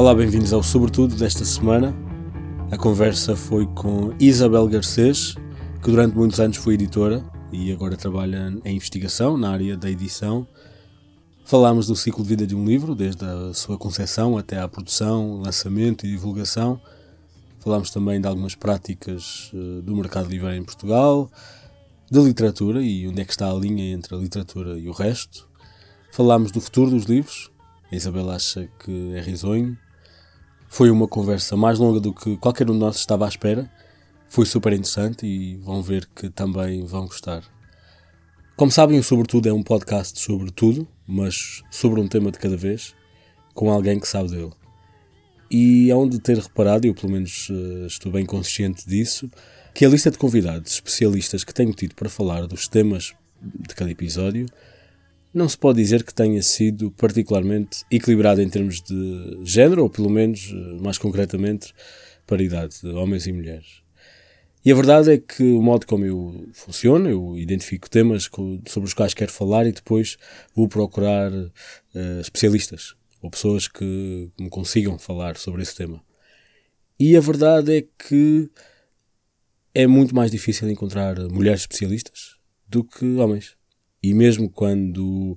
Olá, bem-vindos ao Sobretudo desta semana. A conversa foi com Isabel Garcês, que durante muitos anos foi editora e agora trabalha em investigação na área da edição. Falámos do ciclo de vida de um livro, desde a sua concepção até à produção, lançamento e divulgação. Falámos também de algumas práticas eh, do mercado livre em Portugal, da literatura e onde é que está a linha entre a literatura e o resto. Falámos do futuro dos livros. A Isabel acha que é risonho. Foi uma conversa mais longa do que qualquer um de nós estava à espera. Foi super interessante e vão ver que também vão gostar. Como sabem, o Sobretudo é um podcast sobre tudo, mas sobre um tema de cada vez, com alguém que sabe dele. E há de ter reparado, eu pelo menos eh, estou bem consciente disso, que a lista de convidados especialistas que tenho tido para falar dos temas de cada episódio não se pode dizer que tenha sido particularmente equilibrado em termos de género, ou pelo menos, eh, mais concretamente, paridade de homens e mulheres. E a verdade é que o modo como eu funciono, eu identifico temas sobre os quais quero falar e depois vou procurar uh, especialistas ou pessoas que me consigam falar sobre esse tema. E a verdade é que é muito mais difícil encontrar mulheres especialistas do que homens. E mesmo quando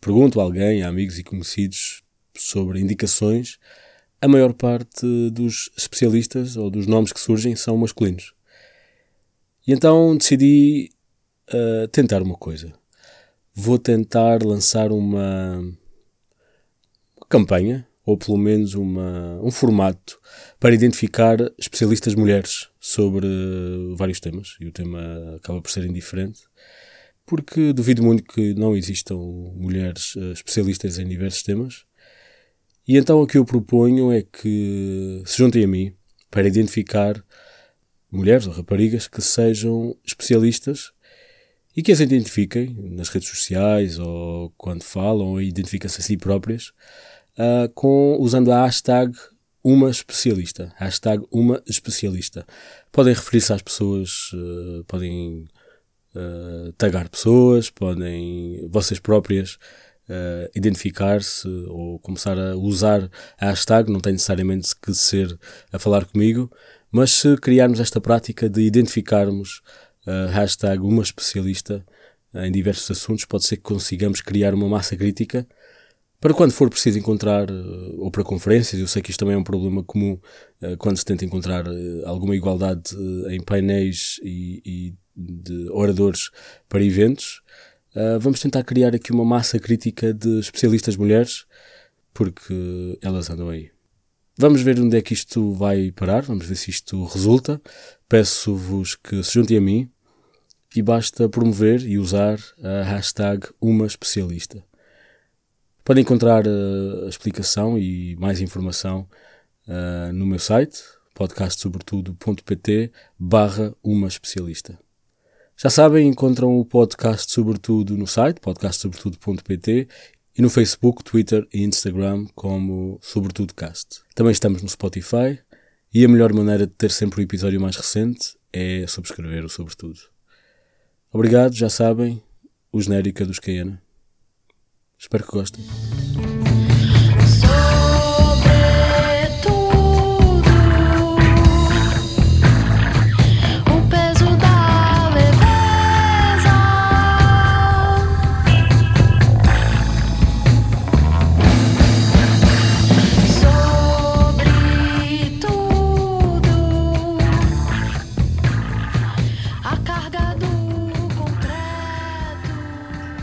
pergunto a alguém, a amigos e conhecidos, sobre indicações, a maior parte dos especialistas ou dos nomes que surgem são masculinos. E então decidi uh, tentar uma coisa. Vou tentar lançar uma, uma campanha, ou pelo menos uma, um formato, para identificar especialistas mulheres sobre vários temas. E o tema acaba por ser indiferente porque duvido muito que não existam mulheres uh, especialistas em diversos temas. E então o que eu proponho é que se juntem a mim para identificar mulheres ou raparigas que sejam especialistas e que as identifiquem nas redes sociais ou quando falam ou identificam-se a si próprias uh, com, usando a hashtag uma especialista. Hashtag uma especialista. Podem referir-se às pessoas, uh, podem uh, tagar pessoas, podem vocês próprias uh, identificar-se ou começar a usar a hashtag, não tem necessariamente que ser a falar comigo, mas se criarmos esta prática de identificarmos a hashtag uma especialista em diversos assuntos, pode ser que consigamos criar uma massa crítica para quando for preciso encontrar, ou para conferências, eu sei que isto também é um problema comum quando se tenta encontrar alguma igualdade em painéis e de oradores para eventos. Uh, vamos tentar criar aqui uma massa crítica de especialistas mulheres, porque elas andam aí. Vamos ver onde é que isto vai parar, vamos ver se isto resulta. Peço-vos que se juntem a mim e basta promover e usar a hashtag uma especialista. Podem encontrar a explicação e mais informação uh, no meu site podcastsobretudo.pt barra uma especialista. Já sabem, encontram o podcast sobretudo no site, podcastsobretudo.pt e no Facebook, Twitter e Instagram como SobretudoCast. Também estamos no Spotify e a melhor maneira de ter sempre o episódio mais recente é subscrever o Sobretudo. Obrigado, já sabem, o genérico é dos Cayena. Espero que gostem.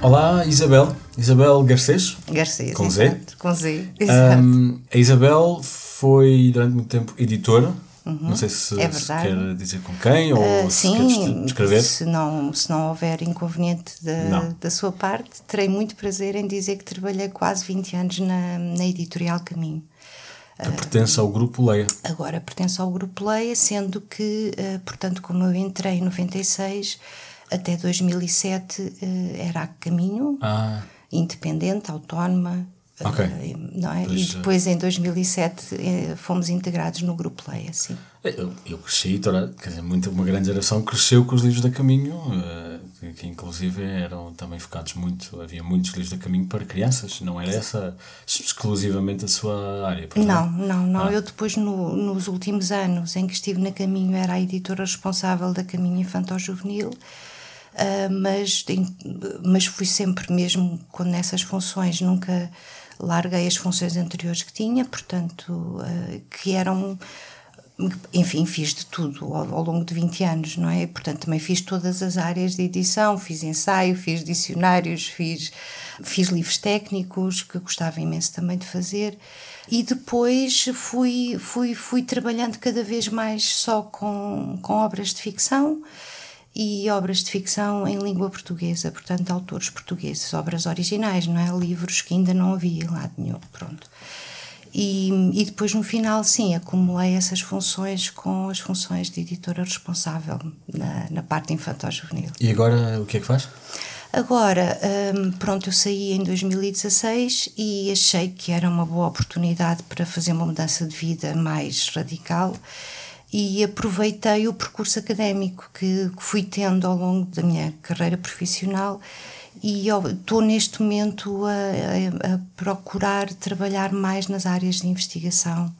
Olá, Isabel. Isabel Garcês. Garcês, com Z. Com Z, exato. Um, a Isabel foi durante muito tempo editora. Uhum, não sei se, é se, quer dizer com quem ou uh, se sim, quer descrever. Se não, se não houver inconveniente da, da sua parte, terei muito prazer em dizer que trabalhei quase 20 anos na, na editorial Caminho. Que uh, pertence ao Grupo Leia. Agora pertence ao Grupo Leia, sendo que, uh, portanto, como eu entrei em 96 até 2007 uh, eh, era a caminho, ah. independente, autónoma, Okay. Não é? Pois, e depois, em 2007, fomos integrados no Grupo Leia, sim. Eu, eu cresci, toda, quer dizer, muito, uma grande geração cresceu com os livros da Caminho, que, que, inclusive eram também focados muito, havia muitos livros da Caminho para crianças, não era essa exclusivamente a sua área? Não, não, não. Ah. Eu depois, no, nos últimos anos em que estive na Caminho, era a editora responsável da Caminho Infantil Juvenil, Uh, mas, mas fui sempre mesmo nessas funções nunca larguei as funções anteriores que tinha, portanto, uh, que eram enfim, fiz de tudo ao, ao, longo de 20 anos, não é? Portanto, também fiz todas as áreas de edição, fiz ensaio, fiz dicionários, fiz, fiz livros técnicos, que gostava imenso também de fazer. E depois fui, fui, fui trabalhando cada vez mais só com, com obras de ficção e obras de ficção em língua portuguesa, portanto, autores portugueses, obras originais, não é? Livros que ainda não havia lá nenhum, pronto. E, e depois no final, sim, acumulei essas funções com as funções de editora responsável na, na parte infantil-juvenil. E agora o que é que faz? Agora, hum, pronto, eu saí em 2016 e achei que era uma boa oportunidade para fazer uma mudança de vida mais radical e aproveitei o percurso académico que, que fui tendo ao longo da minha carreira profissional e estou neste momento a, a, a, procurar trabalhar mais nas áreas de investigação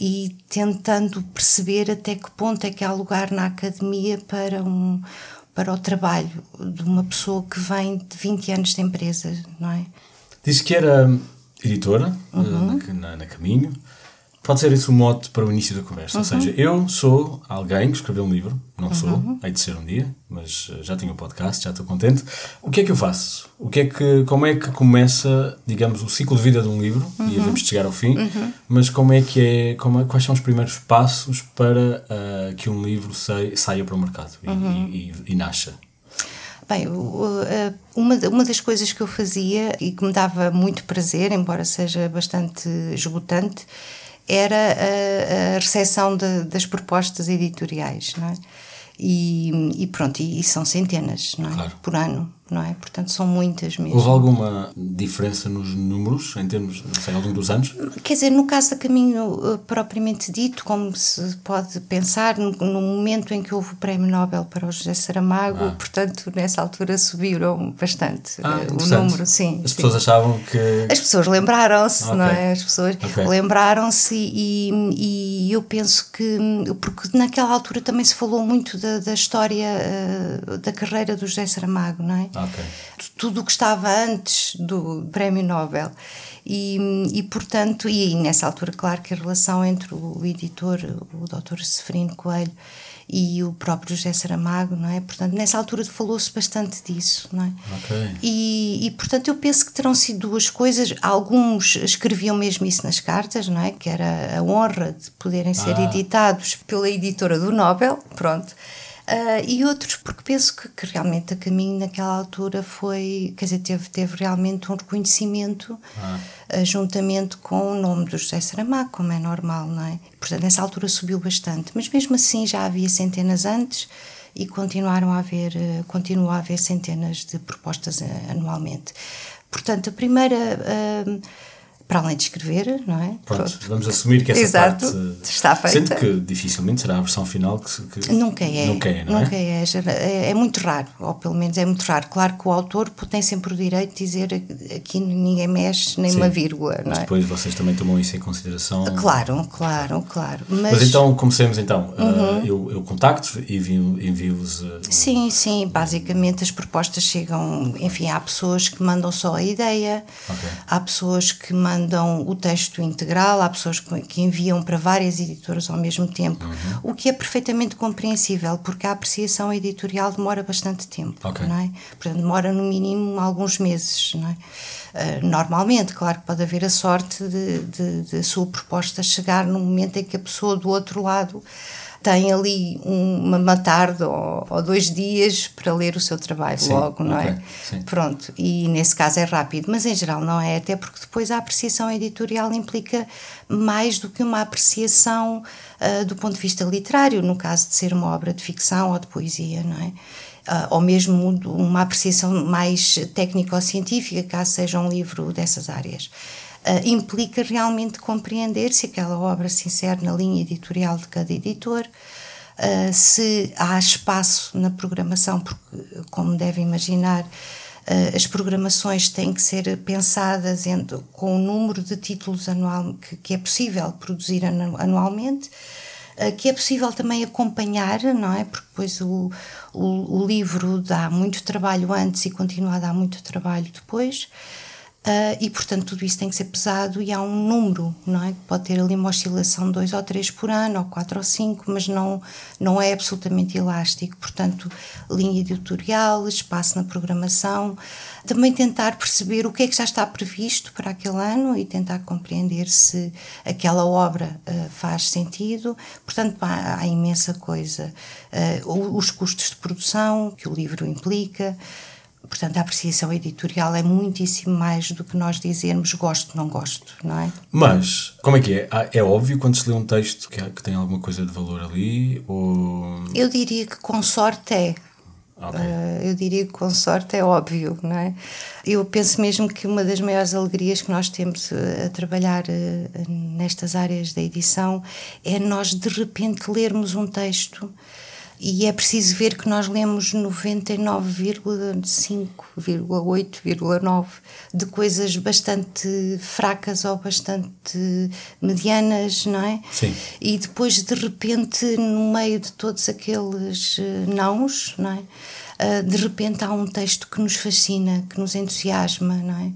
e tentando perceber até que ponto é que há lugar na academia para um para o trabalho de uma pessoa que vem de 20 anos de empresa, não é? Disse que era editora uhum. na, na, na Caminho pode ser esse o mote para o início da conversa. Uhum. Ou seja, eu sou alguém que escreveu um livro, não uhum. sou, hei de ser um dia, mas eh, já tenho um podcast, já estou contente. O que é que eu faço? O que é que, como é que começa, digamos, o ciclo de vida de um livro? Uhum. E vamos chegar ao fim, uhum. mas como é que é, como é, quais são os primeiros passos para uh, que um livro saia, saia para o mercado e, uhum. e, e, e nasça? Bem, uma, uma das coisas que eu fazia e que me dava muito prazer, embora seja bastante esgotante, era a, a recepção de, das propostas editoriais, não é? E, e pronto, e, e, são centenas, não é? Claro. Por ano não é? Portanto, são muitas mesmo. Houve alguma diferença nos números, em termos, não sei, ao longo dos anos? Quer dizer, no caso da Caminho eh, propriamente dito, como se pode pensar, no, no momento em que houve o Prémio Nobel para o José Saramago, ah. portanto, nessa altura subiram bastante ah, eh, o número, sim. As sim. pessoas achavam que... As pessoas lembraram-se, okay. não é? As pessoas okay. lembraram-se e, e eu penso que, porque naquela altura também se falou muito da, da história uh, da carreira do José Saramago, não é? Ah. Okay. Tudo o que estava antes do Prémio Nobel. E, e, portanto, e nessa altura, claro que a relação entre o editor, o Dr. Seferino Coelho, e o próprio José Saramago, não é? Portanto, nessa altura falou-se bastante disso, não é? Okay. E, e, portanto, eu penso que terão sido duas coisas. Alguns escreviam mesmo isso nas cartas, não é? Que era a honra de poderem ser ah. editados pela editora do Nobel, pronto. Uh, e outros porque penso que, que, realmente a caminho naquela altura foi, quer dizer, teve, teve realmente um reconhecimento ah. uh, juntamente com o nome do José Saramago, como é normal, não é? Portanto, nessa altura subiu bastante, mas mesmo assim já havia centenas antes e continuaram a haver, uh, continua a haver centenas de propostas anualmente. Portanto, a primeira para além de escrever, não é? Pronto, vamos assumir que essa Exato, parte está feita. Sendo que dificilmente será a versão final que, que nunca é, nunca é, não é? nunca é? É, é muito raro, ou pelo menos é muito raro. Claro que o autor tem sempre o direito de dizer aqui ninguém mexe nem Sim, uma vírgula, não mas é? depois vocês também tomam isso em consideração. Claro, claro, claro. Mas, mas então comecemos então. Uhum. Uh, eu, eu contacto e envio-vos. Uh, sim, sim. Basicamente as propostas chegam, enfim, há pessoas que mandam só a ideia, okay. há pessoas que mandam o texto texto integral, há pessoas que enviam para várias editoras ao mesmo tempo, uhum. o que é perfeitamente compreensível, porque a apreciação editorial demora bastante tempo, okay. não é? Portanto, demora no mínimo alguns meses, não é? Uh, normalmente, claro que pode haver a sorte de, de, de a sua proposta chegar no momento em que a pessoa do outro lado tem ali uma, tarde ou, ou, dois dias para ler o seu trabalho sim, logo, não é? okay, é? Sim. Pronto, e nesse caso é rápido, mas em geral não é, até porque depois a apreciação editorial implica mais do que uma apreciação uh, do ponto de vista literário, no caso de ser uma obra de ficção ou de poesia, não é? uh, ou mesmo uma apreciação mais técnico-científica, caso seja um livro dessas áreas. Uh, implica realmente compreender se aquela obra se insere na linha editorial de cada editor, uh, se há espaço na programação, porque, como devem imaginar, uh, as programações têm que ser pensadas com o número de títulos anual que, que é possível produzir anualmente que é possível também acompanhar, não é? Porque depois o, o, o livro dá muito trabalho antes e continua a dar muito trabalho depois. Uh, e portanto tudo isso tem que ser pesado e há um número, não é? Pode ter ali uma oscilação de 2 ou 3 por ano, ou 4 ou 5, mas não, não é absolutamente elástico. Portanto, linha editorial, espaço na programação, também tentar perceber o que é que já está previsto para aquele ano e tentar compreender se aquela obra uh, faz sentido. Portanto, há, há imensa coisa. Uh, os custos de produção que o livro implica. Portanto, a apreciação editorial é muitíssimo mais do que nós dizermos gosto, não gosto, não é? Mas, como é que é? É óbvio quando se lê um texto que, que tem alguma coisa de valor ali? Ou... Eu diria que com sorte é. Okay. Uh, eu diria que com sorte é óbvio, não é? Eu penso mesmo que uma das maiores alegrias que nós temos a trabalhar uh, nestas áreas da edição é nós de repente lermos um texto e é preciso ver que nós lemos 99,5,8,9 de coisas bastante fracas ou bastante medianas, não é? Sim. E depois, de repente, no meio de todos aqueles eh, nãos, não é? Uh, de repente há um texto que nos fascina, que nos entusiasma, não é?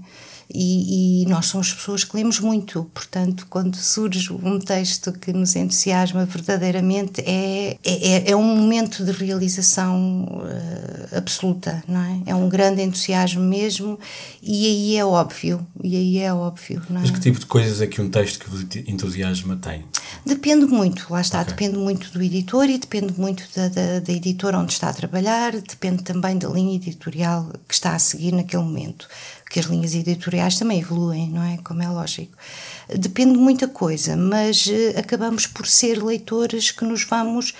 E, e, nós somos pessoas que lemos muito, portanto, quando surge um texto que nos entusiasma verdadeiramente, é, é, é um momento de realização uh, absoluta, não é? É um grande entusiasmo mesmo, e aí é óbvio, e aí é óbvio, não é? Mas que tipo de coisas é que um texto que vos entusiasma tem? Depende muito, lá está, okay. depende muito do editor e depende muito da, da, da editora onde está a trabalhar, depende também da linha editorial que está a seguir naquele momento que as linhas editoriais também evoluem, não é? Como é lógico. Depende de muita coisa, mas uh, acabamos por ser leitores que nos vamos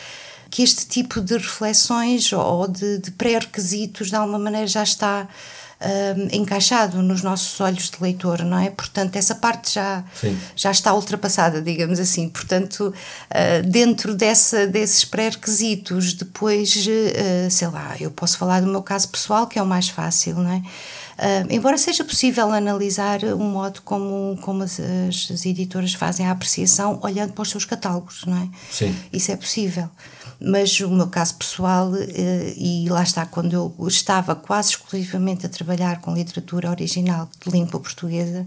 que este tipo de reflexões ou de, de pré-requisitos de alguma maneira já está uh, encaixado nos nossos olhos de leitor, não é? Portanto, essa parte já, já está ultrapassada, digamos assim. Portanto, uh, dentro dessa, desses pré-requisitos, depois, uh, sei lá, eu posso falar do meu caso pessoal, que é o mais fácil, não é? Uh, embora seja possível analisar o modo como, como as, as, editoras fazem a apreciação olhando para os seus catálogos, não é? Sim. Isso é possível. Mas o meu caso pessoal, uh, e lá está, quando eu estava quase exclusivamente a trabalhar com literatura original de língua portuguesa,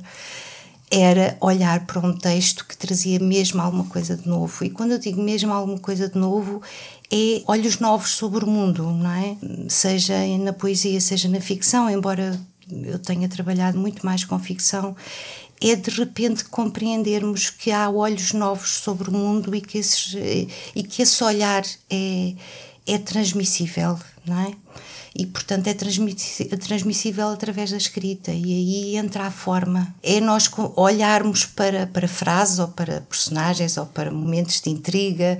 era olhar para um texto que trazia mesmo alguma coisa de novo. E quando eu digo mesmo alguma coisa de novo, é olhos novos sobre o mundo, não é? Seja na poesia, seja na ficção, embora eu tenha trabalhado muito mais com ficção, é de repente compreendermos que há olhos novos sobre o mundo e que, esses, e que esse olhar é, é transmissível, não é? E, portanto, é transmissível através da escrita, e aí entra a forma. É nós olharmos para, para frases, ou para personagens, ou para momentos de intriga,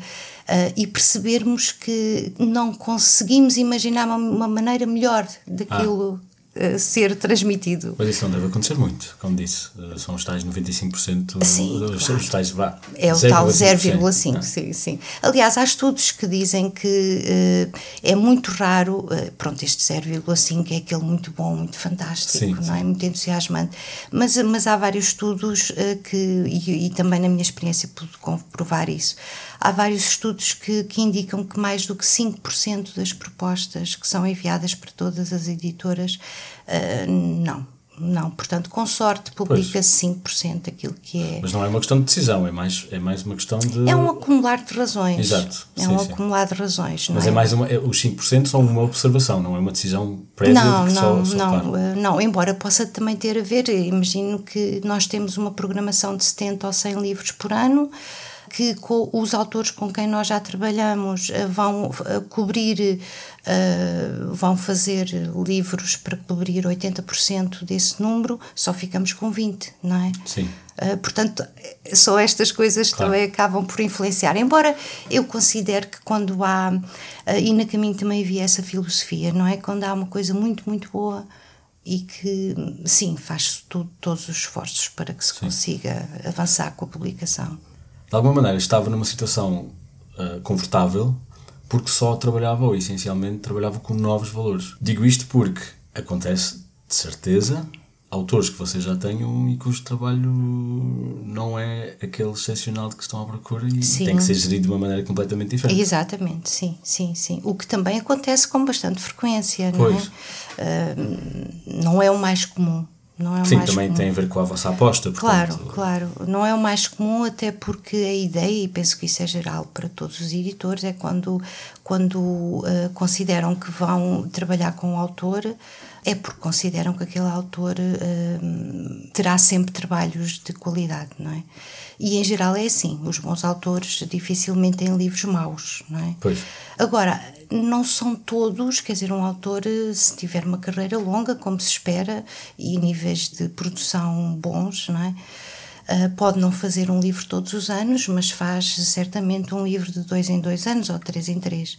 uh, e percebermos que não conseguimos imaginar uma, uma maneira melhor daquilo. Ah eh, ser transmitido. Mas isso não deve acontecer muito, como disse, eh, são os tais 95%, sim, os, claro. os tais vá, É o 0, tal 0,5%, ah. sim, sim. Aliás, há estudos que dizem que uh, é muito raro, uh, pronto, este 0,5% é aquele muito bom, muito fantástico, sim, não é? sim. é? Muito entusiasmante, mas, mas há vários estudos uh, que, e, e também na minha experiência pude comprovar isso, há vários estudos que, que indicam que mais do que 5% das propostas que são enviadas para todas as editoras, uh, não. Não, portanto, com sorte publica-se 5% daquilo que é. Mas não é uma questão de decisão, é mais, é mais uma questão de. É um acumular de razões. Exato. É sim, um sim. acumular de razões. Mas é? é, mais uma. É, os 5% são uma observação, não é uma decisão prévia não, de que não, só, só não, uh, não, embora possa também ter a ver. Imagino que nós temos uma programação de 70 ou 100 livros por ano que os autores com quem nós já trabalhamos eh, vão eh, cobrir, uh, vão fazer livros para cobrir 80% desse número, só ficamos com 20, não é? Sim. Portanto, só estas coisas claro. também acabam por influenciar. Embora eu considere que quando há, e na caminho também havia essa filosofia, não é? Quando há uma coisa muito, muito boa e que, sim, faz tudo, todos os esforços para que se sim. consiga avançar com a publicação. De alguma maneira, estava numa situação uh, confortável porque só trabalhava, ou essencialmente trabalhava com novos valores. Digo isto porque acontece, de certeza, autores que vocês já tenham e cujo trabalho não é aquele excepcional de que estão à procura e sim. tem que ser gerido de uma maneira completamente diferente. Exatamente, sim, sim, sim. O que também acontece com bastante frequência, pois. não é? Uh, não é o mais comum. Não é Sim, também comum. tem a ver com a vossa aposta. Portanto... Claro, claro. Não é o mais comum, até porque a ideia, e penso que isso é geral para todos os editores, é quando, quando uh, consideram que vão trabalhar com o autor, é porque consideram que aquele autor uh, terá sempre trabalhos de qualidade, não é? E em geral é assim, os bons autores dificilmente têm livros maus, não é? Pois. Agora, não são todos, quer dizer, um autor, se tiver uma carreira longa, como se espera, e níveis de produção bons, não é? Uh, pode não fazer um livro todos os anos, mas faz certamente um livro de dois em dois anos ou três em três.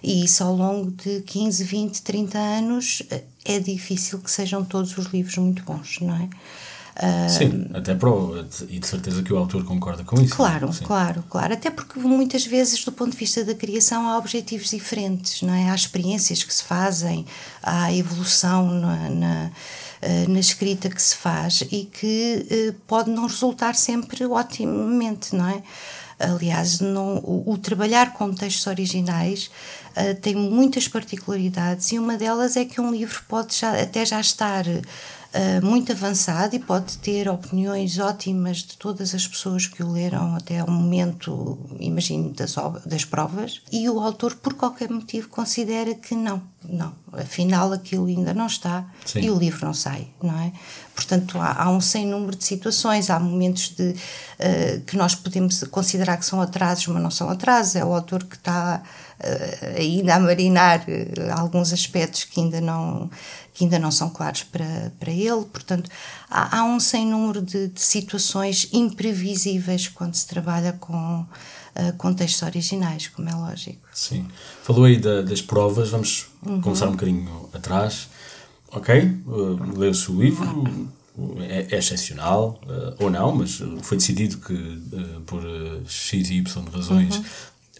E isso ao longo de 15, 20, 30 anos eh, é difícil que sejam todos os livros muito bons, não é? Sim, até para o, e de certeza que o autor concorda com isso. Claro, claro, claro. Até porque muitas vezes, do ponto de vista da criação, há objetivos diferentes, não é? Há experiências que se fazem, há evolução na, na, eh, na escrita que se faz e que eh, pode não resultar sempre otimamente, não é? Aliás, não, o, o, trabalhar com textos originais uh, tem muitas particularidades e uma delas é que um livro pode já, até já estar uh, muito avançado e pode ter opiniões ótimas de todas as pessoas que o leram até o momento, imagino, das, das provas, e o autor, por qualquer motivo, considera que não, não, afinal aquilo ainda não está Sim. e o livro não sai, não é? Portanto, há, há, um sem número de situações, há momentos de, uh, que nós podemos considerar que são atrasos, mas não são atrasos, é o autor que está uh, ainda a marinar uh, alguns aspectos que ainda não que ainda não são claros para, para ele. Portanto, há, há um sem número de, de, situações imprevisíveis quando se trabalha com uh, contextos originais, como é lógico. Sim. Falou aí da, das provas, vamos uhum. começar um bocadinho atrás. Ok, uh, leu-se o livro, é, é excepcional, uh, ou não, mas foi decidido que uh, por X e Y razões uhum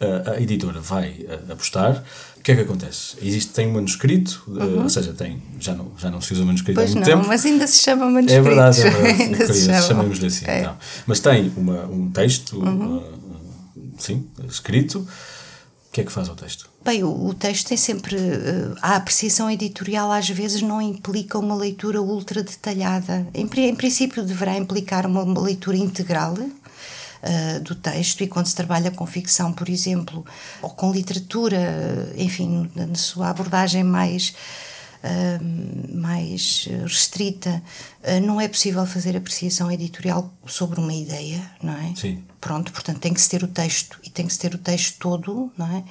a, editora vai apostar, que é que acontece? Existe, tem um manuscrito, uhum. ou seja, tem, já não, já não se usa manuscrito pois há muito não, tempo. mas ainda se chama manuscrito. É verdade, é verdade. ainda se chamamos-lhe assim. É. Então. Mas tem uma, um texto, uhum. uh, sim, escrito. O que é que faz o texto? Bem, o, o texto tem sempre. Uh, a apreciação editorial às vezes não implica uma leitura ultra detalhada. Em, em princípio, deverá implicar uma, uma leitura integral uh, do texto e quando se trabalha com ficção, por exemplo, ou com literatura, enfim, na sua abordagem mais. Uh, mais restrita, uh, não é possível fazer apreciação editorial sobre uma ideia, não é? Sim. Pronto, portanto tem que se ter o texto e tem que se ter o texto todo, não é?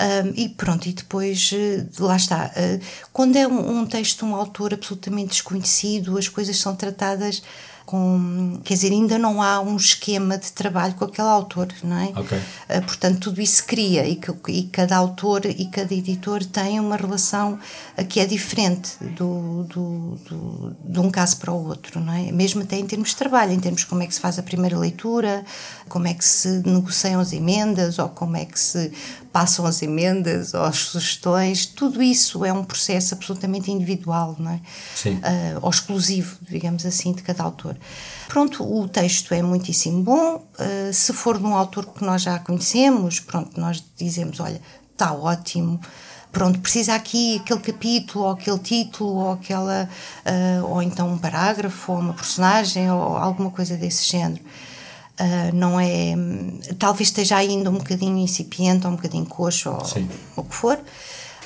Um, e pronto, e depois lá está. Uh, quando é um, um, texto de um autor absolutamente desconhecido, as coisas são tratadas com. Quer dizer, ainda não há um esquema de trabalho com aquele autor, não é? Okay. Uh, portanto, tudo isso cria e, e, cada autor e cada editor tem uma relação uh, que é diferente do, do, do, de um caso para o outro, não é? Mesmo até em termos de trabalho, em termos de como é que se faz a primeira leitura, como é que se negociam as emendas ou como é que se passam as emendas ou as sugestões, tudo isso é um processo absolutamente individual, não é? Sim. Uh, ou exclusivo, digamos assim, de cada autor. Pronto, o texto é muitíssimo bom. Uh, se for de um autor que nós já conhecemos, pronto, nós dizemos, olha, está ótimo. Pronto, precisa aqui aquele capítulo, ou aquele título, ou aquela, uh, ou então um parágrafo, ou uma personagem, ou alguma coisa desse género. Uh, não é. Talvez esteja ainda um bocadinho incipiente, ou um bocadinho coxo, ou Sim. o que for.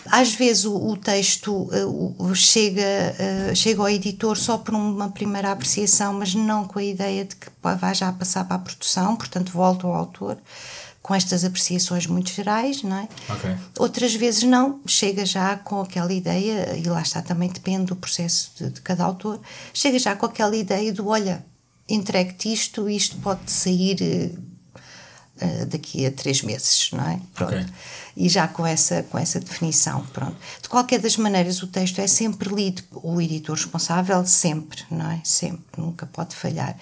Às vezes o, o texto uh, chega, uh, chega ao editor só por uma primeira apreciação, mas não com a ideia de que vai já passar para a produção, portanto volta ao autor com estas apreciações muito gerais, não é? Okay. Outras vezes não, chega já com aquela ideia, e lá está, também depende do processo de, de cada autor, chega já com aquela ideia do, olha, entregue-te isto, isto pode sair uh, daqui a três meses, não é? Pronto. Okay. E já com essa, com essa definição, pronto. De qualquer das maneiras, o texto é sempre lido, o editor responsável sempre, não é? Sempre, nunca pode falhar.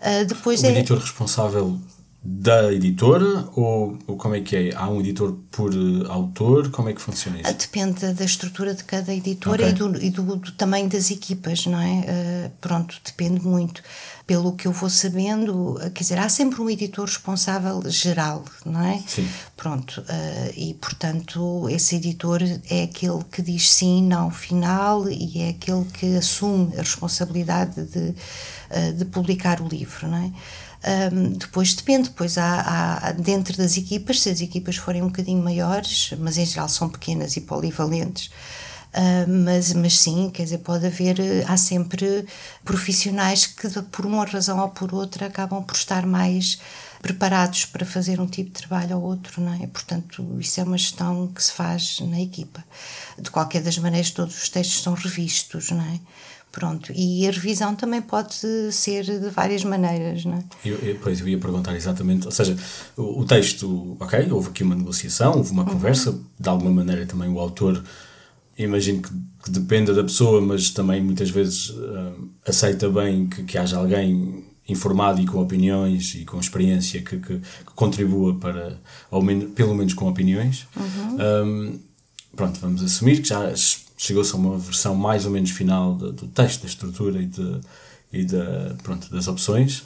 Uh, depois o é... editor responsável da editora ou, ou, como é que é? Há um editor por uh, autor? Como é que funciona isso? Depende da estrutura de cada editora okay. e, do, e do, do, tamanho das equipas, não é? Uh, pronto, depende muito. Pelo que eu vou sabendo, quer dizer, há sempre um editor responsável geral, não é? Sim. Pronto, uh, e portanto esse editor é aquele que diz sim, não, final e é aquele que assume a responsabilidade de, de publicar o livro, não é? Um, depois depende, depois há, há, dentro das equipas, se as equipas forem um bocadinho maiores, mas em geral são pequenas e polivalentes, uh, mas, mas sim, quer dizer, pode haver, há sempre profissionais que por uma razão ou por outra acabam por estar mais preparados para fazer um tipo de trabalho ou outro, não é? Portanto, isso é uma gestão que se faz na equipa. De qualquer das maneiras, todos os textos são revistos, não é? Pronto, e a revisão também pode ser de várias maneiras, não é? Eu, eu, pois, eu ia perguntar exatamente, ou seja, o, o texto, ok, houve aqui uma negociação, houve uma uhum. conversa, de alguma maneira também o autor, imagino que, que dependa da pessoa, mas também muitas vezes uh, aceita bem que, que haja alguém informado e com opiniões e com experiência que, que, que contribua para, ou menos, pelo menos com opiniões. Uhum. Um, pronto, vamos assumir que já chegou-se a uma versão mais ou menos final do, texto, da estrutura e, de, e da, pronto, das opções.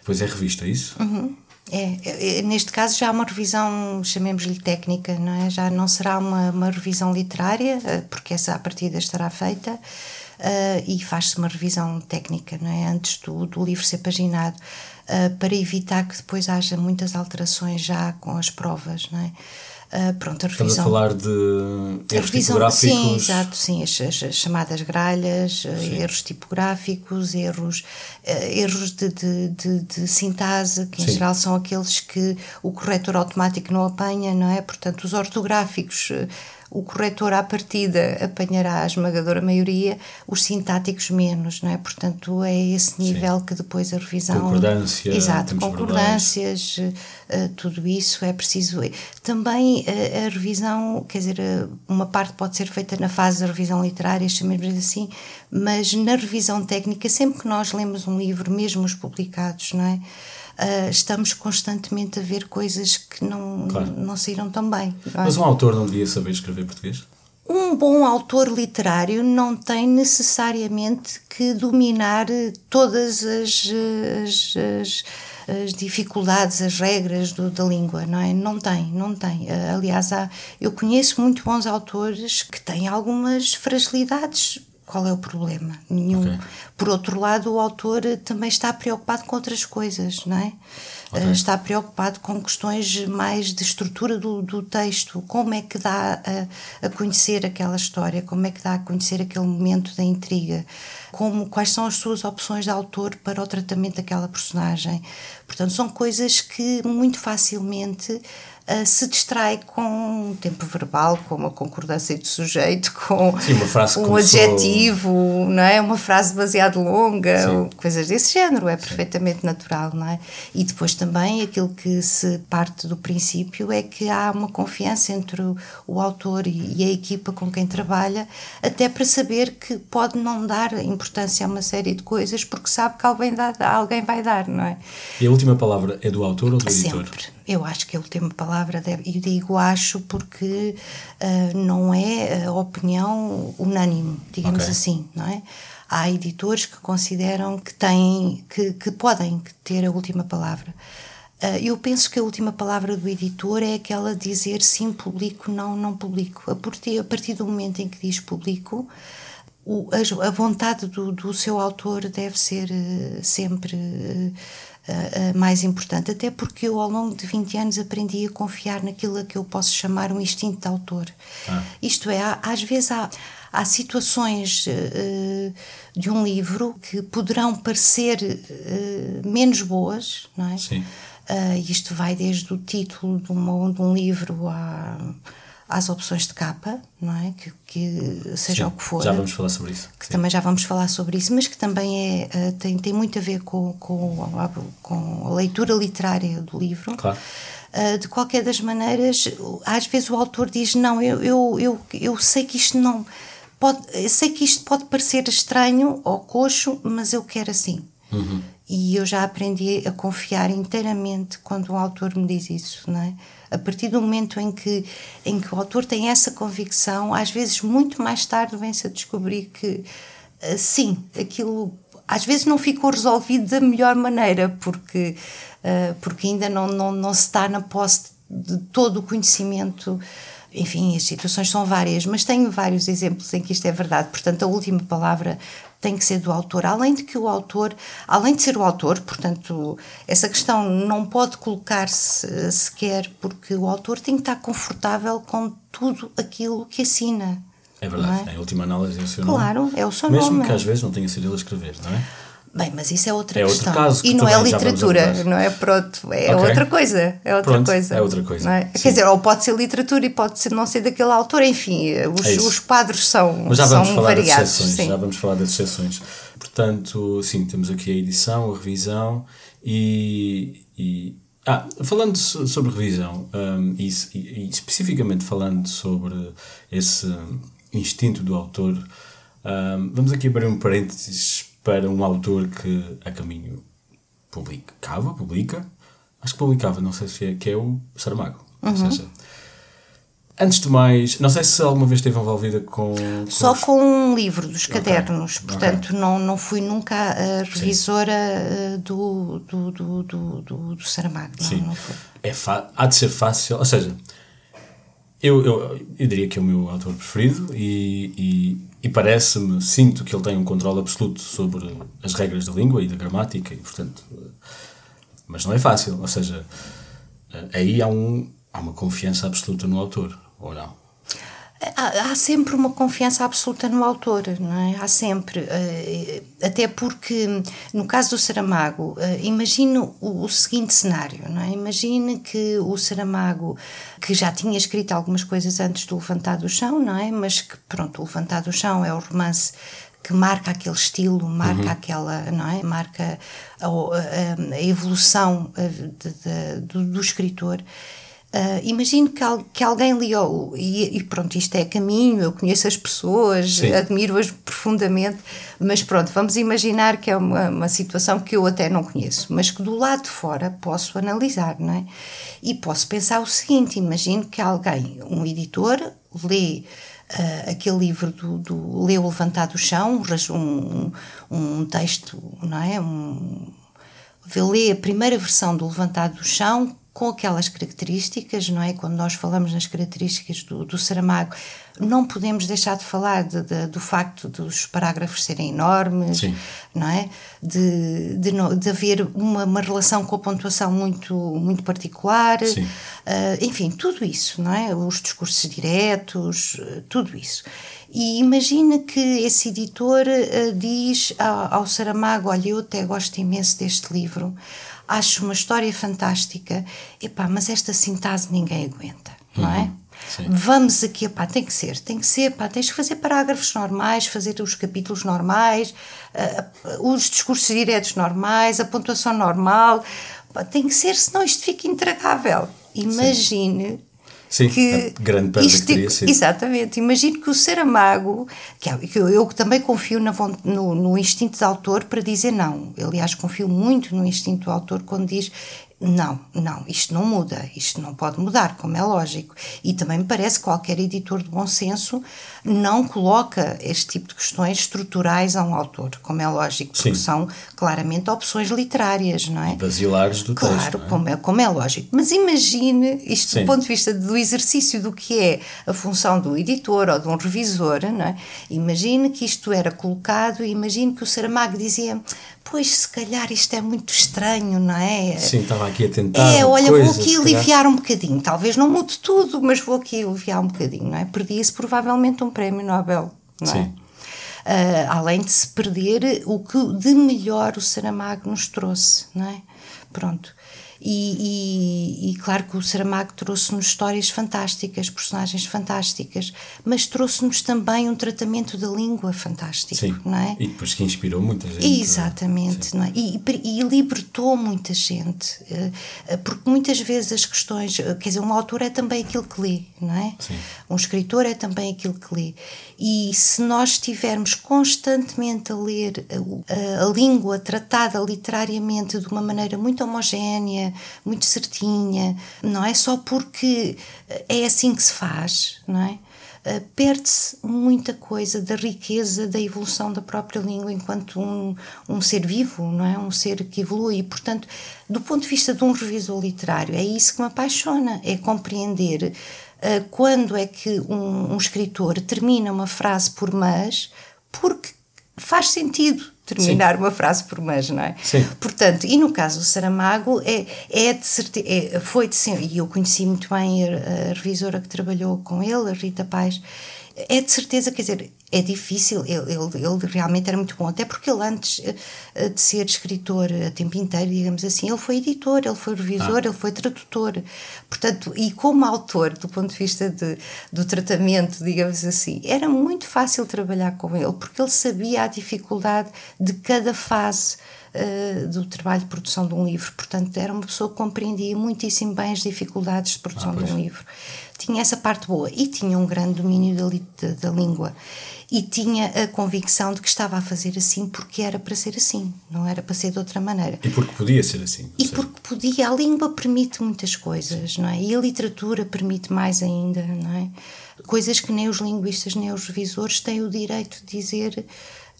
Depois é revista, é isso? Uhum. É, é, neste caso já há uma revisão, chamemos-lhe técnica, não é? Já não será uma, uma revisão literária, eh, porque essa a partida estará feita, uh, e faz-se uma revisão técnica, não é? Antes do, do livro ser paginado, uh, para evitar que depois haja muitas alterações já com as provas, não é? Uh, pronto, a revisão. Estamos a falar de erros revisão, tipográficos. Sim, exato, sim, as, as chamadas gralhas, sim. erros tipográficos, erros, uh, erros de, de, de, de, sintase, que em sim. geral são aqueles que o corretor automático não apanha, não é? Portanto, os ortográficos o corretor à partida apanhará a esmagadora maioria, os sintáticos menos, não é? Portanto, é esse nível Sim. que depois a revisão. Concordância. Exato, concordâncias, uh, tudo isso é preciso. Também uh, a revisão, quer dizer, uma parte pode ser feita na fase da revisão literária, chamemos assim, mas na revisão técnica, sempre que nós lemos um livro, mesmo os publicados, não é? Uh, estamos constantemente a ver coisas que não, claro. não saíram tão bem. É? Mas um autor não devia saber escrever português? Um bom autor literário não tem necessariamente que dominar todas as, as, as as dificuldades, as regras do, da língua, não é? Não tem, não tem. Ah, aliás, há, eu conheço muito bons autores que têm algumas fragilidades qual é o problema? Nenhum. Okay. Por outro lado, o autor também está preocupado com outras coisas, não é? Okay. Está preocupado com questões mais de estrutura do, do texto, como é que dá a, a, conhecer aquela história, como é que dá a conhecer aquele momento da intriga, como, quais são as suas opções de autor para o tratamento daquela personagem. Portanto, são coisas que muito facilmente uh, se distrai com um tempo verbal, com uma concordância de sujeito, com Sim, um adjetivo, não é? Uma frase demasiado longa, ou coisas desse género, é Sim. perfeitamente natural, não é? E depois também aquilo que se parte do princípio é que há uma confiança entre o, o autor e, e a equipa com quem trabalha, até para saber que pode não dar importância a uma série de coisas porque sabe que alguém, dá, alguém vai dar, não é? E a última palavra é do autor ou do editor? Eu acho que a última palavra deve. E digo acho porque uh, não é a opinião unânime, digamos okay. assim, não é? Há editores que consideram que têm, que, que podem ter a última palavra. Uh, eu penso que a última palavra do editor é aquela de dizer sim, publico, não, não publico. A partir, a partir do momento em que diz publico, o, a, a, vontade do, do seu autor deve ser uh, sempre uh, mais importante, até porque eu ao longo de 20 anos aprendi a confiar naquilo a que eu posso chamar um instinto de autor. Ah. Isto é, há, às vezes há, há situações uh, de um livro que poderão parecer uh, menos boas, não é? Sim. isto vai desde o título de, uma, de um livro a às opções de capa, não é? Que, que seja Sim, o que for. Já vamos falar sobre isso. Que Sim. também já vamos falar sobre isso, mas que também é, eh, tem, tem muito a ver com, com, a, com a leitura literária do livro. Claro. Uh, de qualquer das maneiras, às vezes o autor diz: Não, eu, eu, eu, eu sei que isto não. Pode, sei que isto pode parecer estranho ou coxo, mas eu quero assim. Uhum. E eu já aprendi a confiar inteiramente quando um autor me diz isso, não é? A partir do momento em que, em que o autor tem essa convicção, às vezes muito mais tarde vem-se a descobrir que eh, sim, aquilo às vezes não ficou resolvido da melhor maneira, porque, uh, porque ainda não, não, não se está na posse de todo o conhecimento. Enfim, as situações são várias, mas tenho vários exemplos em que isto é verdade. Portanto, a última palavra tem que ser do autor, além de que o autor, além de ser o autor, portanto, essa questão não pode colocar-se eh, sequer porque o autor tem que estar confortável com tudo aquilo que assina. É verdade, é? em última análise é o seu claro, nome. Claro, é o seu Mesmo nome. Mesmo que às vezes não tenha sido ele a escrever, não é? Bem, mas isso é outra é questão. Caso e não é literatura, não é? Pronto, é okay. outra coisa. É outra Pronto, coisa. É outra coisa. É? Quer dizer, ou pode ser literatura e pode ser, não ser daquele autor, enfim, os, é os quadros são, mas já vamos são falar variados. Exceções, já vamos falar das exceções. Portanto, sim, temos aqui a edição, a revisão e. e ah, falando sobre revisão um, e, e, especificamente falando sobre esse instinto do autor, um, vamos aqui abrir um parênteses para um autor que a caminho publicava, publica, acho que publicava, não sei se é, que é o Saramago. Uhum. Ou seja, Antes de mais, não sei se alguma vez esteve envolvida com. com Só os... com um livro dos cadernos, okay. portanto okay. Não, não fui nunca a revisora do, do, do, do, do, do Saramago. Não, Sim. Não foi. É há de ser fácil, ou seja, eu, eu, eu diria que é o meu autor preferido e, e, e parece-me, sinto que ele tem um controle absoluto sobre as regras da língua e da gramática e, portanto. Mas não é fácil, ou seja, aí há, um, há uma confiança absoluta no autor ou não? Há, há, sempre uma confiança absoluta no autor, não é? Há sempre. Uh, até porque, no caso do Saramago, uh, imagino o, o, seguinte cenário, não é? Imagine que o Saramago, que já tinha escrito algumas coisas antes do Levantar do Chão, não é? Mas que, pronto, o Levantar do Chão é o romance que marca aquele estilo, marca uhum. aquela, não é? Marca a, a, a evolução eh, de, de, do, do escritor Uh, imagino que, que alguém leu, e, e, pronto, isto é caminho, eu conheço as pessoas, admiro-as profundamente, mas pronto, vamos imaginar que é uma, uma, situação que eu até não conheço, mas que do lado de fora posso analisar, não é? E posso pensar o seguinte: imagino que alguém, um editor, lê. Uh, aquele livro do, do Leu Levantado do Chão, um, um texto, não é? Um, lê a primeira versão do Levantado do Chão com aquelas características, não é? Quando nós falamos nas características do, do Saramago, não podemos deixar de falar de, de, do facto dos parágrafos serem enormes, Sim. não é? De, de, de haver uma, uma, relação com a pontuação muito, muito particular, uh, enfim, tudo isso, não é? Os discursos diretos, uh, tudo isso. E imagina que esse editor uh, diz ao, ao Saramago: Olha, eu até gosto imenso deste livro acho uma história fantástica, epá, mas esta sintase ninguém aguenta, não é? Uhum. Sim. Vamos aqui, epá, tem que ser, tem que ser, epá, tens que fazer parágrafos normais, fazer os capítulos normais, uh, os discursos diretos normais, a pontuação normal, epá, tem que ser, senão isto fica intragável. Imagine Sim. Sim, que grande perda isto, que teria sido. Exatamente. Imagino que o Saramago, que, é, que eu, eu também confio na, no, no instinto de autor para dizer não. Aliás, confio muito no instinto do autor quando diz não, não, isto não muda, isto não pode mudar, como é lógico. E também me parece que qualquer editor de bom senso não coloca este tipo de questões estruturais a um autor, como é lógico, porque Sim. são claramente opções literárias, não é? Basilares do claro, texto. Claro, é? como, é, como é lógico. Mas imagine, isto Sim. do ponto de vista do exercício do que é a função do editor ou de um revisor, não é? Imagine que isto era colocado e imagine que o Saramago dizia pois se calhar isto é muito estranho, não é? Sim, estava aqui a tentar. É, olha, coisa, vou aqui aliviar um bocadinho. Talvez não mude tudo, mas vou aqui aliviar um bocadinho, não é? Perdia-se provavelmente um prémio Nobel, não é? Sim. Uh, além de se perder o que de melhor o Saramago nos trouxe, não é? Pronto. E, e, e, claro que o Saramago trouxe-nos histórias fantásticas, personagens fantásticas, mas trouxe-nos também um tratamento da língua fantástico, Sim. não é? E depois que inspirou muita gente. Exatamente, não é? E, e, libertou muita gente, eh, eh, porque muitas vezes as questões, eh, quer dizer, um autor é também aquilo que lê, não é? Sim. Um escritor é também aquilo que lê. E se nós estivermos constantemente a ler a, a, a língua tratada literariamente de uma maneira muito homogénea, muito certinha, não é só porque é assim que se faz, não é? Uh, perde-se muita coisa da riqueza da evolução da própria língua enquanto um, um ser vivo, não é? Um ser que evolui. E, portanto, do ponto de vista de um revisor literário, é isso que me apaixona, é compreender uh, quando é que um, um escritor termina uma frase por mas, porque faz sentido terminar Sim. uma frase por mas, não é? Sim. Portanto, e no caso do Saramago, é, é de certeza, é, foi de sempre, e eu conheci muito bem a, a revisora que trabalhou com ele, a Rita Paz, é de certeza, quer dizer, é difícil, ele, ele, ele, realmente era muito bom, até porque ele antes eh, de ser escritor a tempo inteiro, digamos assim, ele foi editor, ele foi revisor, ah. ele foi tradutor. Portanto, e como autor, do ponto de vista de, do tratamento, digamos assim, era muito fácil trabalhar com ele, porque ele sabia a dificuldade de cada fase uh, do trabalho de produção de um livro. Portanto, era uma pessoa que compreendia muitíssimo bem as dificuldades de produção ah, de um livro tinha essa parte boa e tinha um grande domínio da, da, da língua e tinha a convicção de que estava a fazer assim porque era para ser assim, não era para ser de outra maneira. E porque podia ser assim. E porque podia, a língua permite muitas coisas, não é? E a literatura permite mais ainda, não é? Coisas que nem os linguistas nem os revisores têm o direito de dizer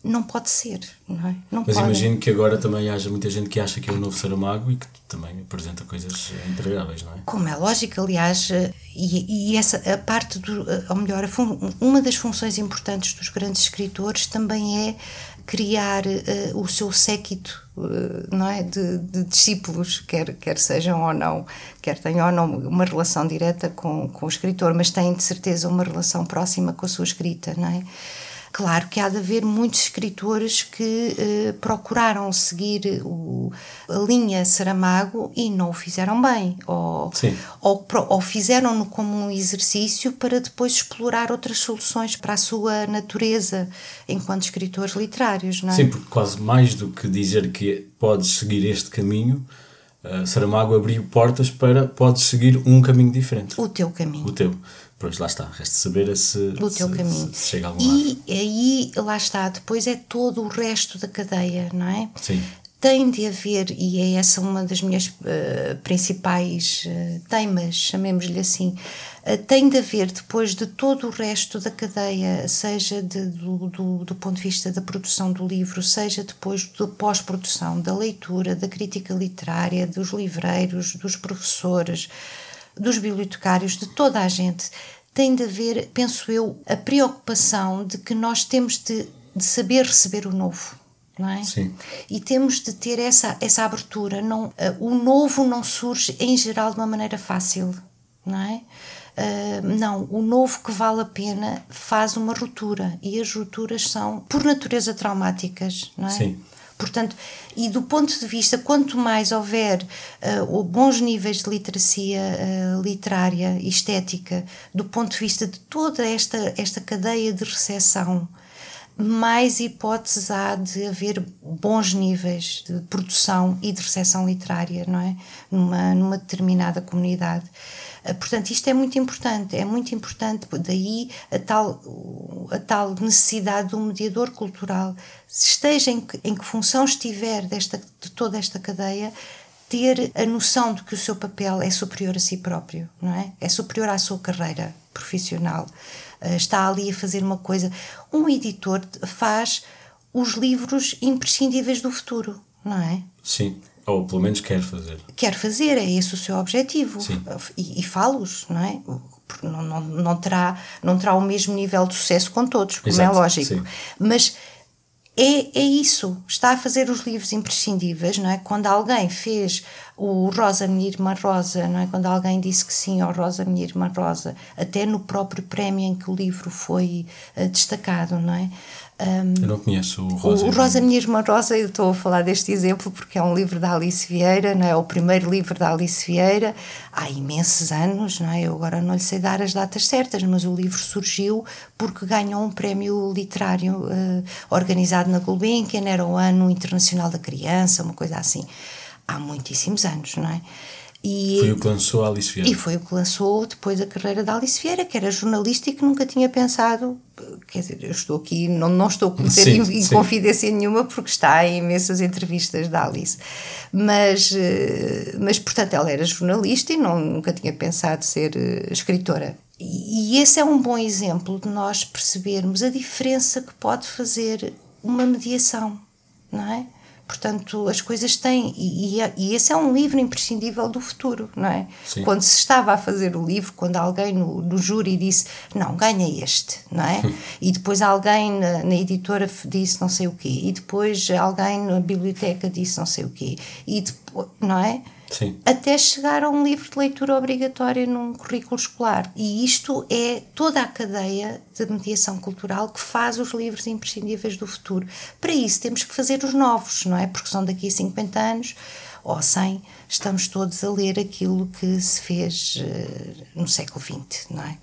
não pode ser, não é? Não Mas imagino que agora também haja muita gente que acha que é o novo Saramago e que também apresenta coisas intragáveis, não é? Como é lógico, aliás, e, e essa a parte do, ou melhor, uma das funções importantes dos grandes escritores também é criar uh, o seu séquito uh, não é de, de, discípulos quer quer sejam ou não quer tenham ou não uma relação direta com, com o escritor mas têm de certeza uma relação próxima com a sua escrita não é Claro que há de haver muitos escritores que eh, procuraram seguir o, a linha Saramago e não o fizeram bem, ou, ou, ou fizeram-no como um exercício para depois explorar outras soluções para a sua natureza enquanto escritores literários, não é? Sim, porque quase mais do que dizer que podes seguir este caminho, uh, Saramago abriu portas para podes seguir um caminho diferente. O teu caminho. O teu. Pois lá está, resta saber se, o teu se, caminho. Se, chega a algum E lado. aí, lá está, depois é todo o resto da cadeia, não é? Sim. Tem de haver, e é essa uma das minhas uh, principais uh, temas, chamemos-lhe assim, uh, tem de haver, depois de todo o resto da cadeia, seja de, do, do, do ponto de vista da produção do livro, seja depois da pós-produção, da leitura, da crítica literária, dos livreiros, dos professores, dos bibliotecários, de toda a gente, tem de haver, penso eu, a preocupação de que nós temos de, de saber receber o novo. Não é? Sim. E temos de ter essa, essa abertura. Não, uh, o novo não surge, em geral, de uma maneira fácil. Não é? Uh, não, o novo que vale a pena faz uma ruptura e as rupturas são, por natureza, traumáticas, não é? Sim. Portanto, e do ponto de vista, quanto mais houver uh, bons níveis de literacia uh, literária e estética, do ponto de vista de toda esta, esta cadeia de recepção, mais hipóteses há de haver bons níveis de produção e de recepção literária, não é? Numa, numa determinada comunidade. Eh, portanto, isto é muito importante, é muito importante, daí a tal, a tal necessidade de um mediador cultural, esteja em que, em que função estiver desta, de toda esta cadeia, ter a noção de que o seu papel é superior a si próprio, não é? É superior à sua carreira profissional. Eh, está ali a fazer uma coisa. Um editor faz os livros imprescindíveis do futuro, não é? Sim. Ou pelo menos quer fazer. Quer fazer, é esse o seu objetivo. Sim. E, e fala-os, não é? Não, não, não, terá, não terá o mesmo nível de sucesso com todos, como é Exato, é lógico. Sim. Mas é, é isso, está a fazer os livros imprescindíveis, não é? Quando alguém fez o Rosa, Minha Irmã Rosa, não é? Quando alguém disse que sim ao Rosa, Minha Irmã Rosa, até no próprio prémio em que o livro foi uh, destacado, não é? Um, eu não conheço o Rosa. O, Rosa, Minha Irmã Rosa, eu estou a falar deste exemplo porque é um livro da Alice Vieira, não é? O primeiro livro da Alice Vieira, há imensos anos, não é? Eu agora não lhe sei dar as datas certas, mas o livro surgiu porque ganhou um prémio literário uh, organizado na Gulbenkian, era o Ano Internacional da Criança, uma coisa assim. Há muitíssimos anos, não é? E, foi o que lançou a Alice Vieira. E foi o que lançou depois a carreira da Alice Vieira, que era jornalista e que nunca tinha pensado. Quer dizer, eu estou aqui, não, não estou a cometer sim, em, em confidência nenhuma, porque está em imensas entrevistas da Alice. Mas, eh, mas portanto, ela era jornalista e não, nunca tinha pensado ser eh, escritora. E, e esse é um bom exemplo de nós percebermos a diferença que pode fazer uma mediação, não é? Portanto, as coisas têm. E, e, e, esse é um livro imprescindível do futuro, não é? Sim. Quando se estava a fazer o livro, quando alguém no, no júri disse, não, ganha este, não é? e depois alguém na, na, editora disse não sei o quê, e depois alguém na biblioteca disse não sei o quê, e depois, não é? Sim. até chegar a um livro de leitura obrigatória num currículo escolar. E isto é toda a cadeia de mediação cultural que faz os livros imprescindíveis do futuro. Para isso temos que fazer os novos, não é? Porque são daqui a 50 anos ou 100, estamos todos a ler aquilo que se fez uh, no século XX, não é?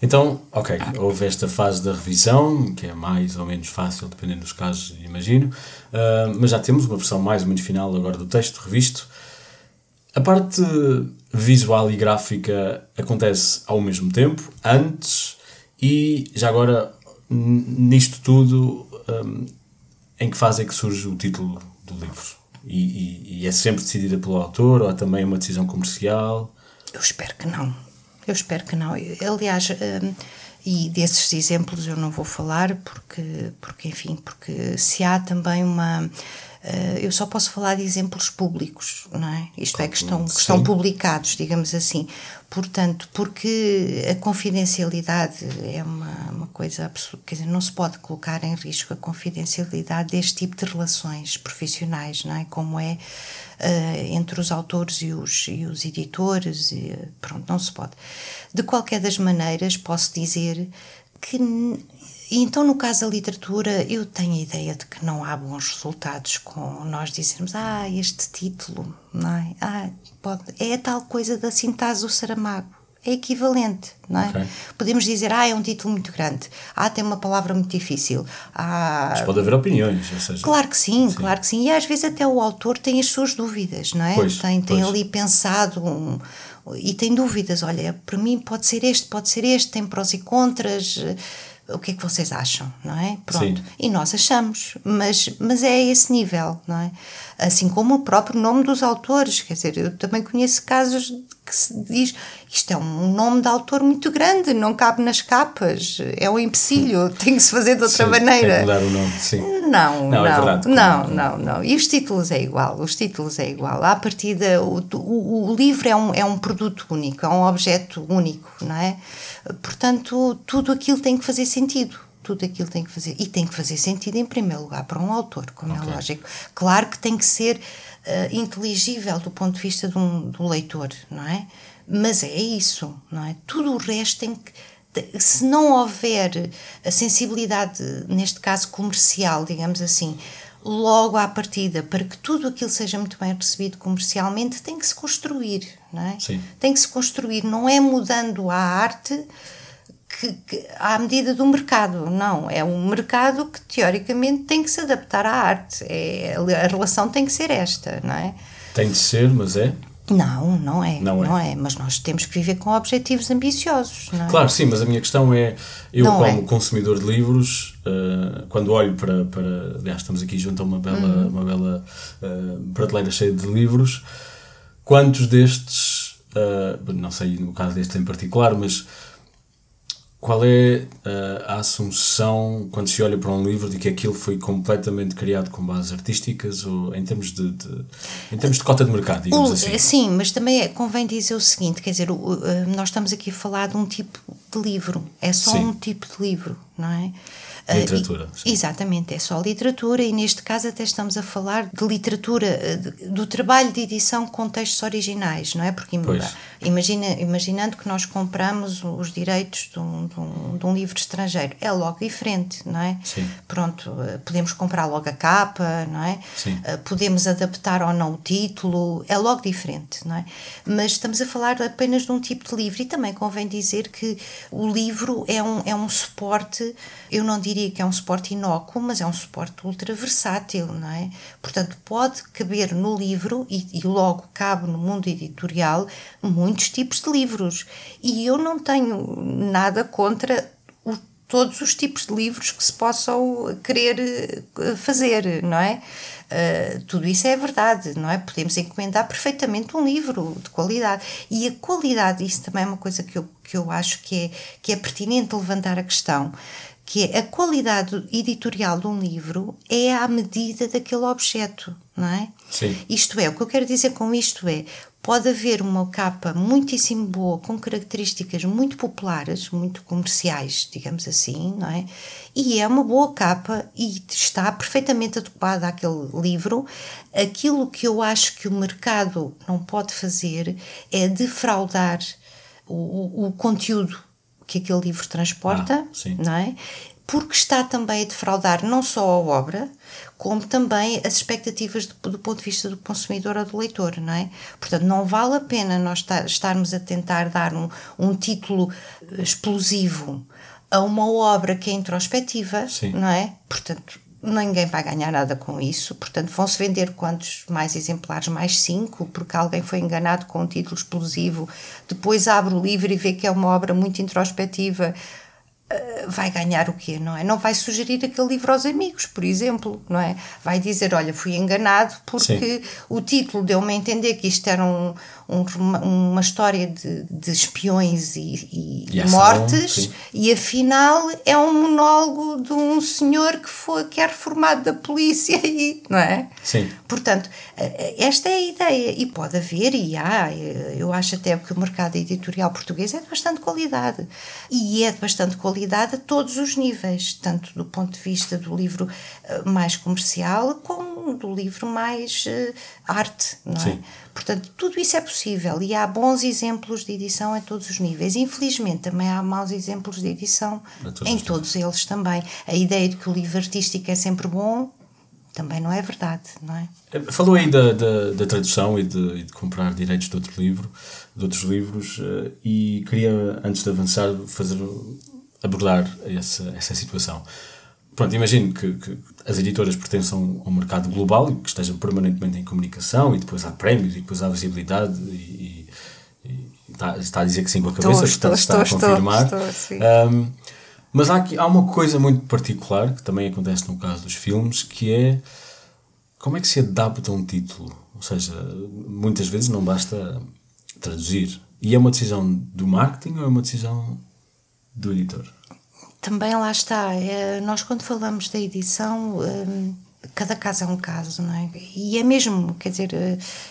Então, ok, houve esta fase da revisão, que é mais ou menos fácil, dependendo dos casos, imagino, uh, mas já temos uma versão mais ou menos final agora do texto revisto. A parte visual e gráfica acontece ao mesmo tempo, antes e já agora nisto tudo, um, em que fase é que surge o título do livro? E, e, e, é sempre decidida pelo autor ou é também uma decisão comercial? Eu espero que não. Eu espero que não. Aliás, um, e desses exemplos eu não vou falar porque, porque enfim, porque se há também uma eu só posso falar de exemplos públicos, não é? Isto é, que estão, que estão publicados, digamos assim. Portanto, porque a confidencialidade é uma, uma coisa absoluta, quer dizer, não se pode colocar em risco a confidencialidade deste tipo de relações profissionais, não é? Como é uh, entre os autores e os, e os editores, e, pronto, não se pode. De qualquer das maneiras, posso dizer que então, no caso da literatura, eu tenho a ideia de que não há bons resultados com nós dizermos, ah, este título, não é? Ah, pode, é a tal coisa da sintase do Saramago. É equivalente, não é? Okay. Podemos dizer, ah, é um título muito grande, ah, tem uma palavra muito difícil. Ah, Mas pode haver opiniões, ou seja... Claro que sim, sim, claro que sim. E às vezes até o autor tem as suas dúvidas, não é? Pois, tem, tem ali pensado um, e tem dúvidas. Olha, para mim pode ser este, pode ser este, tem prós e contras o que é que vocês acham, não é? Pronto. Sim. E nós achamos, mas, mas é a esse nível, não é? Assim como o próprio nome dos autores, quer dizer, eu também conheço casos que se diz isto é um nome de autor muito grande, não cabe nas capas, é um empecilho, tem que se fazer de outra sim, maneira. Tem mudar o nome, sim. Não, não, é não, é verdade, não, não, não. E os títulos é igual, os títulos é igual. À partida, o, o, o livro é um, é um produto único, é um objeto único, não é? Portanto, tudo aquilo tem que fazer sentido. Tudo aquilo tem que fazer. E tem que fazer sentido, em primeiro lugar, para um autor, como é okay. é lógico. Claro que tem que ser uh, inteligível do ponto de vista de um, do leitor, não é? Mas é isso, não é? Tudo o resto tem que se não houver a sensibilidade, neste caso comercial, digamos assim, logo à partida, para que tudo aquilo seja muito bem recebido comercialmente, tem que se construir, não é? Sim. Tem que se construir, não é mudando a arte que, que, à medida do mercado, não, é um mercado que teoricamente tem que se adaptar à arte, é, a relação tem que ser esta, não é? Tem de ser, mas é? Não, não é, não, não é. é. Mas nós temos que viver com objetivos ambiciosos, é? Claro, sim, mas a minha questão é, eu não como é. consumidor de livros, uh, quando olho para, para, aliás, estamos aqui junto a uma bela, uhum. uma bela uh, prateleira cheia de livros, quantos destes, uh, não sei no caso deste em particular, mas qual é uh, a assunção quando se olha para um livro de que aquilo foi completamente criado com bases artísticas ou em termos de, de em termos de cota de mercado, digamos o, assim? Sim, mas também é, convém dizer o seguinte, quer dizer, o, uh, nós estamos aqui a falar de um tipo de livro, é só sim. um tipo de livro, não é? Literatura. Uh, e, exatamente, é só literatura e neste caso até estamos a falar de literatura, de, do trabalho de edição com textos originais, não é? Porque imagina, imaginando que nós compramos os direitos de um, de, um, de um, livro estrangeiro, é logo diferente, não é? Sim. Pronto, podemos comprar logo a capa, não é? Sim. Podemos adaptar ou não o título, é logo diferente, não é? Mas estamos a falar apenas de um tipo de livro e também convém dizer que o livro é um, é um suporte, eu não diria que é um suporte inócuo, mas é um suporte ultra versátil, não é? Portanto, pode caber no livro e, e logo cabe no mundo editorial muitos tipos de livros. E eu não tenho nada contra todos os tipos de livros que se possam querer eh, fazer, não é? Uh, tudo isso é verdade, não é? Podemos encomendar perfeitamente um livro de qualidade. E a qualidade, isso também é uma coisa que eu, que eu acho que é, que é pertinente levantar a questão que é a qualidade editorial de um livro é à medida daquele objeto, não é? Sim. Isto é, o que eu quero dizer com isto é, pode haver uma capa muitíssimo boa, com características muito populares, muito comerciais, digamos assim, não é? E é uma boa capa e está perfeitamente adequada àquele livro. Aquilo que eu acho que o mercado não pode fazer é defraudar o, o, conteúdo que aquele livro transporta, ah, não é? Porque está também a defraudar não só a obra, como também as expectativas do, do, ponto de vista do consumidor ou do leitor, não é? Portanto, não vale a pena nós estarmos a tentar dar um, um título explosivo a uma obra que é introspectiva, Sim. não é? Portanto, ninguém vai ganhar nada com isso, portanto vão-se vender quantos mais exemplares, mais cinco, porque alguém foi enganado com um título explosivo, depois abre o livro e vê que é uma obra muito introspectiva, eh, vai ganhar o quê, não é? Não vai sugerir aquele livro aos amigos, por exemplo, não é? Vai dizer, olha, fui enganado porque Sim. o título deu-me a entender que isto era um, um, uma história de, de espiões e, e, e mortes e afinal é um monólogo de um senhor que foi que é reformado da polícia e não é? Sim. portanto esta é a ideia. E pode haver e há eu acho até que o mercado editorial português é de bastante qualidade. E é de bastante qualidade a todos os níveis tanto do ponto de vista do livro mais comercial como do livro mais arte não Sim. Portanto, tudo isso é possível e há bons exemplos de edição em todos os níveis. Infelizmente, também há maus exemplos de edição todos em os todos eles também. A ideia de que o livro artístico é sempre bom também não é verdade, não é? Falou aí da, da, da tradução e de, e de, comprar direitos de outro livro, de outros livros, e queria, antes de avançar, fazer abordar essa, essa situação. Pronto, imagino que, que, as editoras pertençam ao mercado global e que estejam permanentemente em comunicação e depois há prémios e depois há visibilidade e, e, e está, está, a dizer que sim com a cabeça, estou, portanto estou, está a confirmar. Estou, estou, um, mas há, aqui, há uma coisa muito particular que também acontece no caso dos filmes, que é como é que se adapta um título? Ou seja, muitas vezes não basta traduzir. E é uma decisão do marketing ou é uma decisão do editor? Também lá está. É, nós, quando falamos da edição, um, cada caso é um caso, não é? E é mesmo, quer dizer,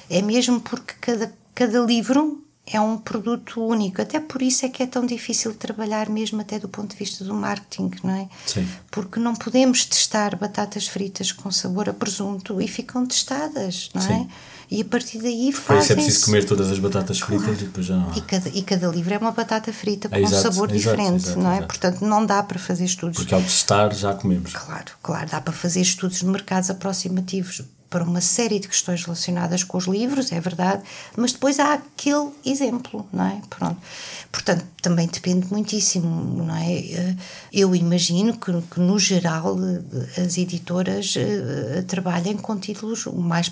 é mesmo porque cada, cada livro é um produto único. Até por isso é que é tão difícil trabalhar, mesmo até do ponto de vista do marketing, não é? Sim. Porque não podemos testar batatas fritas com sabor a presunto e ficam testadas, não é? E a partir daí Por isso é preciso comer todas as batatas fritas Claro. e depois já não e cada, e cada livro é uma batata frita com É, um exato, sabor exato, diferente, exato, não é? Portanto, não dá para fazer estudos. Porque ao testar já comemos. Claro, claro, dá para fazer estudos de mercados aproximativos para uma série de questões relacionadas com os livros, é verdade, mas depois há aquele exemplo, não é? Pronto. Portanto, também depende muitíssimo, não é? Eu imagino que, que no geral, as editoras eh, trabalhem com títulos mais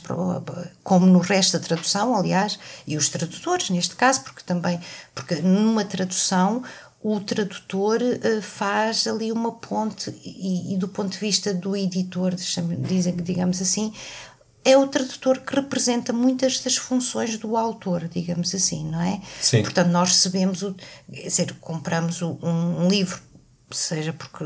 como no resto da tradução, aliás, e os tradutores, neste caso, porque também, porque numa tradução o tradutor eh, faz ali uma ponte e, e do ponto de vista do editor, digamos assim, é o tradutor que representa muitas das funções do autor, digamos assim, não é? Sim. Portanto, nós recebemos, o, quer dizer, compramos o- um, um livro seja por que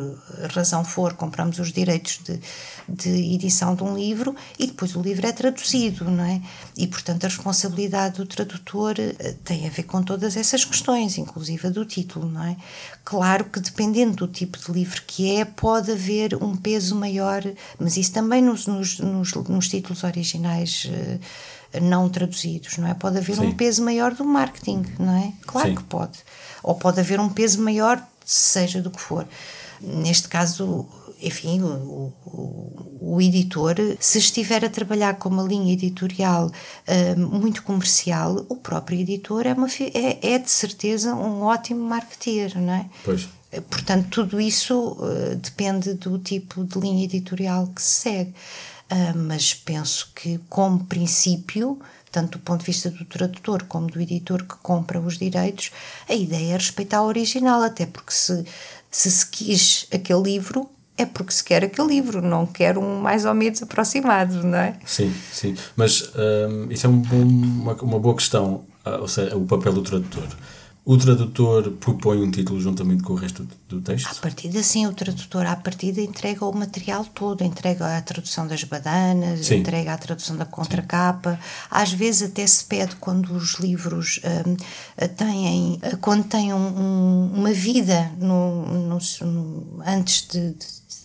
razão for, compramos os direitos de, de edição de um livro e depois o livro é traduzido, não é? E, portanto, a responsabilidade do tradutor eh, tem a ver com todas essas questões, inclusive a do título, não é? Claro que dependendo do tipo de livro que é, pode haver um peso maior, mas isso também nos, nos, nos, nos títulos originais eh, não traduzidos, não é? Pode haver Sim. um peso maior do marketing, não é? Claro Sim. que pode. Ou pode haver um peso maior seja do que for. Neste caso, enfim, o, o, o, editor, se estiver a trabalhar com uma linha editorial uh, muito comercial, o próprio editor é, uma, é, é de certeza um ótimo marketeer, não é? Pois. Portanto, tudo isso uh, depende do tipo de linha editorial que se segue. Uh, mas penso que, como princípio, tanto do ponto de vista do tradutor como do editor que compra os direitos, a ideia é respeitar o original, até porque se se, se quis aquele livro, é porque se quer aquele livro, não quer um mais ou menos aproximado, não é? Sim, sim. Mas um, isso é um, uma, uma boa questão, ah, ou seja, o papel do tradutor. O tradutor propõe um título juntamente com o resto do texto? A partir sim, o tradutor à partida entrega o material todo, entrega a tradução das badanas, sim. entrega a tradução da contracapa. Sim. Às vezes até se pede quando os livros um, têm, quando têm um, um, uma vida no, no, no antes de,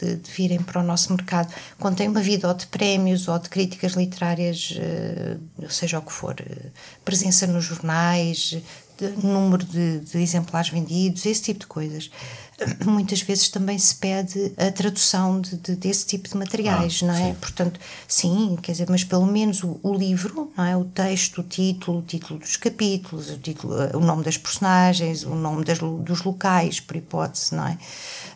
de, de, virem para o nosso mercado, quando tem uma vida ou de prémios ou de críticas literárias, uh, seja o que for, uh, presença nos jornais, número de, de, exemplares vendidos, esse tipo de coisas. Muitas vezes também se pede a tradução de, de desse tipo de materiais, ah, não é? Sim. Portanto, sim, quer dizer, mas pelo menos o, o, livro, não é? O texto, o título, o título dos capítulos, o, título, o nome das personagens, o nome das, dos locais, por hipótese, não é?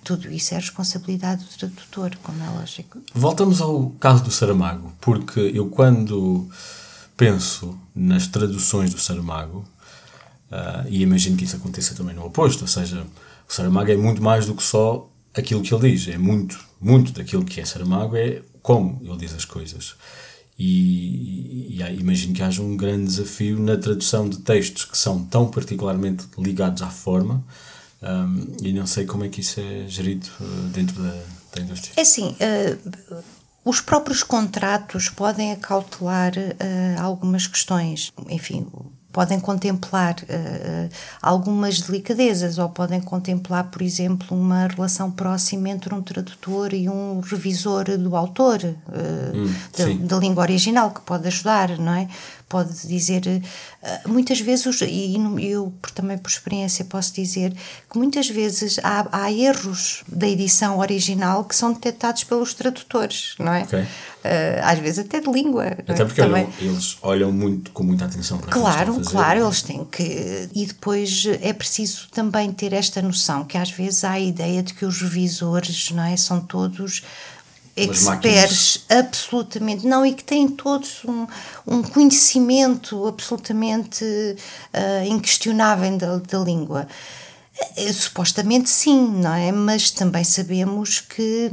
Tudo isso é responsabilidade do tradutor, como é lógico. Voltamos ao caso do Saramago, porque eu quando penso nas traduções do Saramago, Uh, e imagino que isso aconteça também no oposto, ou seja, o Saramago é muito mais do que só aquilo que ele diz, é muito, muito daquilo que é Saramago, é como ele diz as coisas. E, e, e imagino que haja um grande desafio na tradução de textos que são tão particularmente ligados à forma, um, e não sei como é que isso é gerido uh, dentro da, da indústria. É assim, uh, os próprios contratos podem acautelar uh, algumas questões. Enfim, podem contemplar uh, algumas delicadezas ou podem contemplar, por exemplo, uma relação próxima entre um tradutor e um revisor do autor uh, hum, da, da, língua original que pode ajudar, não é? Pode dizer uh, muitas vezes e eu também por experiência posso dizer que muitas vezes há, há erros da edição original que são detectados pelos tradutores, não é? Okay. Uh, às vezes até de língua. Até porque olham, eles olham muito com muita atenção para Claro, claro, eles têm que. E depois é preciso também ter esta noção que às vezes há a ideia de que os revisores não é, são todos experts absolutamente. Não e que têm todos um, um conhecimento absolutamente uh, inquestionável da, da língua. É, supostamente sim, não é? Mas também sabemos que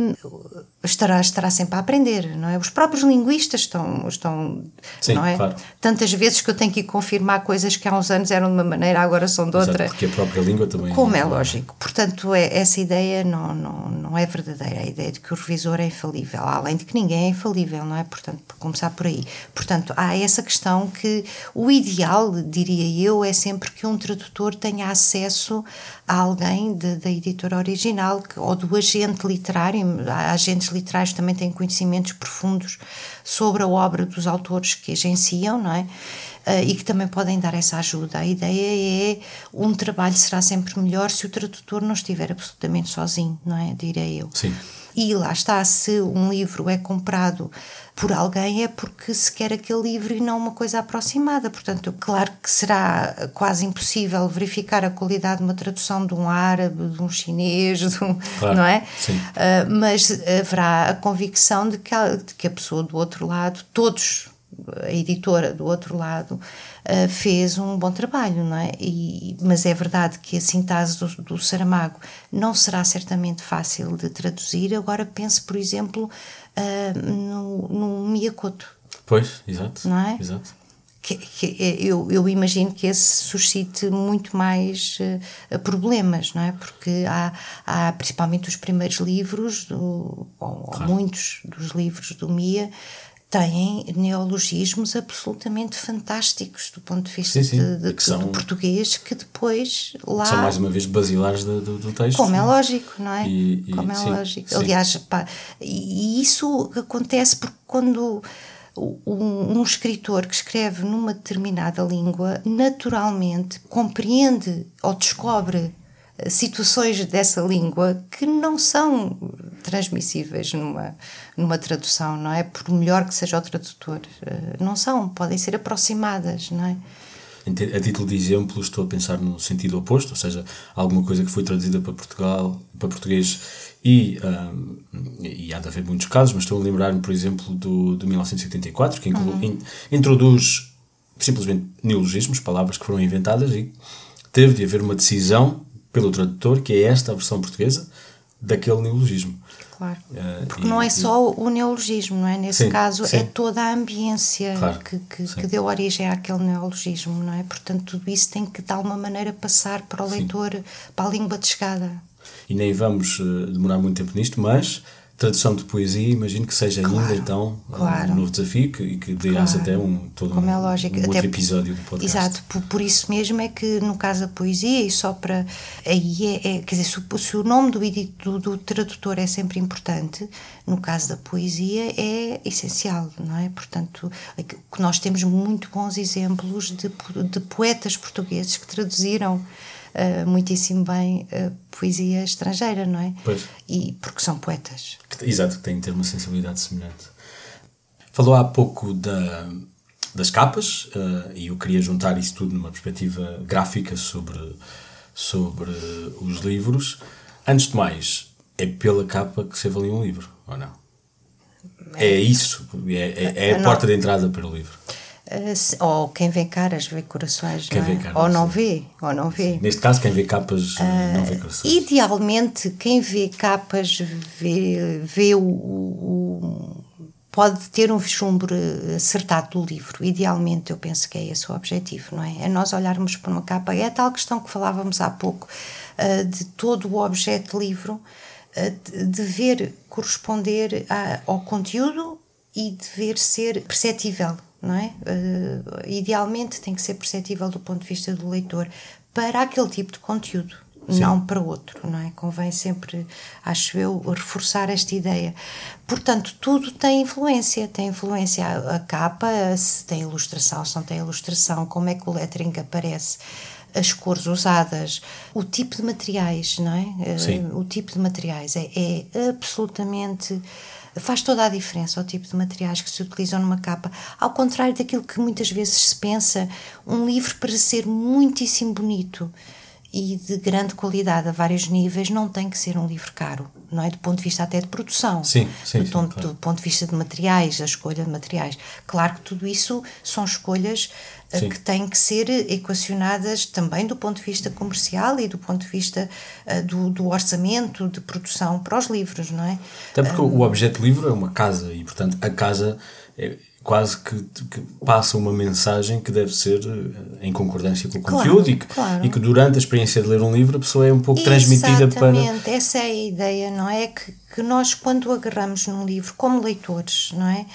estará, estará sempre a aprender, não é? Os próprios linguistas estão, estão sim, não é? Claro. Tantas vezes que eu tenho que confirmar coisas que há uns anos eram de uma maneira, agora são de outra. Exato, porque a própria língua também. Como é, é lógico. Portanto, é, essa ideia não, não, não é verdadeira, a ideia de que o revisor é infalível, além de que ninguém é infalível, não é? Portanto, por começar por aí. Portanto, há essa questão que o ideal, diria eu, é sempre que um tradutor tenha acesso alguém de, da editora original que, ou do agente literário. Agentes literários também têm conhecimentos profundos sobre a obra dos autores que agenciam, não é? Uh, e que também podem dar essa ajuda. A ideia é um trabalho será sempre melhor se o tradutor não estiver absolutamente sozinho, não é? Direi eu. Sim. E lá está, se um livro é comprado por alguém é porque se quer aquele livro e não uma coisa aproximada. Portanto, claro que será quase impossível verificar a qualidade de uma tradução de um árabe, de um chinês, de um, claro, não é? Sim. Uh, mas haverá a convicção de que, a, de que a pessoa do outro lado, todos, a editora do outro lado, uh, fez um bom trabalho, não é? E, mas é verdade que a sintase do, do Saramago não será certamente fácil de traduzir. Agora pense, por exemplo, uh, no, no Miyakoto. Pois, exato. Não é? Exato. que, que eu, eu, imagino que esse suscite muito mais uh, problemas, não é? Porque há, há principalmente os primeiros livros, do, ou, claro. muitos dos livros do Mia, têm neologismos absolutamente fantásticos do ponto de vista sim, sim. De, de, são, do português que depois lá são mais uma vez basilares do, do, do texto como é lógico não é? E, e, como é sim, lógico. aliás pá, e isso acontece porque quando um, um, escritor que escreve numa determinada língua naturalmente compreende ou descobre situações dessa língua que não são transmissíveis numa, numa tradução, não é? Por melhor que seja o tradutor. Eh, não são, podem ser aproximadas, não é? A título de exemplo, estou a pensar no sentido oposto, ou seja, alguma coisa que foi traduzida para Portugal, para português e, um, e há de haver muitos casos, mas estou a lembrar-me, por exemplo, do, do 1984, que inclu, uhum. in, introduz simplesmente neologismos, palavras que foram inventadas e teve de haver uma decisão pelo tradutor que é esta a versão portuguesa daquele neologismo. Claro. Uh, Porque e, não é só o neologismo, não é? Nesse sim, caso sim. é toda a ambiência claro, que, que, que, deu origem àquele neologismo, não é? Portanto, tudo isso tem que de alguma maneira passar para o leitor, para a língua de chegada e nem vamos uh, demorar muito tempo nisto, mas tradução de poesia, imagino que seja claro, ainda então claro. um novo desafio que, e que dê claro. até um, todo Como um, é lógico. um outro episódio do podcast. Exato, por, por, isso mesmo é que no caso da poesia, e só para. Aí é, é quer dizer, se, se, o nome do, do, do tradutor é sempre importante, no caso da poesia é essencial, não é? Portanto, é que nós temos muito bons exemplos de, de poetas portugueses que traduziram uh, muitíssimo bem uh, poesia estrangeira, não é? Pois. E porque são poetas. Exato, que têm de ter uma sensibilidade semelhante. Falou há pouco da, das capas uh, e eu queria juntar isso tudo numa perspectiva gráfica sobre, sobre os livros. Antes de mais, é pela capa que se avalia um livro, ou não? É, é isso, é, é, é a porta de entrada para o livro. Uh, ou quem vê caras vê corações, não é? vê caras, ou não sim. vê, ou não vê. Neste caso, quem vê capas uh, não vê corações. Idealmente, quem vê capas vê, vê o, o, pode ter um vislumbre acertado do livro. Idealmente, eu penso que é esse o objetivo, não é? É nós olharmos para uma capa. É a tal questão que falávamos há pouco uh, de todo o objeto de livro dever corresponder a, ao conteúdo e dever ser perceptível não é? Uh, idealmente tem que ser perceptível do ponto de vista do leitor para aquele tipo de conteúdo, Sim. não para outro, não é? Convém sempre, acho eu, reforçar esta ideia. Portanto, tudo tem influência, tem influência a, a capa, se tem ilustração, se não tem ilustração, como é que o lettering aparece as cores usadas, o tipo de materiais, não é? Sim. Uh, o tipo de materiais é, é absolutamente faz toda a diferença o tipo de materiais que se utilizam numa capa. Ao contrário daquilo que muitas vezes se pensa, um livro para ser muitíssimo bonito e de grande qualidade a vários níveis não tem que ser um livro caro, não é? Do ponto de vista até de produção, sim, sim, do, sim, ponto, claro. do ponto de vista de materiais, a escolha de materiais. Claro que tudo isso são escolhas Sim. que têm que ser equacionadas também do ponto de vista comercial e do ponto de vista uh, do, do, orçamento de produção para os livros, não é? Até porque um, o objeto livro é uma casa e, portanto, a casa é quase que, que, passa uma mensagem que deve ser eh, em concordância com o claro, conteúdo e que, claro. e que durante a experiência de ler um livro a pessoa é um pouco Exatamente, transmitida para... Exatamente, essa é a ideia, não é? Que, que nós quando agarramos num livro como leitores, não é?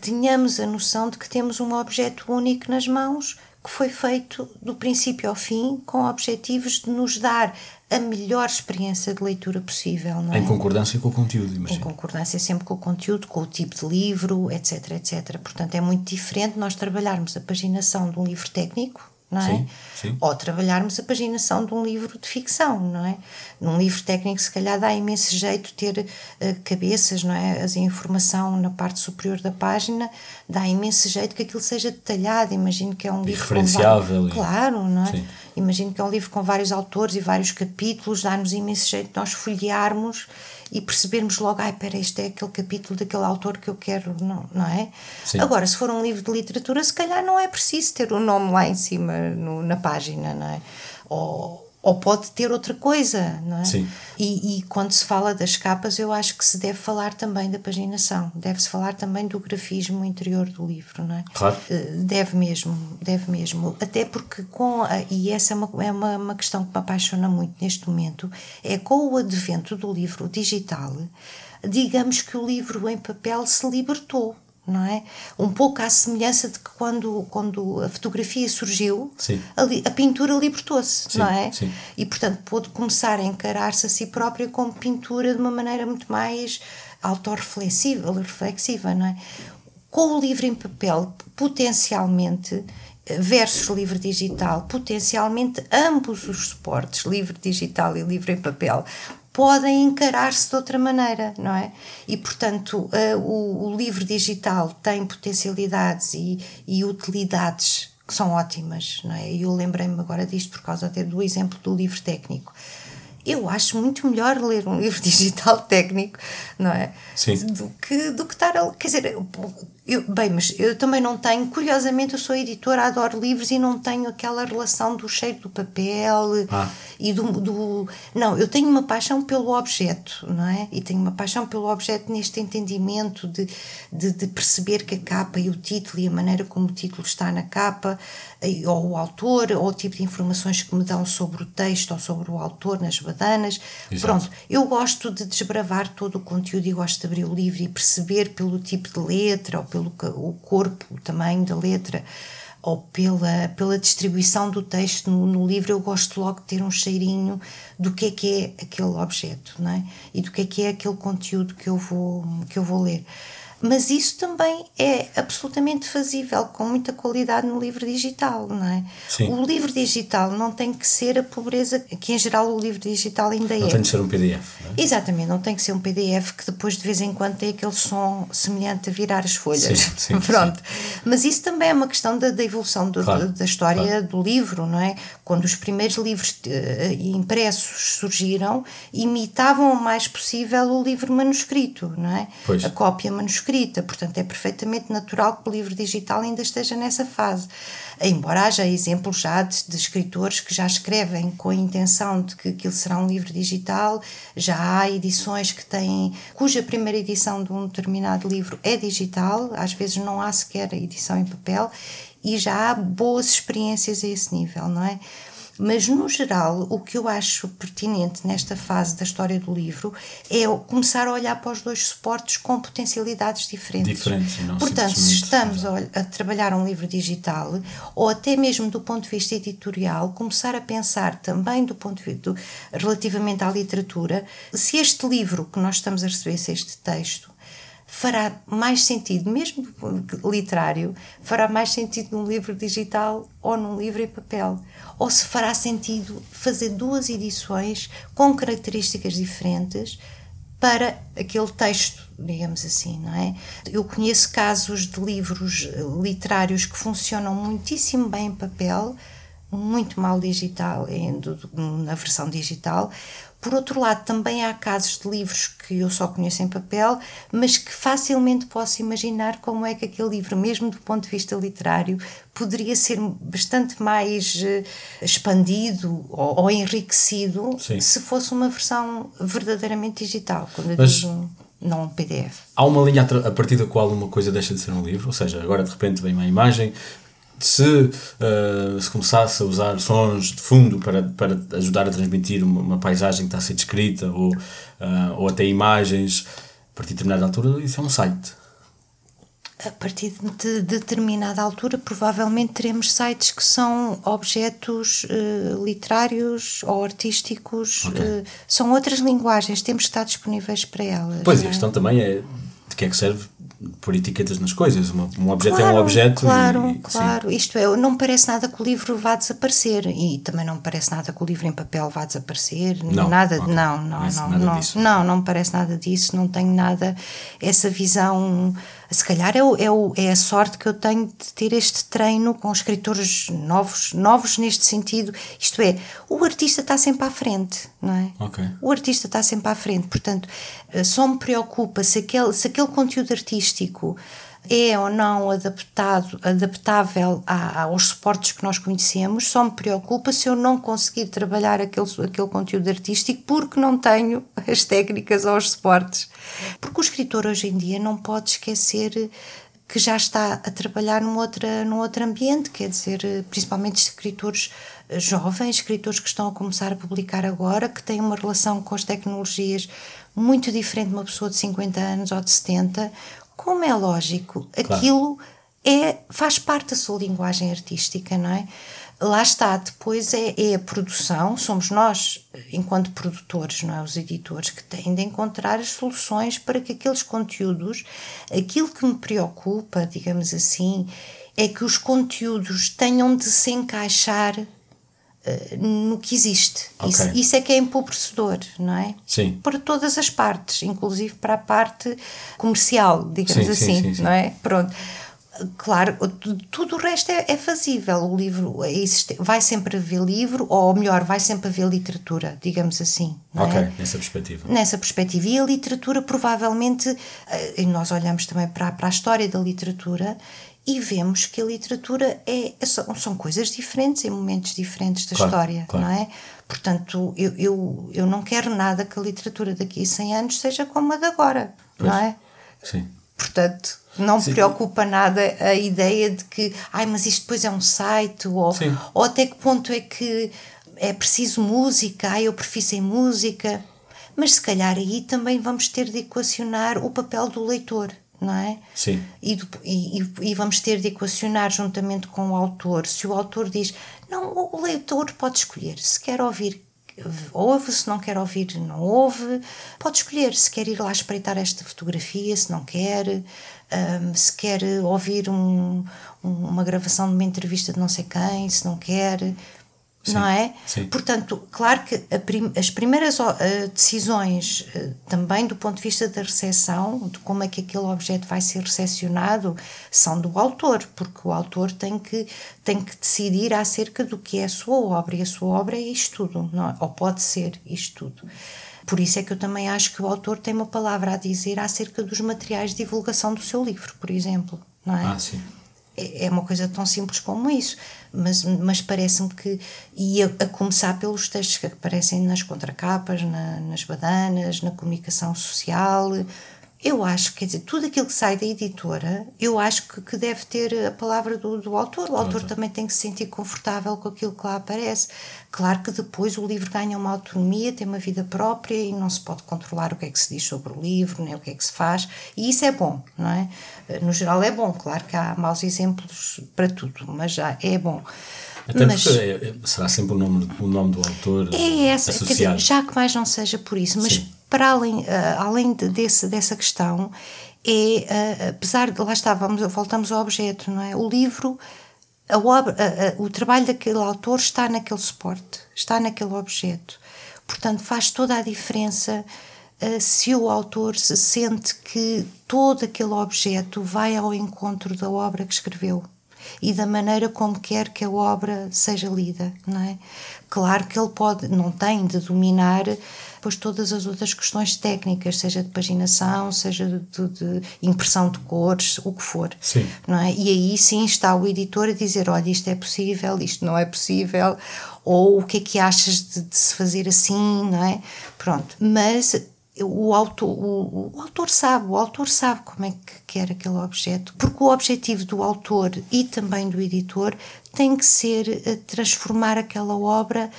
Tenhamos a noção de que temos um objeto único nas mãos que foi feito do princípio ao fim com objetivos de nos dar a melhor experiência de leitura possível. Não é? Em concordância com o conteúdo, imagino. Em concordância sempre com o conteúdo, com o tipo de livro, etc, etc. Portanto, é muito diferente nós trabalharmos a paginação de um livro técnico não é? Sim, sim. Ou trabalharmos a paginação de um livro de ficção, não é? Num livro técnico, se calhar dá imenso jeito ter uh, cabeças, não é? As informação na parte superior da página dá imenso jeito que aquilo seja detalhado. Imagino que é um livro. Referenciável. Com, claro, não é? Sim. Imagino que é um livro com vários autores e vários capítulos, dá-nos imenso jeito nós folhearmos e percebermos logo, ai, espera, este é aquele capítulo daquele autor que eu quero, não, não é? Sim. Agora, se for um livro de literatura, se calhar não é preciso ter o nome lá em cima no, na página, não é? Ou, ou pode ter outra coisa, não é? Sim. E, e, quando se fala das capas, eu acho que se deve falar também da paginação, deve-se falar também do grafismo interior do livro, não é? Claro. Eh, deve mesmo, deve mesmo. Até porque com, a, e essa é, uma, é uma, uma questão que me apaixona muito neste momento, é com o advento do livro digital, digamos que o livro em papel se libertou não é? Um pouco à semelhança de que quando, quando a fotografia surgiu, a, a, pintura libertou-se, não é? Sim. E portanto pôde começar a encarar-se a si própria como pintura de uma maneira muito mais autorreflexiva, reflexiva, não é? Com o livro em papel, potencialmente, versus livro digital, potencialmente ambos os suportes, livro digital e livro em papel, podem encarar-se de outra maneira, não é? E, portanto, uh, o, o, livro digital tem potencialidades e, e utilidades que são ótimas, não é? E eu lembrei-me agora disto por causa até do exemplo do livro técnico. Eu acho muito melhor ler um livro digital técnico, não é? Sim. Do que, do que estar a. Quer dizer, eu, bem, mas eu também não tenho, curiosamente, eu sou editora, adoro livros e não tenho aquela relação do cheiro do papel ah. e do, do. Não, eu tenho uma paixão pelo objeto, não é? E tenho uma paixão pelo objeto neste entendimento de, de, de perceber que a capa e o título e a maneira como o título está na capa, ou o autor, ou o tipo de informações que me dão sobre o texto ou sobre o autor nas badanas. Exato. Pronto, eu gosto de desbravar todo o conteúdo e gosto de abrir o livro e perceber pelo tipo de letra ou pelo pelo o corpo, o tamanho da letra ou pela, pela distribuição do texto no, no, livro, eu gosto logo de ter um cheirinho do que é que é aquele objeto, não é? E do que é que é aquele conteúdo que eu vou, que eu vou ler mas isso também é absolutamente fazível, com muita qualidade no livro digital, não é? Sim. O livro digital não tem que ser a pobreza que, em geral, o livro digital ainda não é. Não tem que ser um PDF, não é? Exatamente, não tem que ser um PDF que depois, de vez em quando, tem aquele som semelhante a virar as folhas. Sim, sim, Pronto. Mas isso também é uma questão da, da evolução do, claro, da história claro. do livro, não é? Quando os primeiros livros uh, impressos surgiram, imitavam o mais possível o livro manuscrito, não é? Pois. A cópia manuscrita. Portanto, é perfeitamente natural que o livro digital ainda esteja nessa fase. Embora haja exemplos já de, de escritores que já escrevem com a intenção de que aquilo será um livro digital, já há edições que têm, cuja primeira edição de um determinado livro é digital, às vezes não há sequer edição em papel, e já há boas experiências a esse nível, não é? Mas, no geral, o que eu acho pertinente nesta fase da história do livro é começar a olhar para os dois suportes com potencialidades diferentes. Diferentes, não Portanto, se estamos a, a, trabalhar um livro digital, ou até mesmo do ponto de vista editorial, começar a pensar também do ponto de vista relativamente à literatura, se este livro que nós estamos a receber, se este texto, fará mais sentido, mesmo literário, fará mais sentido num livro digital ou num livro em papel. Ou se fará sentido fazer duas edições com características diferentes para aquele texto, digamos assim, não é? Eu conheço casos de livros literários que funcionam muitíssimo bem em papel, muito mal digital, na versão digital, por outro lado, também há casos de livros que eu só conheço em papel, mas que facilmente posso imaginar como é que aquele livro, mesmo do ponto de vista literário, poderia ser bastante mais uh, expandido ou, ou enriquecido Sim. se fosse uma versão verdadeiramente digital, quando eu mas... digo não um PDF. Há uma linha a partir da qual uma coisa deixa de ser um livro, ou seja, agora de repente vem uma imagem, se, uh, se começasse a usar sons de fundo para, para ajudar a transmitir uma, uma paisagem que está a ser descrita ou, uh, ou até imagens, a partir de determinada altura, isso é um site. A partir de determinada altura, provavelmente teremos sites que são objetos uh, literários ou artísticos, okay. são outras linguagens, temos que estar disponíveis para elas. Pois, é? a questão também é que é que serve por etiquetas nas coisas. Um objeto claro, é um objeto. Claro, e, claro. Sim. Isto é, não me parece nada que o livro vá desaparecer e também não me parece nada que o livro em papel vá desaparecer. Não, nada, okay. não, não, não, nada não, não, não me parece nada disso. Não tenho nada essa visão. Se calhar é, o, é, o, é a sorte que eu tenho de ter este treino com escritores novos, novos neste sentido. Isto é, o artista está sempre à frente, não é? Okay. O artista está sempre à frente, portanto, só me preocupa se aquele, se aquele conteúdo artístico é ou não adaptado, adaptável a, aos suportes que nós conhecemos, só me preocupa se eu não conseguir trabalhar aquele, aquele conteúdo artístico porque não tenho as técnicas ou os suportes. Porque o escritor hoje em dia não pode esquecer que já está a trabalhar num, outra, num outro ambiente, quer dizer, principalmente escritores eh, jovens, escritores que estão a começar a publicar agora, que têm uma relação com as tecnologias muito diferente de uma pessoa de 50 anos ou de 70, como é lógico, claro. aquilo é, faz parte da sua linguagem artística, não é? Lá está, depois é, é, a produção, somos nós, enquanto produtores, não é? Os editores, que têm de encontrar as soluções para que aqueles conteúdos, aquilo que me preocupa, digamos assim, é que os conteúdos tenham de se encaixar no que existe. Okay. Isso, isso, é que é empobrecedor, não é? Sim. Para todas as partes, inclusive para a parte comercial, digamos sim, assim, sim, sim, não é? Pronto. Claro, tudo o resto é, é fazível. O livro existe, vai sempre haver livro, ou melhor, vai sempre haver literatura, digamos assim. ok, é? nessa perspectiva. Nessa perspectiva. E a literatura, provavelmente, eh, e nós olhamos também para, para a história da literatura e vemos que a literatura é, é são, são coisas diferentes em momentos diferentes da claro, história, claro. não é? Portanto, eu, eu, eu não quero nada que a literatura daqui a 100 anos seja como a de agora, pois, não é? Sim. Portanto, não me preocupa nada a ideia de que, ai, mas isto depois é um site, ou, ou até que ponto é que é preciso música, ai, eu prefiro sem música. Mas se calhar aí também vamos ter de equacionar o papel do leitor, não é? Sim. E, e, e vamos ter de equacionar juntamente com o autor. Se o autor diz, não, o leitor pode escolher se quer ouvir ouve, se não quer ouvir, não ouve. Pode escolher se quer ir lá espreitar esta fotografia, se não quer, um, se quer ouvir um, uma gravação de uma entrevista de não sei quem, se não quer. Sim, não é? Sim. Portanto, claro que prim as primeiras uh, decisões, uh, também do ponto de vista da recepção, de como é que aquele objeto vai ser recepcionado, são do autor, porque o autor tem que, tem que decidir acerca do que é a sua obra, e a sua obra é isto tudo, não é? ou pode ser isto tudo. Por isso é que eu também acho que o autor tem uma palavra a dizer acerca dos materiais de divulgação do seu livro, por exemplo, não é? Ah, sim é, é uma coisa tão simples como isso, mas, mas parece-me que, e a, a, começar pelos textos que aparecem nas contracapas, na, nas badanas, na comunicação social, eu acho, quer dizer, tudo aquilo que sai da editora, eu acho que, que deve ter a palavra do, do autor. O autor também tem que se sentir confortável com aquilo que lá aparece. Claro que depois o livro ganha uma autonomia, tem uma vida própria e não se pode controlar o que é que se diz sobre o livro, nem o que é que se faz, e isso é bom, não é? No geral é bom, claro que há maus exemplos para tudo, mas já é bom. Até mas, porque é, é, será sempre o nome, o nome do autor é essa, associado. Dizer, já que mais não seja por isso, mas Sim para além, uh, além de, desse, dessa questão, é, uh, apesar de, lá está, vamos, voltamos ao objeto, não é? O livro, a obra, o trabalho daquele autor está naquele suporte, está naquele objeto. Portanto, faz toda a diferença se o autor se sente que todo aquele objeto vai ao encontro da obra que escreveu e da maneira como quer que a obra seja lida, não é? Claro que ele pode, não tem de dominar depois todas as outras questões técnicas, seja de paginação, seja de, de, impressão de cores, o que for. Sim. Não é? E aí sim está o editor a dizer: olha, isto é possível, isto não é possível, ou o que é que achas de, de se fazer assim, não é? Pronto. Mas o autor, o, o, autor sabe, o autor sabe como é que quer aquele objeto, porque o objetivo do autor e também do editor tem que ser eh, transformar aquela obra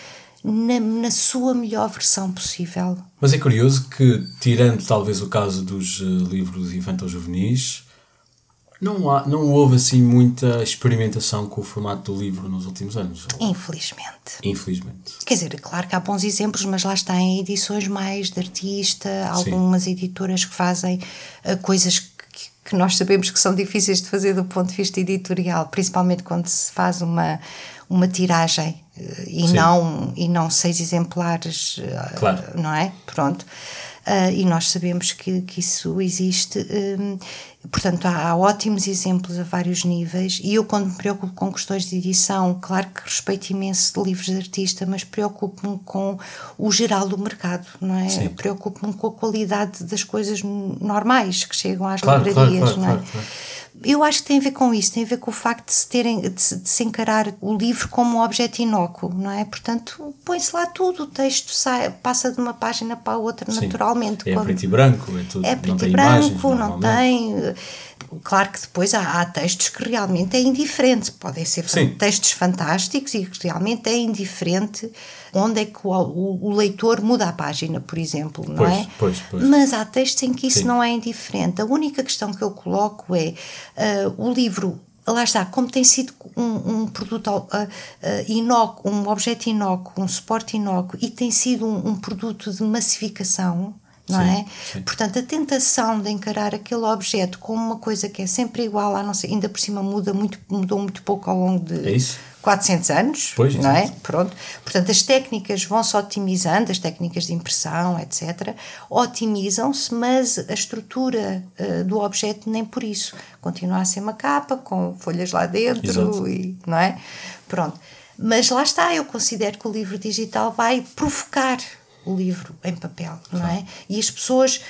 na, na sua melhor versão possível. Mas é curioso que, tirando talvez o caso dos uh, livros infantil-juvenis, não, há, não houve assim muita experimentação com o formato do livro nos últimos anos. Infelizmente. Infelizmente. Quer dizer, claro que há bons exemplos, mas lá está em edições mais de artista, algumas Sim. editoras que fazem uh, coisas que, que nós sabemos que são difíceis de fazer do ponto de vista editorial, principalmente quando se faz uma, uma tiragem eh, e não e não seis exemplares eh, claro. não é? Pronto. Uh, e nós sabemos que, que isso existe um, Portanto, há, há, ótimos exemplos a vários níveis, e eu, quando me preocupo com questões de edição, claro que respeito imenso de livros de artista, mas preocupo-me com o geral do mercado, não é? Preocupo-me com a qualidade das coisas normais que chegam às claro, livrarias, claro, claro, não é? Eu acho que tem a ver com isso, tem a ver com o facto de se, terem, de se, de se encarar o livro como um objeto inócuo, não é? Portanto, põe-se lá tudo, o texto sai, passa de uma página para a outra Sim. naturalmente. É preto e branco, é tudo. É preto e branco, não tem Claro que depois há, há, textos que realmente é indiferente, podem ser Sim. textos fantásticos e que realmente é indiferente onde é que o, o, o, leitor muda a página, por exemplo, não pois, é? Pois, pois. Mas há textos em que isso Sim. não é indiferente. A única questão que eu coloco é uh, o livro lá está, como tem sido um, um produto uh, uh, inócuo, um objeto inócuo, um suporte inócuo e tem sido um, um produto de massificação, não sim, é? Sim. Portanto, a tentação de encarar aquele objeto como uma coisa que é sempre igual, a não ser, ainda por cima muda muito, mudou muito pouco ao longo de é 400 anos, pois, não é? Pronto. Portanto, as técnicas vão-se otimizando, as técnicas de impressão, etc., otimizam-se, mas a estrutura uh, do objeto nem por isso. Continua a ser uma capa com folhas lá dentro, e, não é? Pronto. Mas lá está, eu considero que o livro digital vai provocar o livro em papel, não é? E as pessoas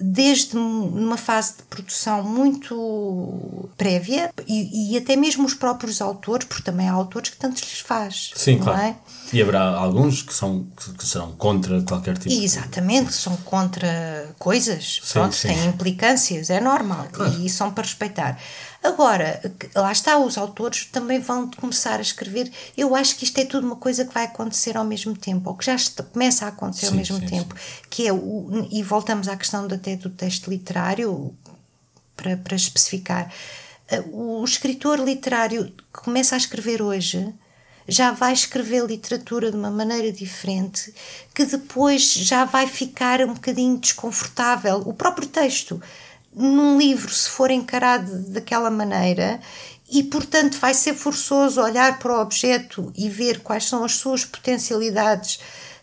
desde uma fase de produção muito prévia e, e, até mesmo os próprios autores, porque também há autores que tanto lhes faz. Sim, claro. É? E haverá alguns que, são, que serão contra qualquer tipo e, Exatamente, de... são contra coisas, sim, pronto, sim. têm implicâncias, é normal, claro. e são para respeitar. Agora, lá está, os autores também vão começar a escrever. Eu acho que isto é tudo uma coisa que vai acontecer ao mesmo tempo, ou que já está, começa a acontecer sim, ao mesmo sim, tempo, sim. que é o, e voltamos à questão até do texto literário, para, para especificar. O escritor literário que começa a escrever hoje já vai escrever literatura de uma maneira diferente, que depois já vai ficar um bocadinho desconfortável. O próprio texto num livro, se for encarado daquela maneira, e portanto vai ser forçoso olhar para o objeto e ver quais são as suas potencialidades,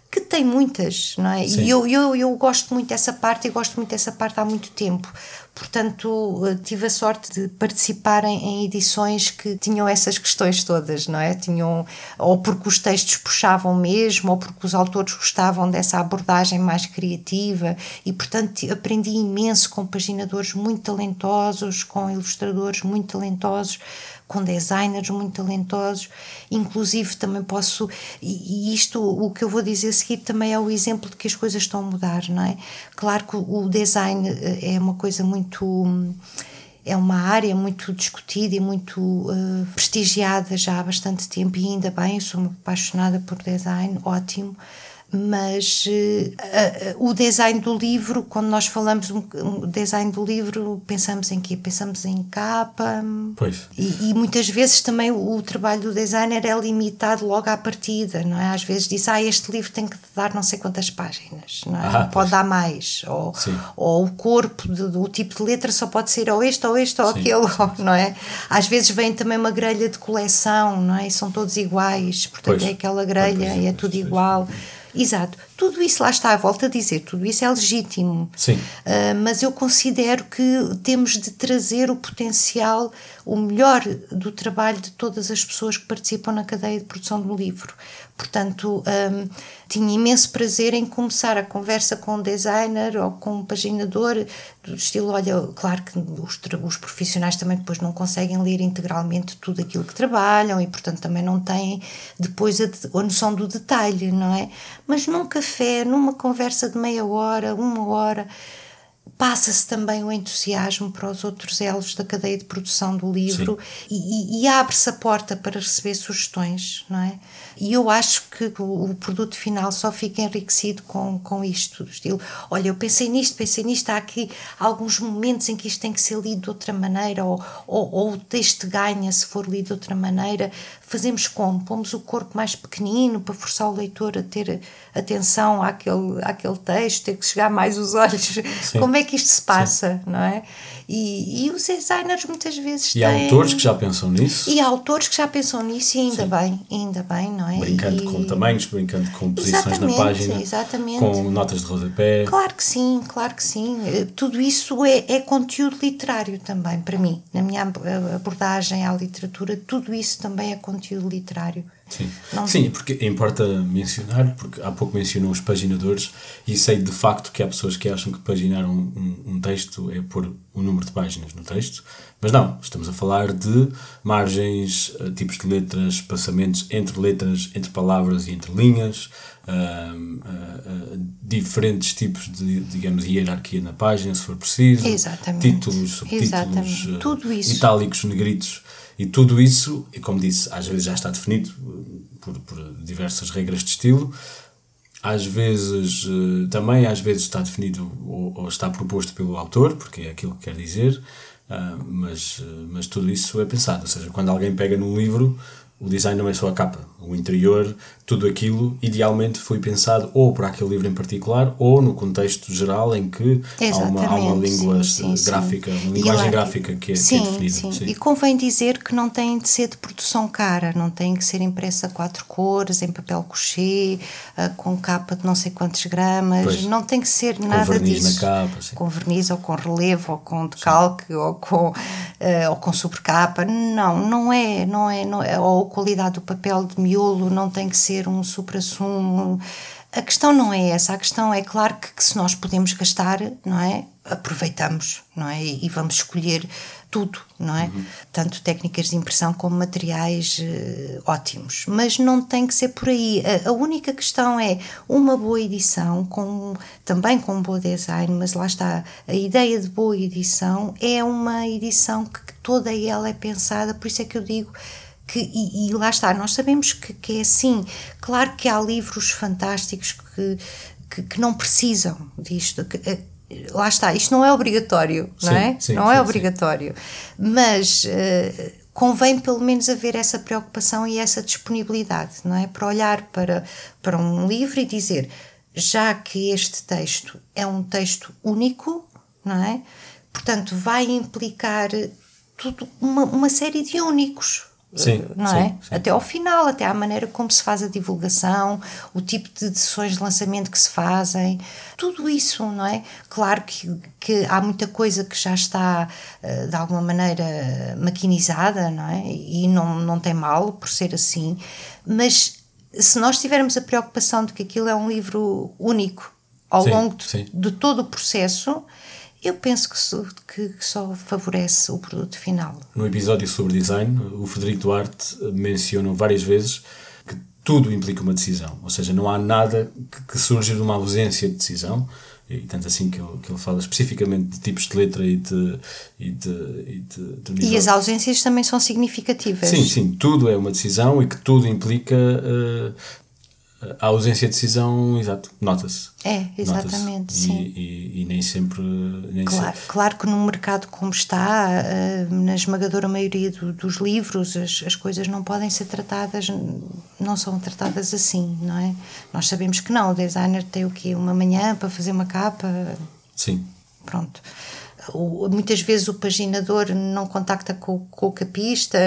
que tem muitas, não é? Sim. E eu, eu, eu gosto muito dessa parte e gosto muito dessa parte há muito tempo. Portanto, eh, tive a sorte de participar em, em, edições que tinham essas questões todas, não é? Tinham, ou porque os textos puxavam mesmo, ou porque os autores gostavam dessa abordagem mais criativa, e portanto aprendi imenso com paginadores muito talentosos, com ilustradores muito talentosos com designers muito talentosos, inclusive também posso, e isto, o que eu vou dizer a seguir também é o exemplo de que as coisas estão a mudar, não é? Claro que o design eh, é uma coisa muito é uma área muito discutida e muito uh, prestigiada já há bastante tempo e ainda bem, sou apaixonada por design, ótimo mas uh, uh, o design do livro, quando nós falamos um, um, design do livro, pensamos em quê? Pensamos em capa. Pois. E, e, muitas vezes também o, o, trabalho do designer é limitado logo à partida, não é? Às vezes diz, ah, este livro tem que dar não sei quantas páginas, não é? Ah, não pode dar mais. Ou, ou o corpo, do, o tipo de letra só pode ser ou este, ou este, ou sim, aquele, não é? Às vezes vem também uma grelha de coleção, não é? E são todos iguais, portanto pois. é aquela grelha pois, e é tudo igual. Exato. Tudo isso lá está, volta a dizer, tudo isso é legítimo. Sim. Uh, mas eu considero que temos de trazer o potencial, o melhor do trabalho de todas as pessoas que participam na cadeia de produção do livro. Portanto, um, tinha imenso prazer em começar a conversa com um designer ou com um paginador, do estilo: olha, claro que os, os profissionais também depois não conseguem ler integralmente tudo aquilo que trabalham e, portanto, também não têm depois a, a noção do detalhe, não é? Mas num café, numa conversa de meia hora, uma hora passa-se também o entusiasmo para os outros elos da cadeia de produção do livro e, e, abre-se a porta para receber sugestões, não é? E eu acho que o, o, produto final só fica enriquecido com, com isto, do estilo, olha, eu pensei nisto, pensei nisto, há aqui alguns momentos em que isto tem que ser lido de outra maneira, ou, ou, ou o texto ganha se for lido de outra maneira, fazemos como? Pomos o corpo mais pequenino para forçar o leitor a ter atenção àquele, àquele texto, ter que chegar mais os olhos. Sim. Como é que isto se passa, Sim. não é? E, e, os designers muitas vezes e têm... há autores que já pensam nisso e há autores que já pensam nisso e ainda Sim. bem ainda bem não é brincando e... com tamanhos brincando com posições exatamente, na página exatamente. com notas de rodapé claro que sim claro que sim tudo isso é, é conteúdo literário também para mim na minha abordagem à literatura tudo isso também é conteúdo literário Sim. Sim, porque importa mencionar, porque há pouco mencionou os paginadores e sei de facto que há pessoas que acham que paginar um, um, um texto é pôr o um número de páginas no texto, mas não, estamos a falar de margens, uh, tipos de letras, passamentos entre letras, entre palavras e entre linhas, uh, uh, diferentes tipos de, digamos, hierarquia na página, se for preciso, Exatamente. títulos, subtítulos, Tudo isso. itálicos, negritos e tudo isso, e como disse, às vezes já está definido eh, por, por diversas regras de estilo, às vezes eh, também às vezes está definido ou, ou, está proposto pelo autor, porque é aquilo que quer dizer, uh, mas, mas tudo isso é pensado. Ou seja, quando alguém pega num livro, o design não é só a capa, o interior, tudo aquilo idealmente foi pensado ou para aquele livro em particular ou no contexto geral em que há uma, há uma, língua sim, sim, gráfica, sim. uma linguagem gráfica que é, sim, que é definida. Sim. E convém dizer que não tem de ser de produção cara, não tem que ser impressa a quatro cores, em papel couché, uh, com capa de não sei quantos gramas, pois. não tem que ser com nada verniz disso. Na capa, com verniz ou com relevo ou com decalque ou com, uh, ou com sobrecapa, não, não é, não é, não é ou a qualidade do papel de miolo não tem que ser um supra-sumo. A questão não é essa, a questão é claro que, que, se nós podemos gastar, não é? Aproveitamos, não é? E, vamos escolher tudo, não é? Uhum. Tanto técnicas de impressão como materiais uh, ótimos. Mas não tem que ser por aí. A, a, única questão é uma boa edição, com, também com um bom design, mas lá está, a ideia de boa edição é uma edição que toda ela é pensada, por isso é que eu digo que, e, e, lá está, nós sabemos que, que, é assim. Claro que há livros fantásticos que, que, que não precisam disto. Que, eh, lá está, isto não é obrigatório, sim, não é? Sim, não é sim, é obrigatório. Mas uh, convém pelo menos haver essa preocupação e essa disponibilidade, não é? Para olhar para, para um livro e dizer, já que este texto é um texto único, não é? Portanto, vai implicar tudo, uma, uma série de únicos Sim, não sim, é? Sim. Até ao final, até à maneira como se faz a divulgação, o tipo de sessões de lançamento que se fazem, tudo isso, não é? Claro que, que há muita coisa que já está eh, de alguma maneira maquinizada, não é? E não, não tem mal por ser assim, mas se nós tivermos a preocupação de que aquilo é um livro único ao longo de, de todo o processo, eu penso que só, que só favorece o produto final. No episódio sobre design, o Frederico Duarte menciona várias vezes que tudo implica uma decisão, ou seja, não há nada que, que surja de uma ausência de decisão, e tanto assim que ele, que ele fala especificamente de tipos de letra e de. E, de, e, de, de e as ausências também são significativas. Sim, sim, tudo é uma decisão e que tudo implica uh, a ausência de decisão, exato, nota-se. É, exatamente, nota sim. E, e, e, nem sempre. Nem claro, sempre. claro que num mercado como está, uh, na esmagadora maioria do, dos livros, as, as coisas não podem ser tratadas, não são tratadas assim, não é? Nós sabemos que não, o designer tem o quê? Uma manhã para fazer uma capa. Sim. Pronto o, muitas vezes o paginador não contacta com, com, o capista.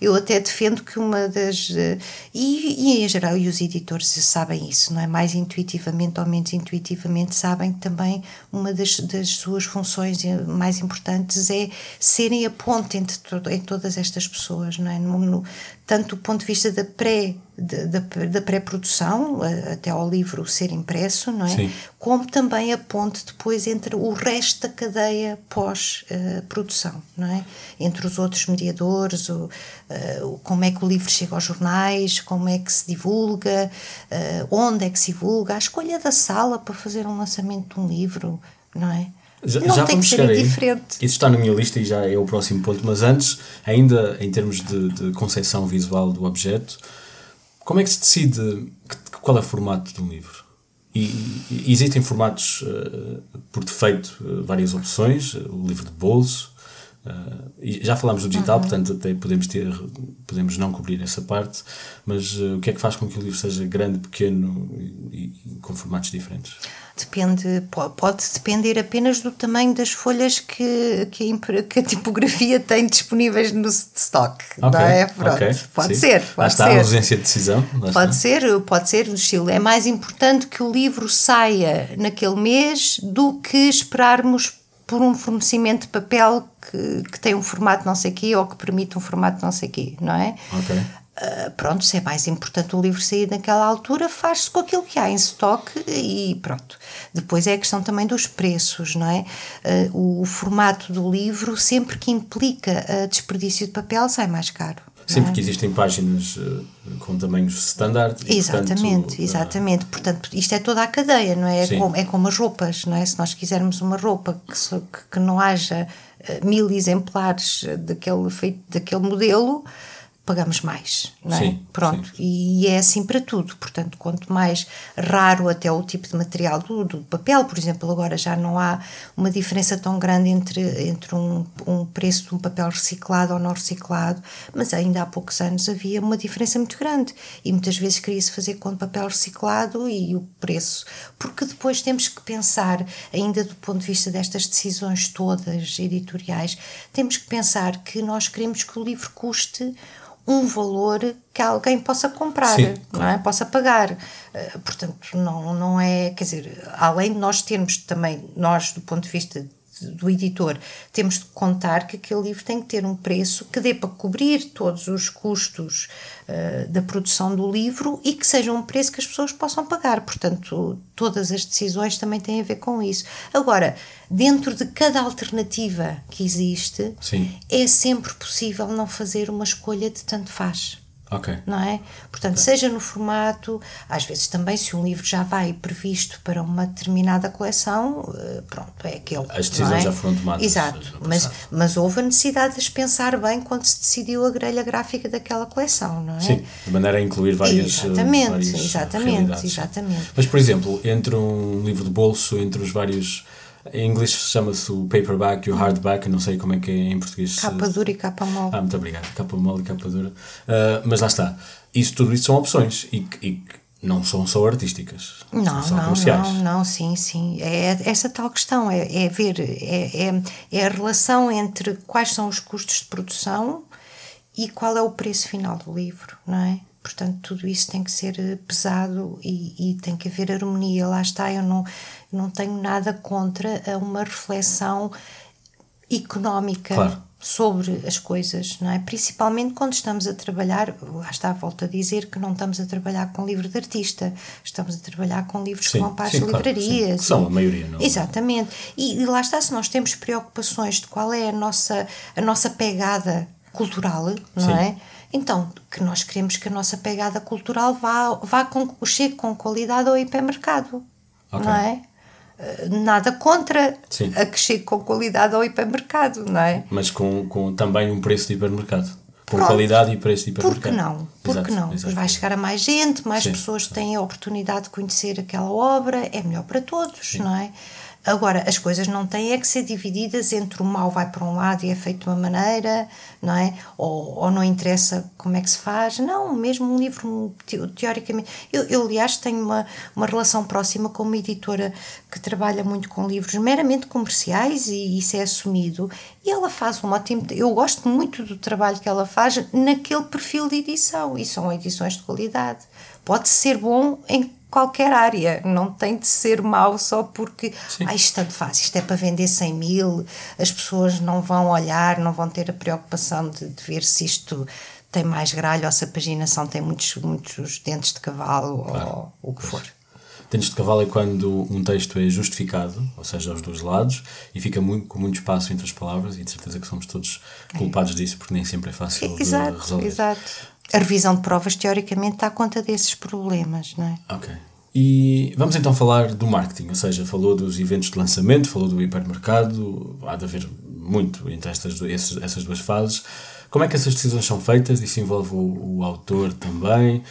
Eu até defendo que uma das. E, e em geral, e os editores sabem isso, não é? Mais intuitivamente ou menos intuitivamente, sabem que também uma das, das suas funções mais importantes é serem a ponte entre, entre todas estas pessoas, não é? No, no, tanto do ponto de vista da pré da, da pré-produção até ao livro ser impresso, não é? Sim. Como também a ponte depois entre o resto da cadeia pós-produção, não é? Entre os outros mediadores, o, uh, como é que o livro chega aos jornais, como é que se divulga, uh, onde é que se divulga, a escolha da sala para fazer um lançamento de um livro, não é? Já, não já vamos chegar aí. Diferente. Isso está na minha lista e já é o próximo ponto. Mas antes, ainda em termos de, de concepção visual do objeto, como é que se decide qual é o formato de um livro? E, e existem formatos uh, por defeito, uh, várias opções: o livro de bolso, Uh, já falámos do digital, uhum. portanto até podemos ter podemos não cobrir essa parte, mas uh, o que é que faz com que o livro seja grande, pequeno e, e com formatos diferentes? Depende, pode depender apenas do tamanho das folhas que, que, a, que a tipografia tem disponíveis no stock. Okay, não é? Pronto, okay, pode sim. ser. Pode Lá está ser. a ausência de decisão. pode ser, pode ser no estilo. É mais importante que o livro saia naquele mês do que esperarmos por um fornecimento de papel que, que tem um formato não sei quê ou que permite um formato não sei quê, não é? Ok. Uh, pronto, se é mais importante o livro sair naquela altura, faz-se com aquilo que há em estoque e pronto. Depois é a questão também dos preços, não é? Uh, o, o, formato do livro, sempre que implica uh, desperdício de papel, sai mais caro. Sim, é? porque existem páginas uh, com tamanhos standard. Exatamente, portanto, exatamente. Uh, portanto, isto é toda a cadeia, não é? É como, é como as roupas, não é? Se nós quisermos uma roupa que, que, que não haja uh, mil exemplares daquele, feito, daquele modelo, pagamos mais, não é? Sim, Pronto, sim. e é assim para tudo. Portanto, quanto mais raro até o tipo de material do, do, papel, por exemplo, agora já não há uma diferença tão grande entre, entre um, um preço de um papel reciclado ou não reciclado, mas ainda há poucos anos havia uma diferença muito grande e muitas vezes queria-se fazer com papel reciclado e o preço, porque depois temos que pensar, ainda do ponto de vista destas decisões todas editoriais, temos que pensar que nós queremos que o livro custe um valor que alguém possa comprar, Sim, não é? Possa pagar. Uh, portanto, não, não é, quer dizer, além de nós termos também, nós do ponto de vista do editor, temos de contar que aquele livro tem que ter um preço que dê para cobrir todos os custos uh, da produção do livro e que seja um preço que as pessoas possam pagar. Portanto, todas as decisões também têm a ver com isso. Agora, dentro de cada alternativa que existe, Sim. é sempre possível não fazer uma escolha de tanto faz. Ok. Não é? Portanto, okay. seja no formato, às vezes também, se um livro já vai previsto para uma determinada coleção, eh, pronto, é aquele. As decisões é? já foram tomadas. Exato, mas, mas houve a necessidade de pensar bem quando se decidiu a grelha gráfica daquela coleção, não é? Sim, de maneira a incluir várias. Eh, exatamente, várias exatamente, exatamente. Mas, por exemplo, entre um livro de bolso, entre os vários em inglês chama-se o paperback e o hardback, não sei como é que é em português. Capa dura e capa mole. Ah, muito obrigado. Capa mole e capa dura. Uh, mas lá está. Isso, tudo isso são opções e, e não são só artísticas. Não, são não, comerciais. não, não, sim, sim. É essa tal questão, é, é ver, é, é, é a relação entre quais são os custos de produção e qual é o preço final do livro, não é? Portanto, tudo isso tem que ser pesado e, e, tem que haver harmonia. Lá está, eu não, não tenho nada contra uma reflexão económica claro. sobre as coisas, não é? Principalmente quando estamos a trabalhar, lá está a volta a dizer que não estamos a trabalhar com livro de artista, estamos a trabalhar com livros sim, que vão para as sim, livrarias. Claro, são a maioria, não? É? Exatamente. E, e lá está, se nós temos preocupações de qual é a nossa, a nossa pegada cultural, não sim. é? Então, que nós queremos que a nossa pegada cultural vá, vá com, chegue com qualidade ao hipermercado, okay. não é? Eh, nada contra Sim. a que chegue com qualidade ao hipermercado, não é? Mas com, com também um preço de hipermercado. Com Pronto. qualidade e preço de hipermercado. Por que não? Por exato, que não? Exato. Vai chegar a mais gente, mais Sim. pessoas têm a oportunidade de conhecer aquela obra, é melhor para todos, Sim. não é? Agora, as coisas não têm é que ser divididas entre o mal vai para um lado e é feito de uma maneira, não é? Ou, ou não interessa como é que se faz. Não, mesmo um livro, teoricamente. Eu, eu, aliás, tenho uma, uma relação próxima com uma editora que trabalha muito com livros meramente comerciais e isso é assumido. E ela faz um ótimo. Eu gosto muito do trabalho que ela faz naquele perfil de edição e são edições de qualidade. Pode ser bom em qualquer área, não tem de ser mau só porque ah, isto tanto faz, isto é para vender 100 mil, as pessoas não vão olhar, não vão ter a preocupação de, de ver se isto tem mais gralho ou se a paginação tem muitos, muitos dentes de cavalo claro. ou o que for. Dentes de cavalo é quando um texto é justificado, ou seja, aos dois lados, e fica muito, com muito espaço entre as palavras, e de certeza que somos todos culpados é. disso, porque nem sempre é fácil exato, de resolver. Exato a revisão de provas, teoricamente, dá conta desses problemas, não é? Ok. E vamos então falar do marketing, ou seja, falou dos eventos de lançamento, falou do hipermercado, há de haver muito entre estas, essas duas fases. Como é que essas decisões são feitas? Isso envolve o, o autor também?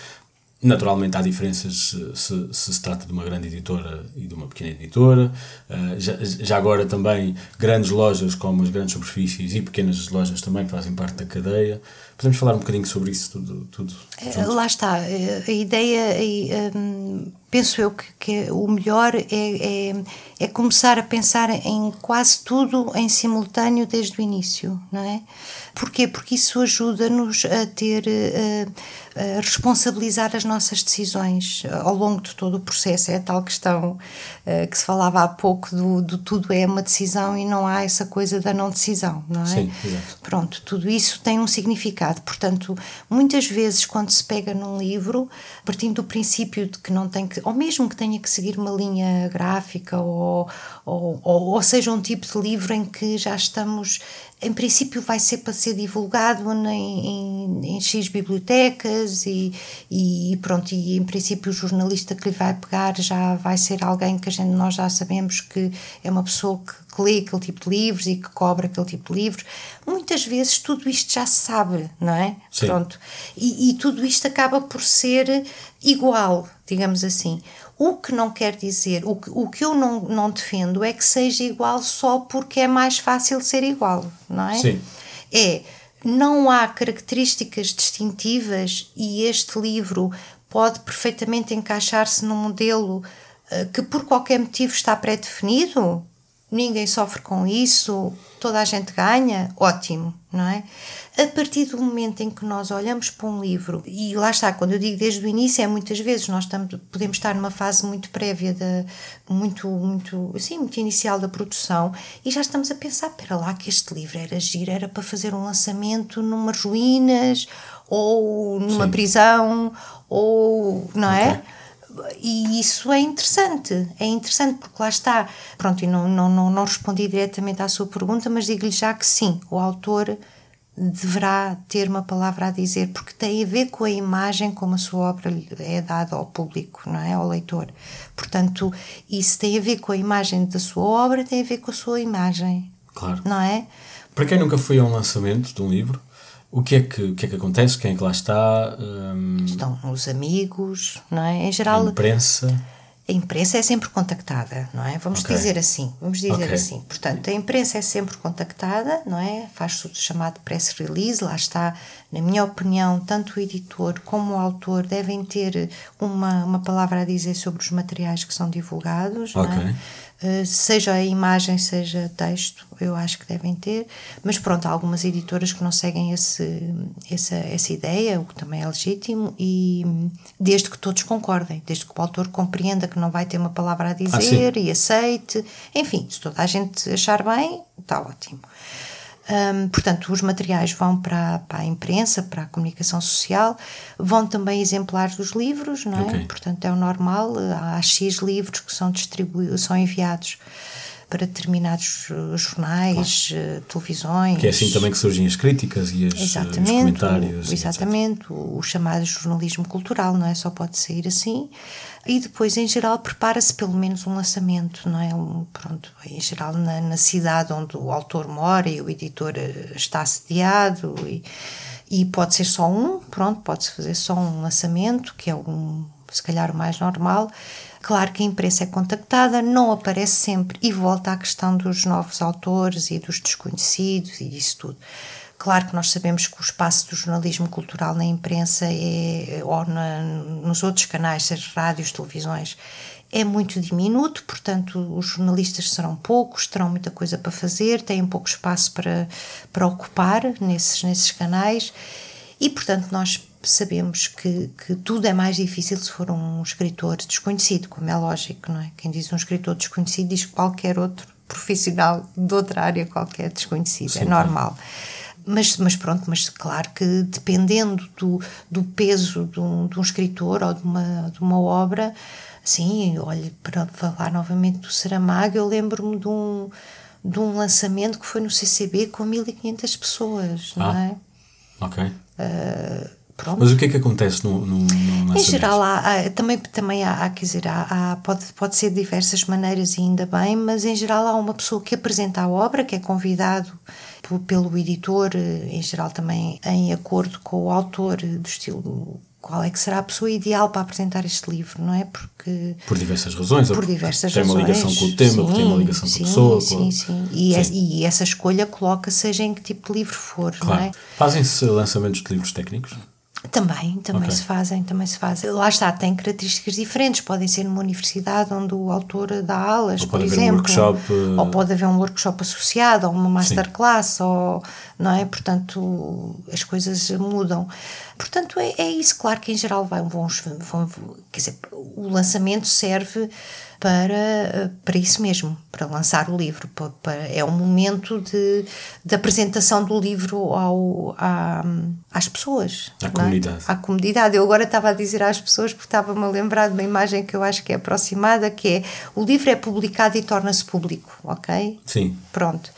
Naturalmente há diferenças se, se, se, trata de uma grande editora e de uma pequena editora. Uh, já, já, agora também grandes lojas como as grandes superfícies e pequenas lojas também fazem parte da cadeia. Podemos falar um bocadinho sobre isso tudo? tudo é, lá está. A ideia, um, penso eu que, que, o melhor é, é, é começar a pensar em quase tudo em simultâneo desde o início, não é? Porquê? Porque isso ajuda-nos a ter, a, a, responsabilizar as nossas decisões ao longo de todo o processo. É a tal questão uh, que se falava há pouco do, do, tudo é uma decisão e não há essa coisa da não decisão, não é? Sim, exato. Pronto, tudo isso tem um significado. Portanto, muitas vezes quando se pega num livro, partindo do princípio de que não tem que, ou mesmo que tenha que seguir uma linha gráfica ou, ou, ou, ou seja um tipo de livro em que já estamos em princípio vai ser para ser divulgado em, em, em X bibliotecas e, e, pronto, e em princípio o jornalista que lhe vai pegar já vai ser alguém que a gente, nós já sabemos que é uma pessoa que, que lê aquele tipo de livros e que cobra aquele tipo de livros. Muitas vezes tudo isto já se sabe, não é? Sim. Pronto. E, e tudo isto acaba por ser igual, digamos assim. O que não quer dizer, o que, o que eu não, não defendo é que seja igual só porque é mais fácil ser igual, não é? Sim. É, não há características distintivas e este livro pode perfeitamente encaixar-se num modelo uh, que por qualquer motivo está pré-definido, ninguém sofre com isso, toda a gente ganha, ótimo, não é? A partir do momento em que nós olhamos para um livro, e lá está, quando eu digo desde o início, é muitas vezes nós estamos, podemos estar numa fase muito prévia, de, muito, muito, assim, muito inicial da produção, e já estamos a pensar, espera lá que este livro era giro, era para fazer um lançamento numas ruínas, ou numa Sim. prisão, ou, não é? okay. é? E isso é interessante, é interessante porque lá está, pronto, e não, não, não, não respondi diretamente à sua pergunta, mas digo-lhe já que sim, o autor deverá ter uma palavra a dizer, porque tem a ver com a imagem como a sua obra é dada ao público, não é? Ao leitor. Portanto, isso tem a ver com a imagem da sua obra, tem a ver com a sua imagem. Claro. Não é? Para quem nunca foi a um lançamento de um livro, o que é que, o que, é que acontece? Quem é que lá está? Hum... Estão os amigos, não é? Em geral. A imprensa. A imprensa é sempre contactada, não é? Vamos okay. dizer assim, vamos dizer okay. assim. Portanto, a imprensa é sempre contactada, não é? Faz-se o chamado press release, lá está, na minha opinião, tanto o editor como o autor devem ter uma, uma palavra a dizer sobre os materiais que são divulgados, okay. não é? Eh, seja a imagem, seja texto, eu acho que devem ter, mas pronto, há algumas editoras que não seguem esse, essa, essa ideia, o que também é legítimo, e desde que todos concordem, desde que o autor compreenda que não vai ter uma palavra a dizer ah, e aceite, enfim, se toda a gente achar bem, está ótimo. Um, portanto, os materiais vão para, para, a imprensa, para a comunicação social, vão também exemplares dos livros, não é? Okay. Portanto, é o normal, há X livros que são distribuídos, são enviados para determinados uh, jornais, claro. Uh, televisões. Que é assim também que surgem as críticas e as, exatamente, os comentários. Exatamente, o, o chamado jornalismo cultural, não é? Só pode sair assim e depois em geral prepara-se pelo menos um lançamento, não é? Um, pronto, em geral na, na, cidade onde o autor mora e o editor eh, está assediado e, e pode ser só um, pronto, pode-se fazer só um lançamento, que é um, se calhar o mais normal. Claro que a imprensa é contactada, não aparece sempre e volta à questão dos novos autores e dos desconhecidos e disso tudo. Claro que nós sabemos que o espaço do jornalismo cultural na imprensa é, ou na, nos outros canais, seja rádios, televisões, é muito diminuto, portanto, os jornalistas serão poucos, terão muita coisa para fazer, têm pouco espaço para, para ocupar nesses, nesses canais e, portanto, nós sabemos que, que tudo é mais difícil se for um escritor desconhecido, como é lógico, não é? Quem diz um escritor desconhecido diz qualquer outro profissional de outra área qualquer desconhecido, Sim, é normal. Mas, mas pronto, mas claro que dependendo do, do peso de um, de um escritor ou de uma, de uma obra, sim, olha, para falar novamente do Saramago, eu lembro-me de um, de um lançamento que foi no CCB com 1500 pessoas, não ah, é? Ok. Uh, Pronto. Mas o que é que acontece no, no, no Em geral, há, há, também, também há, há, quer dizer, há, pode, pode ser de diversas maneiras e ainda bem, mas em geral há uma pessoa que apresenta a obra, que é convidado pelo editor, em geral também em acordo com o autor do estilo qual é que será a pessoa ideal para apresentar este livro, não é? Porque por diversas razões, por diversas tem razões. uma ligação com o tema, sim, tem uma ligação sim, com a pessoa. Sim, com... sim. E, sim. e essa escolha coloca seja em que tipo de livro for, claro. não é? Fazem-se lançamentos de livros técnicos? Também, também okay. se fazem, também se fazem. Lá está, tem características diferentes. Podem ser numa universidade onde o autor dá aulas, ou por exemplo. Um workshop, ou pode haver um workshop associado, ou uma masterclass, ou, não é? Portanto, as coisas mudam. Portanto, é, é isso. Claro que em geral vão, vão, vão quer dizer, o lançamento serve para, para isso mesmo, para lançar o livro. Para, para, é um momento de, de apresentação do livro ao, à, às pessoas. À comunidade. É? À comunidade. Eu agora estava a dizer às pessoas, porque estava-me a lembrar de uma imagem que eu acho que é aproximada, que é o livro é publicado e torna-se público, ok? Sim. Pronto.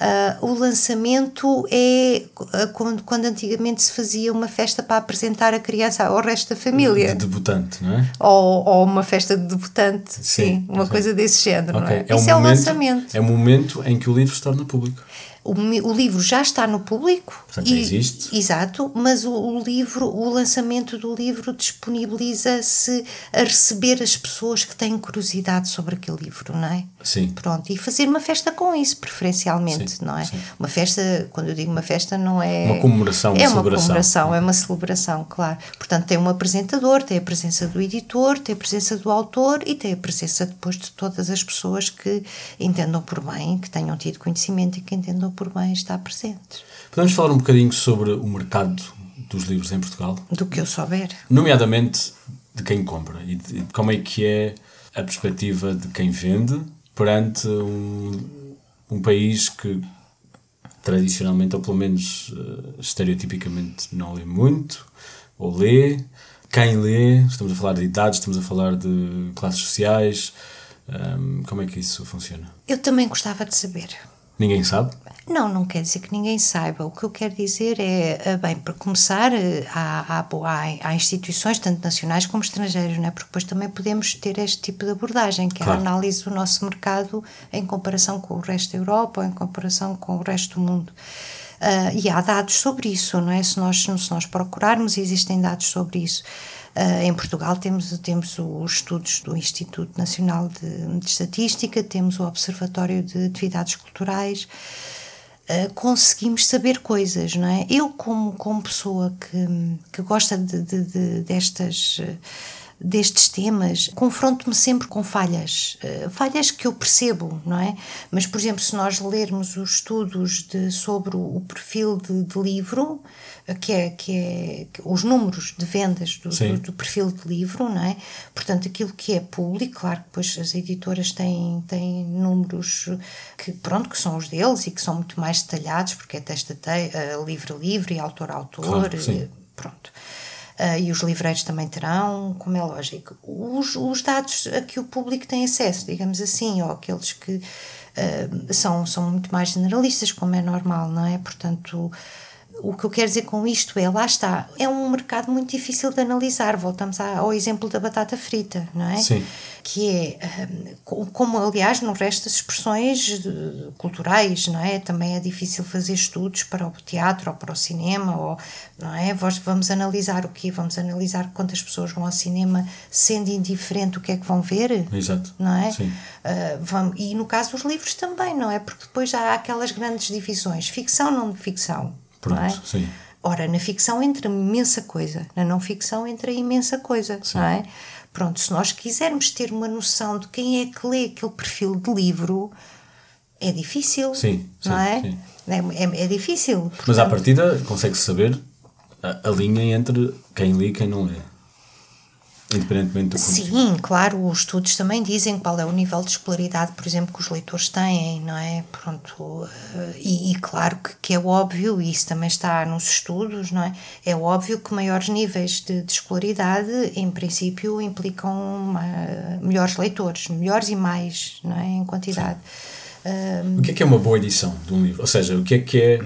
Uh, o lançamento é uh, quando, quando, antigamente se fazia uma festa para apresentar a criança ao resto da família. De debutante, não é? Ou, ou uma festa de debutante, sim, sim uma coisa desse género, okay. não é? é Isso um é momento, o lançamento. É o momento em que o livro se torna público. O, o, livro já está no público. Portanto, e, existe. Exato, mas o, o, livro, o lançamento do livro disponibiliza-se a receber as pessoas que têm curiosidade sobre aquele livro, não é? Sim. Pronto, e fazer uma festa com isso, preferencialmente, sim, não é? Sim. Uma festa, quando eu digo uma festa, não é. Uma comemoração, uma é celebração. uma comemoração, é uma celebração, claro. Portanto, tem um apresentador, tem a presença do editor, tem a presença do autor e tem a presença depois de todas as pessoas que entendam por bem, que tenham tido conhecimento e que entendam por bem estar presentes. Podemos falar um bocadinho sobre o mercado dos livros em Portugal? Do que eu souber. Nomeadamente de quem compra e de como é que é a perspectiva de quem vende perante um, um país que tradicionalmente, ou pelo menos uh, estereotipicamente, não lê muito, ou lê. Quem lê, estamos a falar de idades, estamos a falar de classes sociais. Um, como é que isso funciona? Eu também gostava de saber. Ninguém sabe? Não, não quer dizer que ninguém saiba. O que eu quero dizer é, bem, para começar, há, há, há instituições, tanto nacionais como estrangeiras, não é? porque depois também podemos ter este tipo de abordagem, que claro. é a análise do nosso mercado em comparação com o resto da Europa ou em comparação com o resto do mundo. Uh, e há dados sobre isso, não é? Se nós, se nós procurarmos, existem dados sobre isso. Uh, em Portugal temos, temos os estudos do Instituto Nacional de, de Estatística, temos o Observatório de Atividades Culturais, uh, conseguimos saber coisas, não é? Eu, como, como pessoa que, que gosta de, de, de destas destes temas, confronto-me sempre com falhas, falhas que eu percebo, não é? Mas, por exemplo, se nós lermos os estudos de, sobre o perfil de, de livro, que é, que é os números de vendas do, do, do, perfil de livro, não é? Portanto, aquilo que é público, claro que depois as editoras têm, têm números que, pronto, que são os deles e que são muito mais detalhados, porque é testa livro a livro e autor a autor, claro, pronto. Uh, e os livreiros também terão, como é lógico. Os, os dados a que o público tem acesso, digamos assim, ou aqueles que uh, são, são muito mais generalistas, como é normal, não é? Portanto, o que eu quero dizer com isto é, lá está, é um mercado muito difícil de analisar. Voltamos ao exemplo da batata frita, não é? Sim. Que é, hum, como aliás no resto das expressões culturais, não é? Também é difícil fazer estudos para o teatro ou para o cinema, ou, não é? Vamos analisar o quê? Vamos analisar quantas pessoas vão ao cinema sendo indiferente o que é que vão ver, Exato. não é? Sim. Uh, vamos, e no caso dos livros também, não é? Porque depois já há aquelas grandes divisões, ficção, não ficção. Pronto, é? sim. Ora, na ficção entra imensa coisa, na não ficção entra imensa coisa, sim. não é? Pronto, se nós quisermos ter uma noção de quem é que lê aquele perfil de livro, é difícil, sim, não sim, é? Sim. É, é, é difícil. Portanto, Mas à partida consegue-se saber a, a, linha entre quem lê e quem não lê. Independentemente do Sim, claro, os estudos também dizem qual é o nível de escolaridade, por exemplo, que os leitores têm, não é? Pronto, e, e claro que, que, é óbvio, e isso também está nos estudos, não é? É óbvio que maiores níveis de, de escolaridade, em princípio, implicam uma, melhores leitores, melhores e mais, não é? Em quantidade. Um, o que é que é uma boa edição de um livro? Ou seja, o que é que é,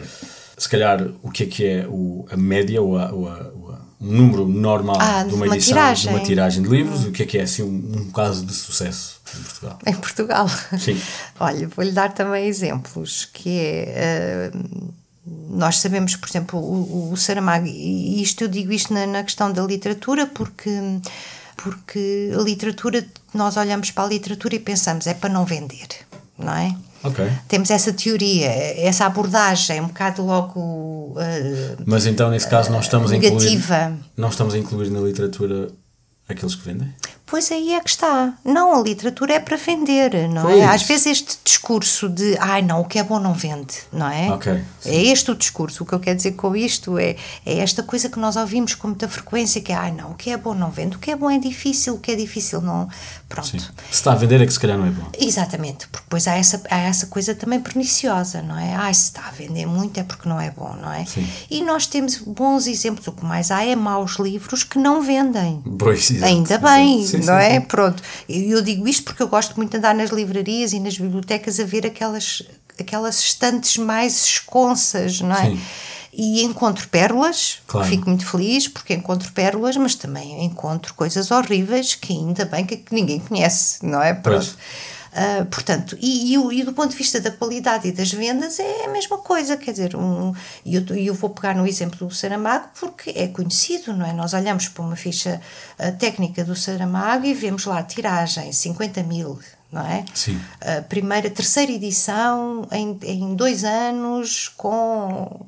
se calhar, o que é que é o, a média ou a, ou a um número normal ah, de uma, uma edição, tiragem. de uma tiragem de livros, o que é que é assim um, um, caso de sucesso em Portugal? Em Portugal? Sim. Olha, vou-lhe dar também exemplos, que é... Uh, nós sabemos, por exemplo, o, o Saramago, e isto eu digo isto na, na questão da literatura, porque porque a literatura, nós olhamos para a literatura e pensamos, é para não vender, não é? Ok. Temos essa teoria, essa abordagem, um bocado logo. Uh, Mas então, nesse caso, não estamos a negativa. incluir. Não estamos a incluir na literatura aqueles que vendem? Pois aí é que está. Não, a literatura é para vender, não Pois. é? Às vezes este discurso de ai não, o que é bom não vende, não é? Ok, sim. É este o discurso. O que eu quero dizer com isto é, é esta coisa que nós ouvimos com muita frequência, que é ai não, o que é bom não vende, o que é bom é difícil, o que é difícil não. Pronto. Sim. Se está a vender é que se calhar não é bom. Exatamente, porque depois há essa, há essa coisa também perniciosa, não é? Ai, se está a vender muito é porque não é bom, não é? Sim. E nós temos bons exemplos, o que mais há é maus livros que não vendem. Pois, Ainda bem, exato. Sim, não sim, é? sim. Pronto. E eu digo isto porque eu gosto muito de andar nas livrarias e nas bibliotecas a ver aquelas, aquelas estantes mais esconsas, não é? Sim. E encontro pérolas, Claro. fico muito feliz porque encontro pérolas, mas também encontro coisas horríveis que ainda bem que, ninguém conhece, não é? Pois. Ah, portanto, e, e e do ponto de vista da qualidade e das vendas é a mesma coisa, quer dizer, um, e eu, eu vou pegar no exemplo do Saramago porque é conhecido, não é? Nós olhamos para uma ficha ah, técnica do Saramago e vemos lá tiragem 50 mil, não é? Sim. A primeira, terceira edição em, em dois anos com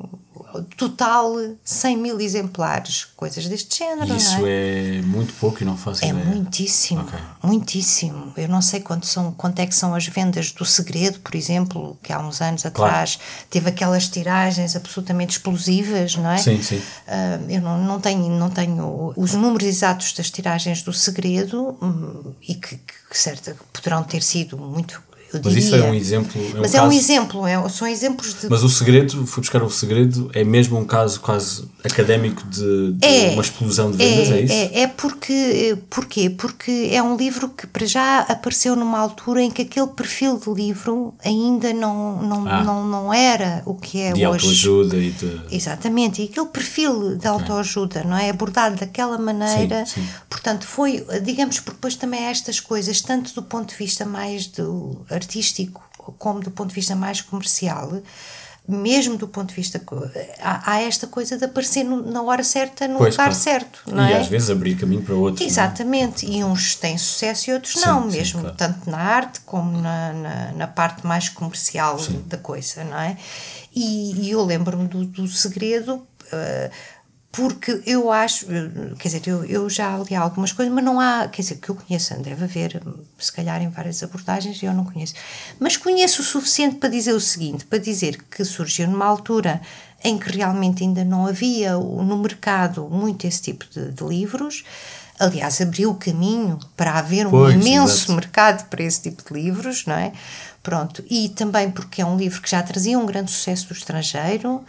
total 100 mil exemplares, coisas deste género, Isso é muito pouco e não faço é ideia. muitíssimo, Ok. muitíssimo. Eu não sei quanto, são, quanto é que são as vendas do Segredo, por exemplo, que há uns anos atrás teve aquelas tiragens absolutamente explosivas, não é? Sim, sim. Ah, eu não, não, tenho, não tenho os números exatos das tiragens do Segredo hum, e que, que certo, poderão ter sido muito, eu Mas diria. isso é um exemplo. É um Mas é um caso- exemplo, é, são exemplos de Mas o segredo, fui buscar o segredo, é mesmo um caso quase académico de, de É, uma explosão de vendas, é, isso? É, é porque, porquê? Porque é um livro que para já apareceu numa altura em que aquele perfil de livro ainda não, não, Ah. não, não era o que é de hoje. autoajuda e de. Exatamente, e aquele perfil de autoajuda, não é? Abordado daquela maneira, Sim, sim. portanto, foi, digamos, porque depois também estas coisas, tanto do ponto de vista mais do artístico, como do ponto de vista mais comercial, mesmo do ponto de vista. Há, há esta coisa de aparecer no- na hora certa, no Pois, lugar claro. certo, não e é? às vezes abrir caminho para outros. é? Exatamente, e uns têm sucesso e outros Sim, não, sim, mesmo claro. tanto na arte como na, na, na parte mais comercial da coisa, não é? E, e eu lembro-me do, do segredo. eh, porque eu acho, eh, quer dizer, eu, eu já li algumas coisas, mas não há, quer dizer, que eu conheço, deve haver, se calhar, em várias abordagens, eu não conheço. Mas conheço o suficiente para dizer o seguinte: para dizer que surgiu numa altura em que realmente ainda não havia no mercado muito esse tipo de, de livros. Aliás, abriu o caminho para haver um Pois, imenso exato. mercado para esse tipo de livros, não é? Pronto, e também porque é um livro que já trazia um grande sucesso do estrangeiro,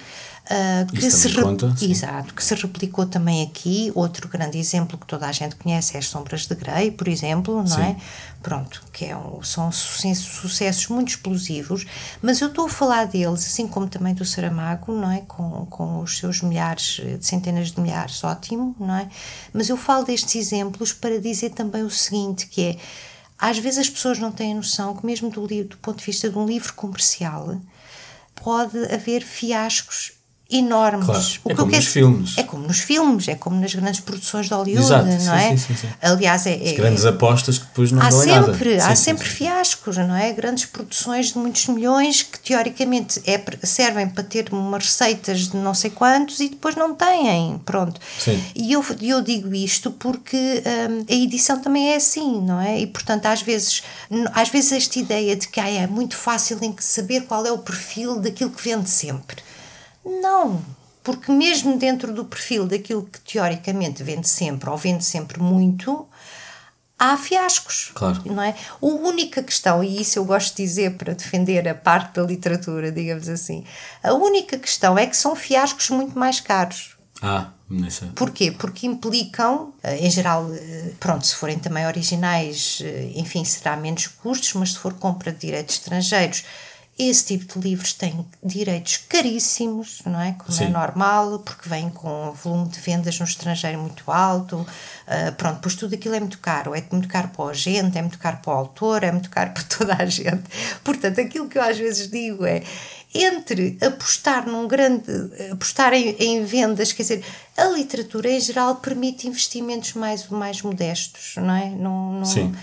ah, que Isso se também conta, sim. Exato, que se replicou também aqui. Outro grande exemplo que toda a gente conhece é As Sombras de Grey, por exemplo, não é? Pronto, que é um- são suce- sucessos muito explosivos, mas eu estou a falar deles, assim como também do Saramago, não é? Com, com os seus milhares, eh, centenas de milhares, ótimo, não é? Mas eu falo destes exemplos para dizer também o seguinte, que é, às vezes as pessoas não têm noção que mesmo do, do ponto de vista de um livro comercial, pode haver fiascos enormes. Claro, O é como nos filmes. É como nos filmes, é como nas grandes produções de Hollywood, Exato, não sim, é? sim, sim, sim. Aliás, é, é- Grandes apostas que depois não há dão em nada. sempre, há Sim, sempre sim. fiascos, não é? Grandes produções de muitos milhões que teoricamente é, servem para ter umas receitas de não sei quantos e depois não têm, pronto. Sim. E eu, eu digo isto porque hum, a edição também é assim, não é? E portanto, às vezes, às vezes esta ideia de que ah, é muito fácil em que saber qual é o perfil daquilo que vende sempre. Não, porque mesmo dentro do perfil daquilo que teoricamente vende sempre ou vende sempre muito, há fiascos. Claro. Não é? A única questão, e isso eu gosto de dizer para defender a parte da literatura, digamos assim, a única questão é que são fiascos muito mais caros. Ah, nessa. Porquê? Porque implicam, eh, em geral, eh, pronto, se forem também originais, eh, enfim, será menos custos, mas se for compra de direitos estrangeiros, esse tipo de livros tem direitos caríssimos, não é? Como é Sim. normal, porque vem com um volume de vendas no estrangeiro muito alto. ah, pronto, pois tudo aquilo é muito caro. É muito caro para o agente, é muito caro para o autor, é muito caro para toda a gente. Portanto, aquilo que eu às vezes digo é: entre apostar num grande, apostar em, em, vendas, quer dizer, a literatura em geral permite investimentos mais, mais modestos, não é? Não, não, Sim.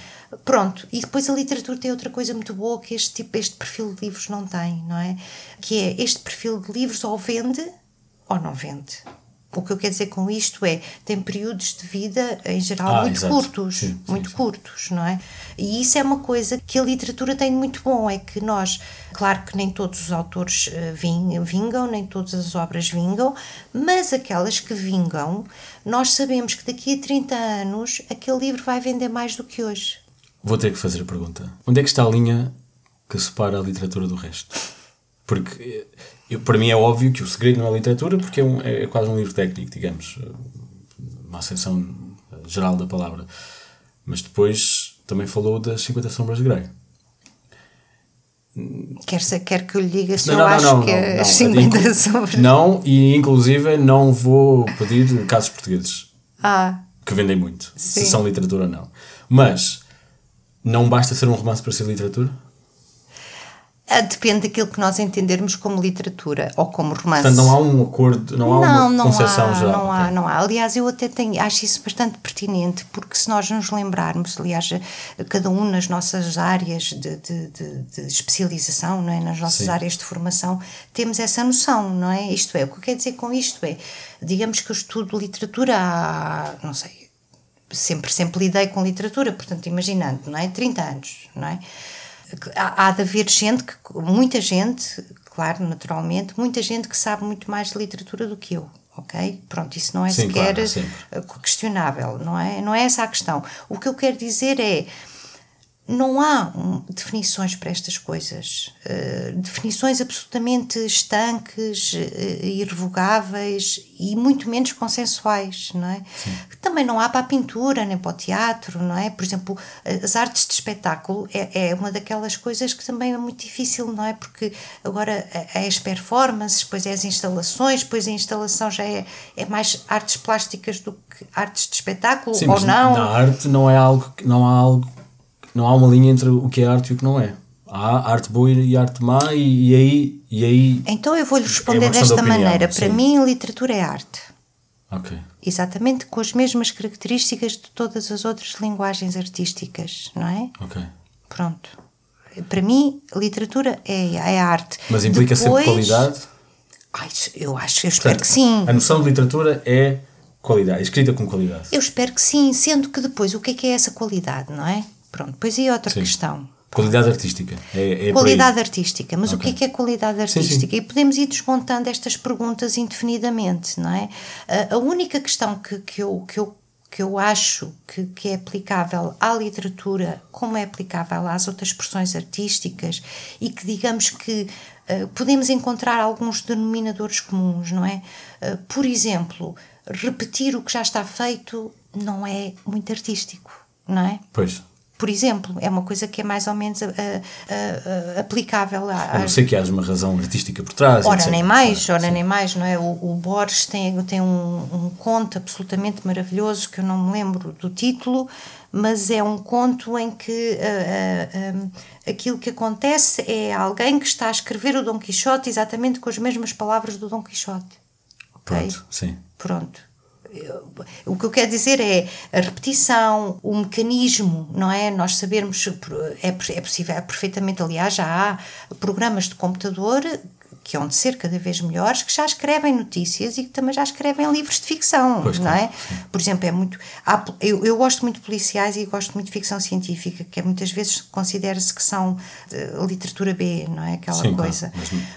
Pronto, e depois a literatura tem outra coisa muito boa que este tipo, este perfil de livros não tem, não é? Que é este perfil de livros ou vende ou não vende. O que eu quero dizer com isto é, tem períodos de vida, em geral, Ah, muito exato. curtos. Sim, muito sim. curtos, não é? E isso é uma coisa que a literatura tem de muito bom, é que nós, claro que nem todos os autores eh, ving- vingam, nem todas as obras vingam, mas aquelas que vingam, nós sabemos que daqui a 30 anos aquele livro vai vender mais do que hoje. Vou ter que fazer a pergunta. Onde é que está a linha que separa a literatura do resto? Porque eh, eu, para mim é óbvio que o segredo não é a literatura, porque é, um- é quase um livro técnico, digamos, eh, uma acessão eh, geral da palavra. Mas depois também falou das 50 Sombras de Grey. Quer, se- quer que eu lhe diga se Não, eu não, acho não, que não, as não. 50 Inclu- sombras. Não, e inclusive não vou pedir casos portugueses, Ah, que vendem muito, se Sim. são literatura ou não. Mas não basta ser um romance para ser literatura? ah, depende daquilo que nós entendermos como literatura ou como romance. Portanto, não há um acordo, não há não, uma não concepção há, geral. Não há, não há. Aliás, eu até tenho, acho isso bastante pertinente, porque se nós nos lembrarmos, aliás, cada um nas nossas áreas de, de, de- de especialização, não é? nas nossas Sim. áreas de formação, temos essa noção, não é? Isto é, o que eu quero dizer com isto é, digamos que eu estudo literatura há, não sei, sempre, sempre lidei com literatura, portanto, imaginando, não é? 30 anos, não é? Há, há de haver gente, que, muita gente, claro, naturalmente, muita gente que sabe muito mais de literatura do que eu, ok? Pronto, isso não é Sim, sequer claro, eh, questionável, não é? Não é essa a questão. O que eu quero dizer é, não há hum, definições para estas coisas. Uh, definições absolutamente estanques, uh, irrevogáveis e muito menos consensuais, não é? Também não há para a pintura, nem para o teatro, não é? Por exemplo, as artes de espetáculo é, é uma daquelas coisas que também é muito difícil, não é? Porque agora é as performances, depois é as instalações, depois a instalação já é, é mais artes plásticas do que artes de espetáculo, Sim, ou não. na arte não é algo, que- não há algo, não há uma linha entre o que é arte e o que não é. Há arte boa e arte má e, e aí, e aí, Então eu vou-lhe responder É uma questão desta de opinião, maneira. Para sim. mim, a literatura é arte. ok, Exatamente com as mesmas características de todas as outras linguagens artísticas, não é? ok. Pronto. Para mim, literatura é, é arte. Mas implica sempre Depois- qualidade. Ai, eu acho, eu espero Portanto, que sim. A noção de literatura é qualidade, escrita com qualidade. Eu espero que sim, sendo que depois o que é que é essa qualidade, não é? Pronto, depois aí outra Sim. questão. Qualidade artística. É, é. Qualidade artística, mas o Ok. que é que é qualidade Sim, sim. artística? E podemos ir desmontando estas perguntas indefinidamente, não é? A, única questão que, que, eu, que, eu, que eu acho que, que é aplicável à literatura, como é aplicável às outras expressões artísticas, e que digamos que eh, podemos encontrar alguns denominadores comuns, não é? Eh, por exemplo, repetir o que já está feito não é muito artístico, não é? Pois. Por exemplo, é uma coisa que é mais ou menos ah, ah, ah, aplicável a, A não ser que haja uma razão artística por trás. Ora, etc. nem mais, ora, sim. nem mais, não é? O, o Borges tem, tem um, um conto absolutamente maravilhoso que eu não me lembro do título, mas é um conto em que ah, ah, ah, aquilo que acontece é alguém que está a escrever o Dom Quixote exatamente com as mesmas palavras do Dom Quixote. Pronto, sim. Pronto. O que eu quero dizer é a repetição, o mecanismo, não é? Nós sabermos, é, é possível, é perfeitamente, aliás, já há programas de computador que hão de ser cada vez melhores, que já escrevem notícias e que também já escrevem livros de ficção, Pois, não claro, é? Por exemplo, é muito. há- eu, eu gosto muito de policiais e gosto muito de ficção científica, que é, muitas vezes considera-se que são eh, literatura B, não é? Aquela Sim, claro, coisa.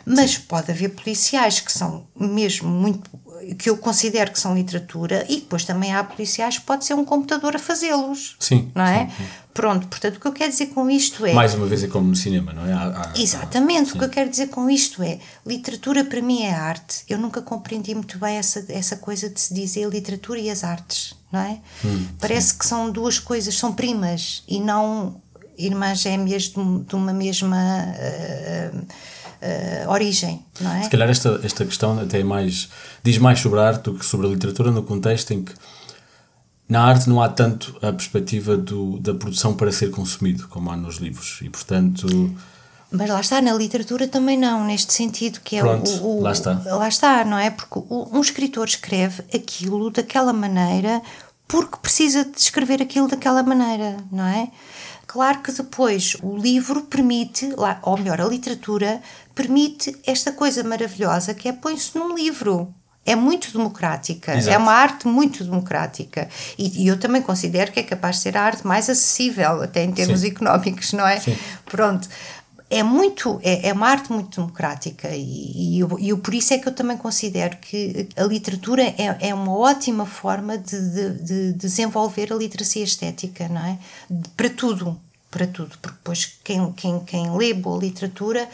mas- Mas pode haver policiais que são mesmo muito. Que eu considero que são literatura e depois também há policiais que pode ser um computador a fazê-los. Sim, Não é? sim, sim. Pronto, portanto, o que eu quero dizer com isto é. Mais uma vez é como no cinema, não é? Há- há- Exatamente, o sim. que eu quero dizer com isto é literatura para mim é arte. Eu nunca compreendi muito bem essa, essa coisa de se dizer literatura e as artes, não é? Hum, Parece que são duas coisas, são primas e não irmãs gêmeas de, de uma mesma ah, ah, origem, não é? Se calhar esta, esta questão até é mais. diz mais sobre a arte do que sobre a literatura, no contexto em que na arte não há tanto a perspectiva do, da produção para ser consumido, como há nos livros. E portanto, Mas lá está, na literatura também não, neste sentido que é Pronto, o, o- lá está. Lá está, não é? Porque um escritor escreve aquilo daquela maneira porque precisa de escrever aquilo daquela maneira, não é? Claro que depois o livro permite, ou melhor, a literatura permite esta coisa maravilhosa que é põe-se num livro. É muito democrática, é Exato. uma arte muito democrática. E, e eu também considero que é capaz de ser a arte mais acessível, até em termos Sim. económicos, não é? Sim. Pronto. É muito, é, é uma arte muito democrática e, e, eu, e eu por isso é que eu também considero que a literatura é, é uma ótima forma de, de- de desenvolver a literacia estética, não é? Para tudo, para tudo, porque depois quem, quem, quem lê boa literatura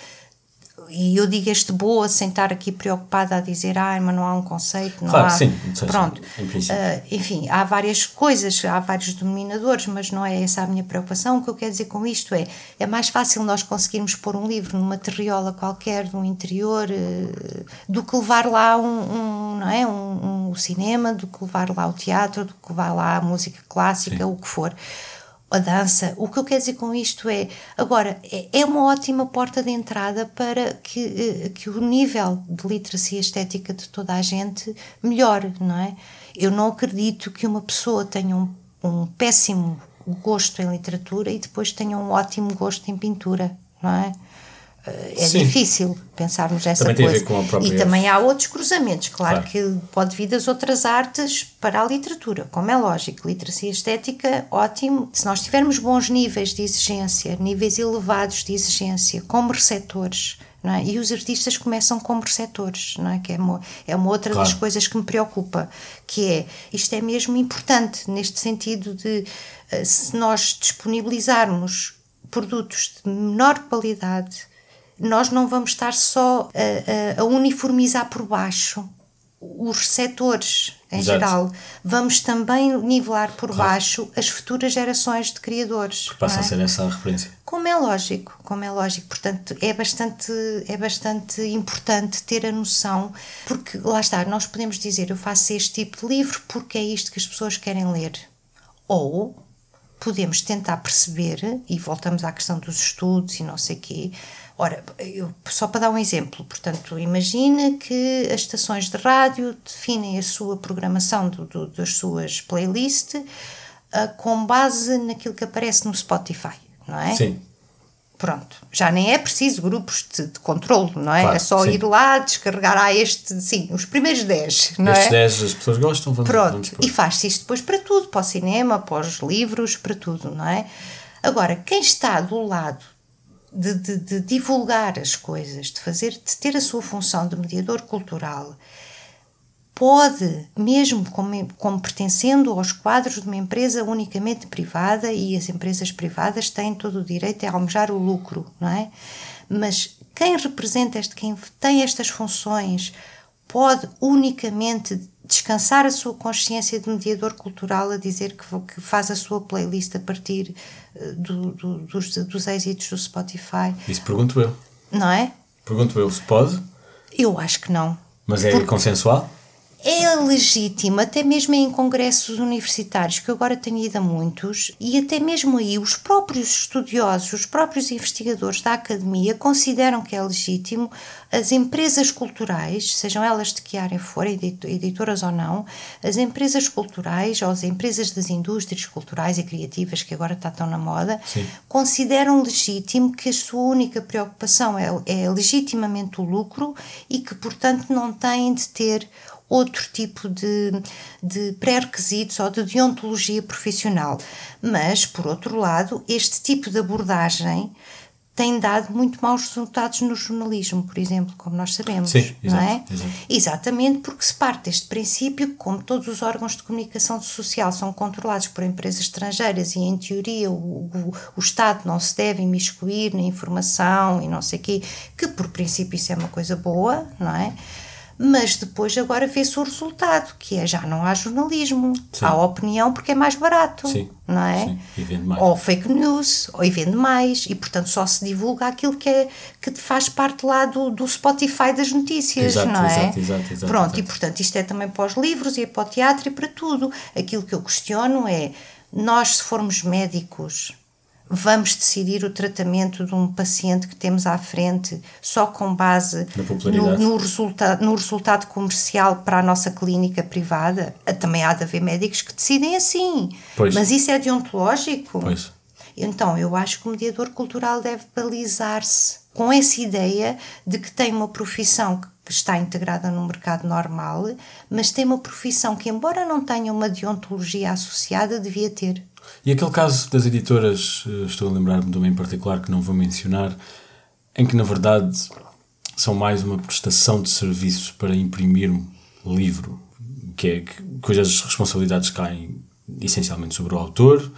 e eu digo este boa sem estar aqui preocupada a dizer, ah, mas não há um conceito, não Claro, há. sim, sim, Pronto. em princípio. Ah, enfim, há várias coisas, há vários denominadores, mas não é essa a minha preocupação. O que eu quero dizer com isto é: é mais fácil nós conseguirmos pôr um livro numa terriola qualquer do interior eh, do que levar lá um, um, não é? um, um cinema, do que levar lá o teatro, do que levar lá a música clássica, Sim. o que for. A dança, o que eu quero dizer com isto é, agora, é- é uma ótima porta de entrada para que, eh, que o nível de literacia estética de toda a gente melhore, não é? Eu não acredito que uma pessoa tenha um, um péssimo gosto em literatura e depois tenha um ótimo gosto em pintura, não é? Eh, É Sim. difícil pensarmos nessa Também tem a coisa. ver com a própria- E também há outros cruzamentos, claro, Claro. que pode vir das outras artes para a literatura, como é lógico. Literacia estética, ótimo. Se nós tivermos bons níveis de exigência, níveis elevados de exigência, como receptores, é? e os artistas começam como receptores, é? que é uma, é uma outra das Claro. coisas que me preocupa, que é, isto é mesmo importante, neste sentido de, eh, se nós disponibilizarmos produtos de menor qualidade, nós não vamos estar só a, a- a uniformizar por baixo os receptores em Exato. geral. Vamos também nivelar por baixo as futuras gerações de criadores. Passa não a é? ser essa a referência. Como é lógico, como é lógico, portanto é bastante, é bastante importante ter a noção, porque lá está, nós podemos dizer eu faço este tipo de livro porque é isto que as pessoas querem ler. Ou podemos tentar perceber, e voltamos à questão dos estudos e não sei quê. Ora, eu- só para dar um exemplo, portanto, imagina que as estações de rádio definem a sua programação do- do- das suas playlists ah, com base naquilo que aparece no Spotify, não é? Sim. Pronto, já nem é preciso grupos de, de controle, não é? Claro, é só sim. ir lá, descarregar ah, este, sim, os primeiros 10, não Estes é? 10 as pessoas gostam, vamos, vamos Pronto, pôr. e faz-se isto depois para tudo, para o cinema, para os livros, para tudo, não é? Agora, quem está do lado de, de- de divulgar as coisas, de fazer, de ter a sua função de mediador cultural, pode, mesmo como, como pertencendo aos quadros de uma empresa unicamente privada, e as empresas privadas têm todo o direito a almejar o lucro, não é? Mas quem representa este, quem tem estas funções, pode unicamente descansar a sua consciência de mediador cultural a dizer que, que faz a sua playlist a partir eh, do- do- dos, dos êxitos do Spotify, Isso pergunto eu. não é? Pergunto eu se pode, Eu acho que não. mas é Porque- consensual? É legítimo, até mesmo em congressos universitários, que eu agora tenho ido a muitos, e até mesmo aí os próprios estudiosos, os próprios investigadores da academia consideram que é legítimo as empresas culturais, sejam elas de que área for, edito- editoras ou não, as empresas culturais ou as empresas das indústrias culturais e criativas, que agora está tão na moda, Sim. consideram legítimo que a sua única preocupação é, é legitimamente o lucro e que, portanto, não têm de ter outro tipo de, de pré-requisitos ou de deontologia profissional. Mas, por outro lado, este tipo de abordagem tem dado muito maus resultados no jornalismo, por exemplo, como nós sabemos. Sim, não exato, é? exato. Exatamente porque se parte deste princípio que, como todos os órgãos de comunicação social são controlados por empresas estrangeiras e, em teoria, o, o, o Estado não se deve imiscuir na informação e não sei o quê, que por princípio isso é uma coisa boa, não é? Mas depois agora vê-se o resultado, que é já não há jornalismo, Sim. há opinião porque é mais barato, Sim, não é? sim, e vende mais. Ou fake news, ou e vende mais, e portanto só se divulga aquilo que, é, que faz parte lá do, do Spotify das notícias, Exato, não é? exato, exato, exato, Pronto, exato. e portanto isto é também para os livros e é para o teatro e para tudo. Aquilo que eu questiono é, nós se formos médicos, vamos decidir o tratamento de um paciente que temos à frente só com base no, no, resulta no resultado comercial para a nossa clínica privada. Também há de haver médicos que decidem assim. Pois. Mas isso é deontológico? Pois. Então, eu acho que o mediador cultural deve balizar-se com essa ideia de que tem uma profissão que está integrada no mercado normal, mas tem uma profissão que, embora não tenha uma deontologia associada, devia ter. E aquele caso das editoras, eh, estou a lembrar-me de uma em particular que não vou mencionar, em que na verdade são mais uma prestação de serviços para imprimir um livro, que é, cujas responsabilidades caem essencialmente sobre o autor,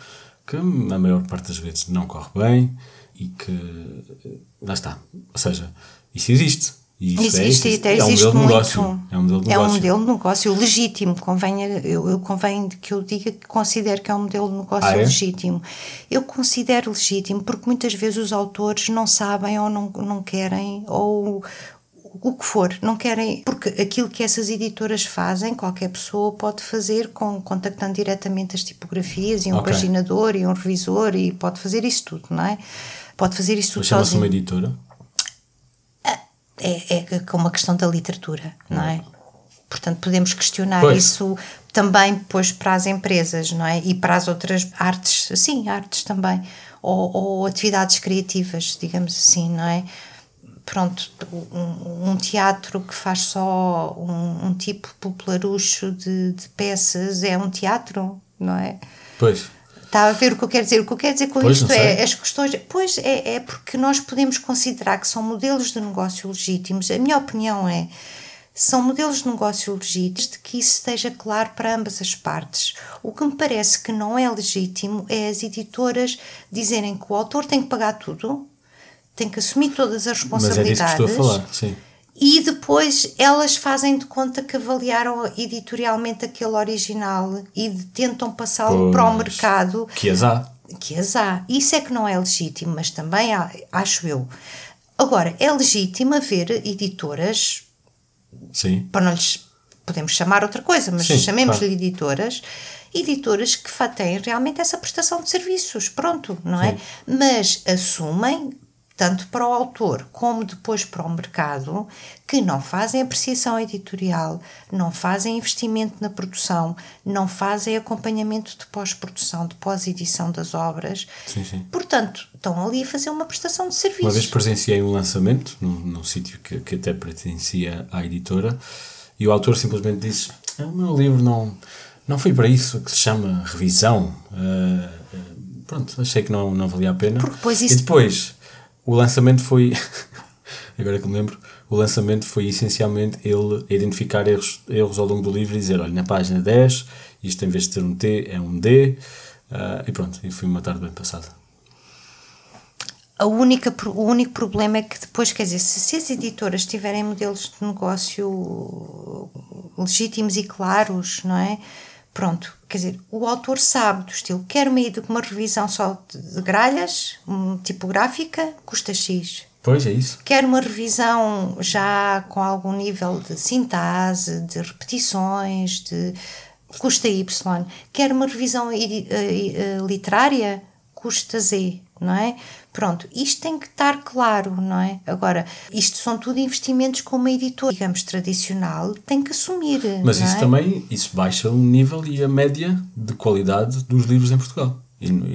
que na maior parte das vezes não corre bem e que lá está. Ou seja, isso existe. E isso existe, é, é, um modelo de negócio. É um modelo de negócio. É um modelo de negócio legítimo. Convém, eu, eu convém que eu diga que considero que é um modelo de negócio ah, é? legítimo. Eu considero legítimo porque muitas vezes os autores não sabem ou não, não querem ou o que for, não querem, porque aquilo que essas editoras fazem, qualquer pessoa pode fazer com contactando diretamente as tipografias e um okay. paginador e um revisor e pode fazer isso tudo, não é? Pode fazer isso tudo Mas chama-se uma editora? É, é uma questão da literatura, não é? Portanto, podemos questionar pois. isso também depois para as empresas, não é? E para as outras artes, sim, artes também, ou, ou atividades criativas, digamos assim, não é? Pronto, um, um teatro que faz só um, um tipo popularucho de, de peças é um teatro, não é? Pois. Está a ver o que eu quero dizer? O que eu quero dizer com pois, isto é as questões. Pois é, é porque nós podemos considerar que são modelos de negócio legítimos. A minha opinião é são modelos de negócio legítimos de que isso esteja claro para ambas as partes. O que me parece que não é legítimo é as editoras dizerem que o autor tem que pagar tudo, tem que assumir todas as responsabilidades. Mas é disso que estou a falar, sim e depois elas fazem de conta que avaliaram editorialmente aquele original e tentam passá-lo para o mercado. Que as há. Que as há. Isso é que não é legítimo, mas também há, acho eu. Agora, é legítimo haver editoras. Sim. Para não lhes. Podemos chamar outra coisa, mas chamemos-lhe claro. editoras editoras que têm realmente essa prestação de serviços, pronto, não é? Sim. Mas assumem tanto para o autor como depois para o mercado, que não fazem apreciação editorial, não fazem investimento na produção, não fazem acompanhamento de pós-produção, de pós-edição das obras. Sim, sim. Portanto, estão ali a fazer uma prestação de serviço. Uma vez presenciei um lançamento num, num sítio que, que até pertencia à editora e o autor simplesmente disse: O meu livro não, não foi para isso que se chama revisão. Uh, uh, pronto, achei que não, não valia a pena. Porque depois isso... E depois o lançamento foi. agora que me lembro, o lançamento foi essencialmente ele identificar erros, erros ao longo do livro e dizer: olha, na página 10, isto em vez de ter um T é um D, uh, e pronto, e foi uma tarde bem passada. A única, o único problema é que depois, quer dizer, se, se as editoras tiverem modelos de negócio legítimos e claros, não é? Pronto, quer dizer, o autor sabe do estilo, quer uma, uma revisão só de, gralhas, um, tipográfica, custa X. Pois é isso. Quer uma revisão já com algum nível de sintase, de repetições, de custa Y. Quer uma revisão uh, uh, literária, custa Z, não é? Pronto, isto tem que estar claro, não é? Agora, isto são tudo investimentos com uma editora, digamos, tradicional, tem que assumir. Mas isso é? também, isso baixa o nível e a média de qualidade dos livros em Portugal.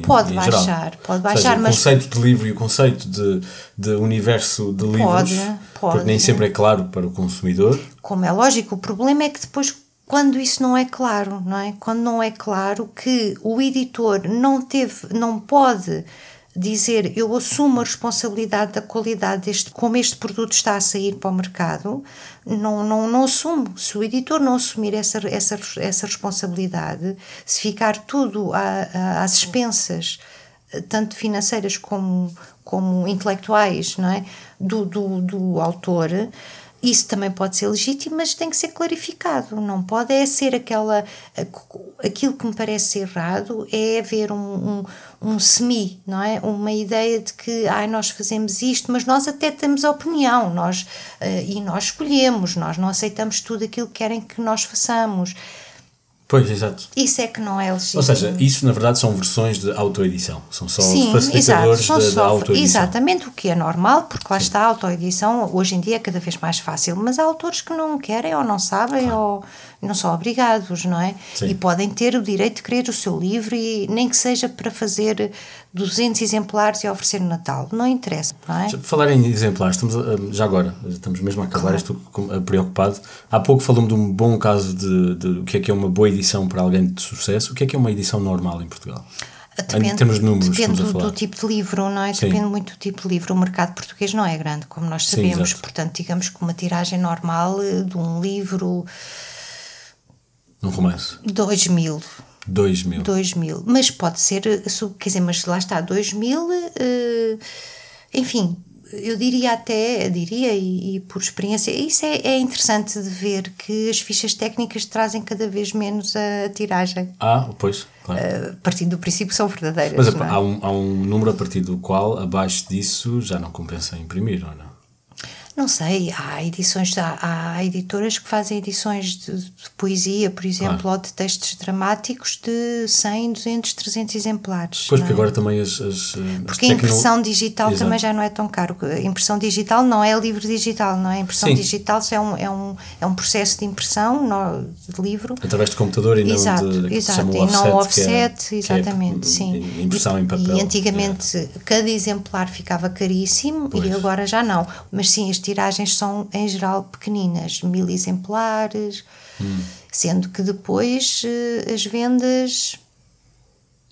pode baixar, geral. pode baixar, seja, mas... O conceito de livro e o conceito de, de universo de livros, pode, pode, porque nem sempre é claro para o consumidor. Como é lógico, o problema é que depois quando isso não é claro, não é? Quando não é claro que o editor não teve, não pode dizer eu assumo a responsabilidade da qualidade deste, como este produto está a sair para o mercado, não, não, não assumo. Se o editor não assumir essa, essa, essa responsabilidade, se ficar tudo a, a, às expensas, tanto financeiras como, como intelectuais, não é? do, do, do autor, isso também pode ser legítimo, mas tem que ser clarificado. Não pode é ser aquela. Aquilo que me parece errado é haver um, um, um semi, não é? Uma ideia de que ai, nós fazemos isto, mas nós até temos a opinião nós, uh, e nós escolhemos, nós não aceitamos tudo aquilo que querem que nós façamos. Pois, exato. Isso é que não é legítimo. Ou seja, isso na verdade são versões de autoedição. São só Sim, facilitadores exato, da, da autoedição. Exatamente, o que é normal, porque lá está a autoedição, hoje em dia é cada vez mais fácil, mas há autores que não querem ou não sabem ou não são obrigados, não é? Sim. E podem ter o direito de querer o seu livro e nem que seja para fazer 200 exemplares e oferecer no Natal, não interessa, não é? Falar em exemplares, estamos a- já agora, estamos mesmo a acabar, estou com- a- preocupado. Há pouco falou-me de um bom caso de, de o que é que é uma boa edição para alguém de sucesso. O que é que é uma edição normal em Portugal? termos de números, depende do, do tipo de livro, não é? Sim. Depende muito do tipo de livro. O mercado português não é grande, como nós Sim, sabemos. exato. Portanto, digamos que uma tiragem normal eh, de um livro, Um romance. 2 mil. 2 mil. 2 mil. Mas pode ser, quer dizer, mas lá está, 2 mil, eh, enfim, eu diria até, diria e, e por experiência, isso é, é interessante de ver que as fichas técnicas trazem cada vez menos a tiragem, Ah, pois, claro. eh, partindo do princípio que são verdadeiras. Mas é? há um, há um número a partir do qual, abaixo disso, já não compensa imprimir, ou não? Não sei, há edições, há, há editoras que fazem edições de, de poesia, por exemplo, ou de textos dramáticos de 100, 200, 300 exemplares. Pois, porque é? agora também as. as as Porque a tecno- impressão digital Exato. também já não é tão caro. A impressão digital não é livro digital, não é? A impressão Sim. digital é um, é, um, é um processo de impressão no- de livro. Através de computador e não Exato, de, exato. E não offset, é- é exatamente, sim. Impressão e, em papel. E antigamente cada exemplar ficava caríssimo Pois. e agora já não. Mas sim, as tiragens são em geral pequeninas, mil exemplares, Hum. sendo que depois eh, as vendas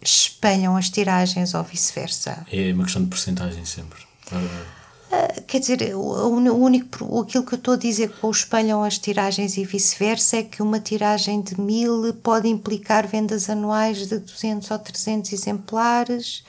espelham as tiragens ou vice-versa. É uma questão de porcentagem sempre. Ah, Quer dizer, o, único, aquilo que eu estou a dizer o espelham as tiragens e vice-versa é que uma tiragem de mil pode implicar vendas anuais de 200 ou 300 exemplares.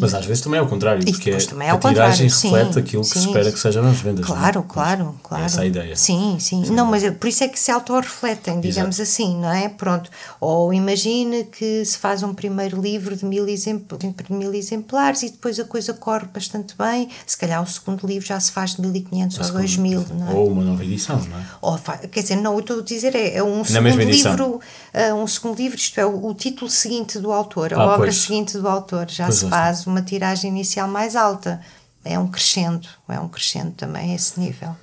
Mas às vezes também é o contrário, E porque também é a tiragem sim, reflete aquilo que se sim. espera que sejam as vendas. não é? Claro, claro, claro. Essa é a ideia. Sim, sim. Não, mas é- por isso é que se autorrefletem, digamos assim, não é? Pronto. Ou imagine que se faz um primeiro livro de mil, exempl de mil exemplares e depois a coisa corre bastante bem. Se calhar o segundo livro já se faz de 1500 ou 2000, não é? Ou uma nova edição, não é? Ou quer dizer, não, eu estou a dizer é, é um Na segundo livro, ah, um segundo livro, isto é, o, o título seguinte do autor, a Ah, obra pois. seguinte do autor, já Pois se lá uma tiragem inicial mais alta. É um crescendo, é um crescendo também a esse nível.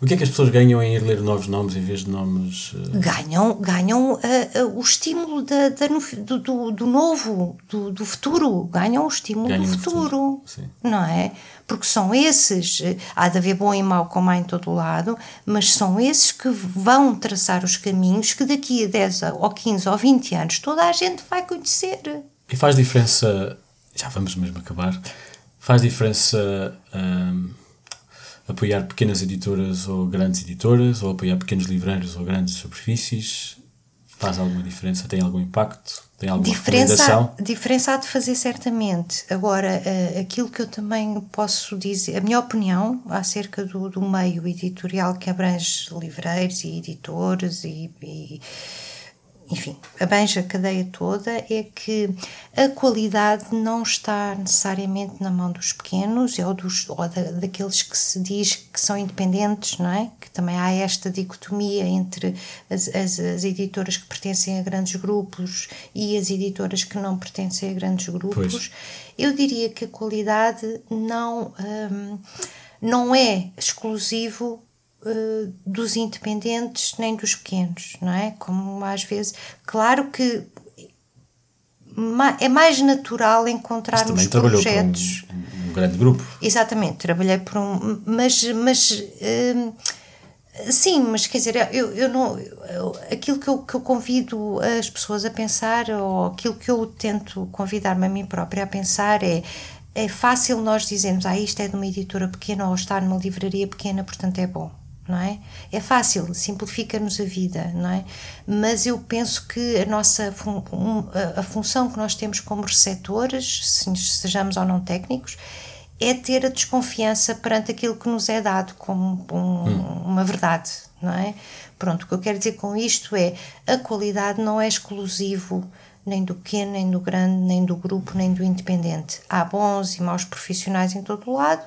O que é que as pessoas ganham em ir ler novos nomes em vez de nomes. eh, Ganham, ganham ah, ah, o estímulo da, da do, do, do novo, do, do futuro, ganham o estímulo Ganham do futuro, futuro, não é? Porque são esses, há de haver bom e mau como há em todo o lado, mas são esses que vão traçar os caminhos que daqui a 10 ou 15 ou 20 anos toda a gente vai conhecer. E faz diferença. Já vamos mesmo acabar. Faz diferença ahm, apoiar pequenas editoras ou grandes editoras, ou apoiar pequenos livreiros ou grandes superfícies? Faz alguma diferença? Tem algum impacto? Tem alguma Diferença, recomendação? diferença há de fazer certamente. Agora, eh, aquilo que eu também posso dizer, a minha opinião acerca do, do meio editorial que abrange livreiros e editores e, e enfim, abrange a cadeia toda, é que a qualidade não está necessariamente na mão dos pequenos ou, dos, ou da, daqueles que se diz que são independentes, não é? Que também há esta dicotomia entre as, as, as editoras que pertencem a grandes grupos e as editoras que não pertencem a grandes grupos. Pois. Eu diria que a qualidade não, hum, não é exclusivo eh, dos independentes nem dos pequenos, não é? Como às vezes, claro que é mais natural encontrarmos para um, projetos. um grande grupo. Exatamente, trabalhei por um. Mas. mas hum, Sim, mas quer dizer, eu, eu não. eu- aquilo que eu, que eu convido as pessoas a pensar, ou aquilo que eu tento convidar-me a mim própria a pensar é. É fácil nós dizermos, ah, isto é de uma editora pequena ou está numa livraria pequena, portanto é bom, não é? É fácil, simplifica-nos a vida, não é? Mas eu penso que a nossa fun- a, função que nós temos como receptores, se sejamos ou não técnicos, é ter a desconfiança perante aquilo que nos é dado como um- uma verdade, não é? Pronto, o que eu quero dizer com isto é a qualidade não é exclusivo nem do pequeno, nem do grande, nem do grupo, nem do independente. Há bons e maus profissionais em todo o lado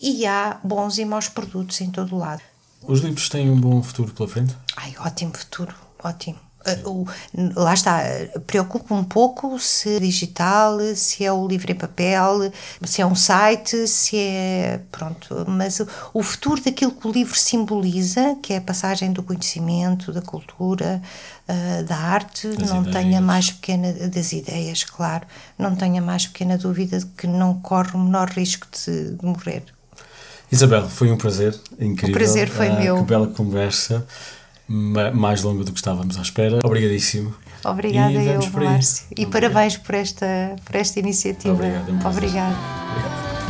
e há bons e maus produtos em todo o lado. Os livros têm um bom futuro pela frente? Ai, ótimo futuro, ótimo. o, lá está, preocupa um pouco se é digital, se é o livro em papel, se é um site, se é. Pronto, mas o, o futuro daquilo que o livro simboliza, que é a passagem do conhecimento, da cultura, uh, da arte, das não ideias. tenha mais pequena. das ideias, claro, não tenha mais pequena dúvida de que não corre o menor risco de, de morrer. Isabel, foi um prazer incrível. O prazer foi uh, meu. Que bela conversa mais longa do que estávamos à espera. Obrigadíssimo. Obrigada eu, Márcio. E Obrigado. parabéns por esta, por esta iniciativa. Obrigado. É Obrigada. Obrigado.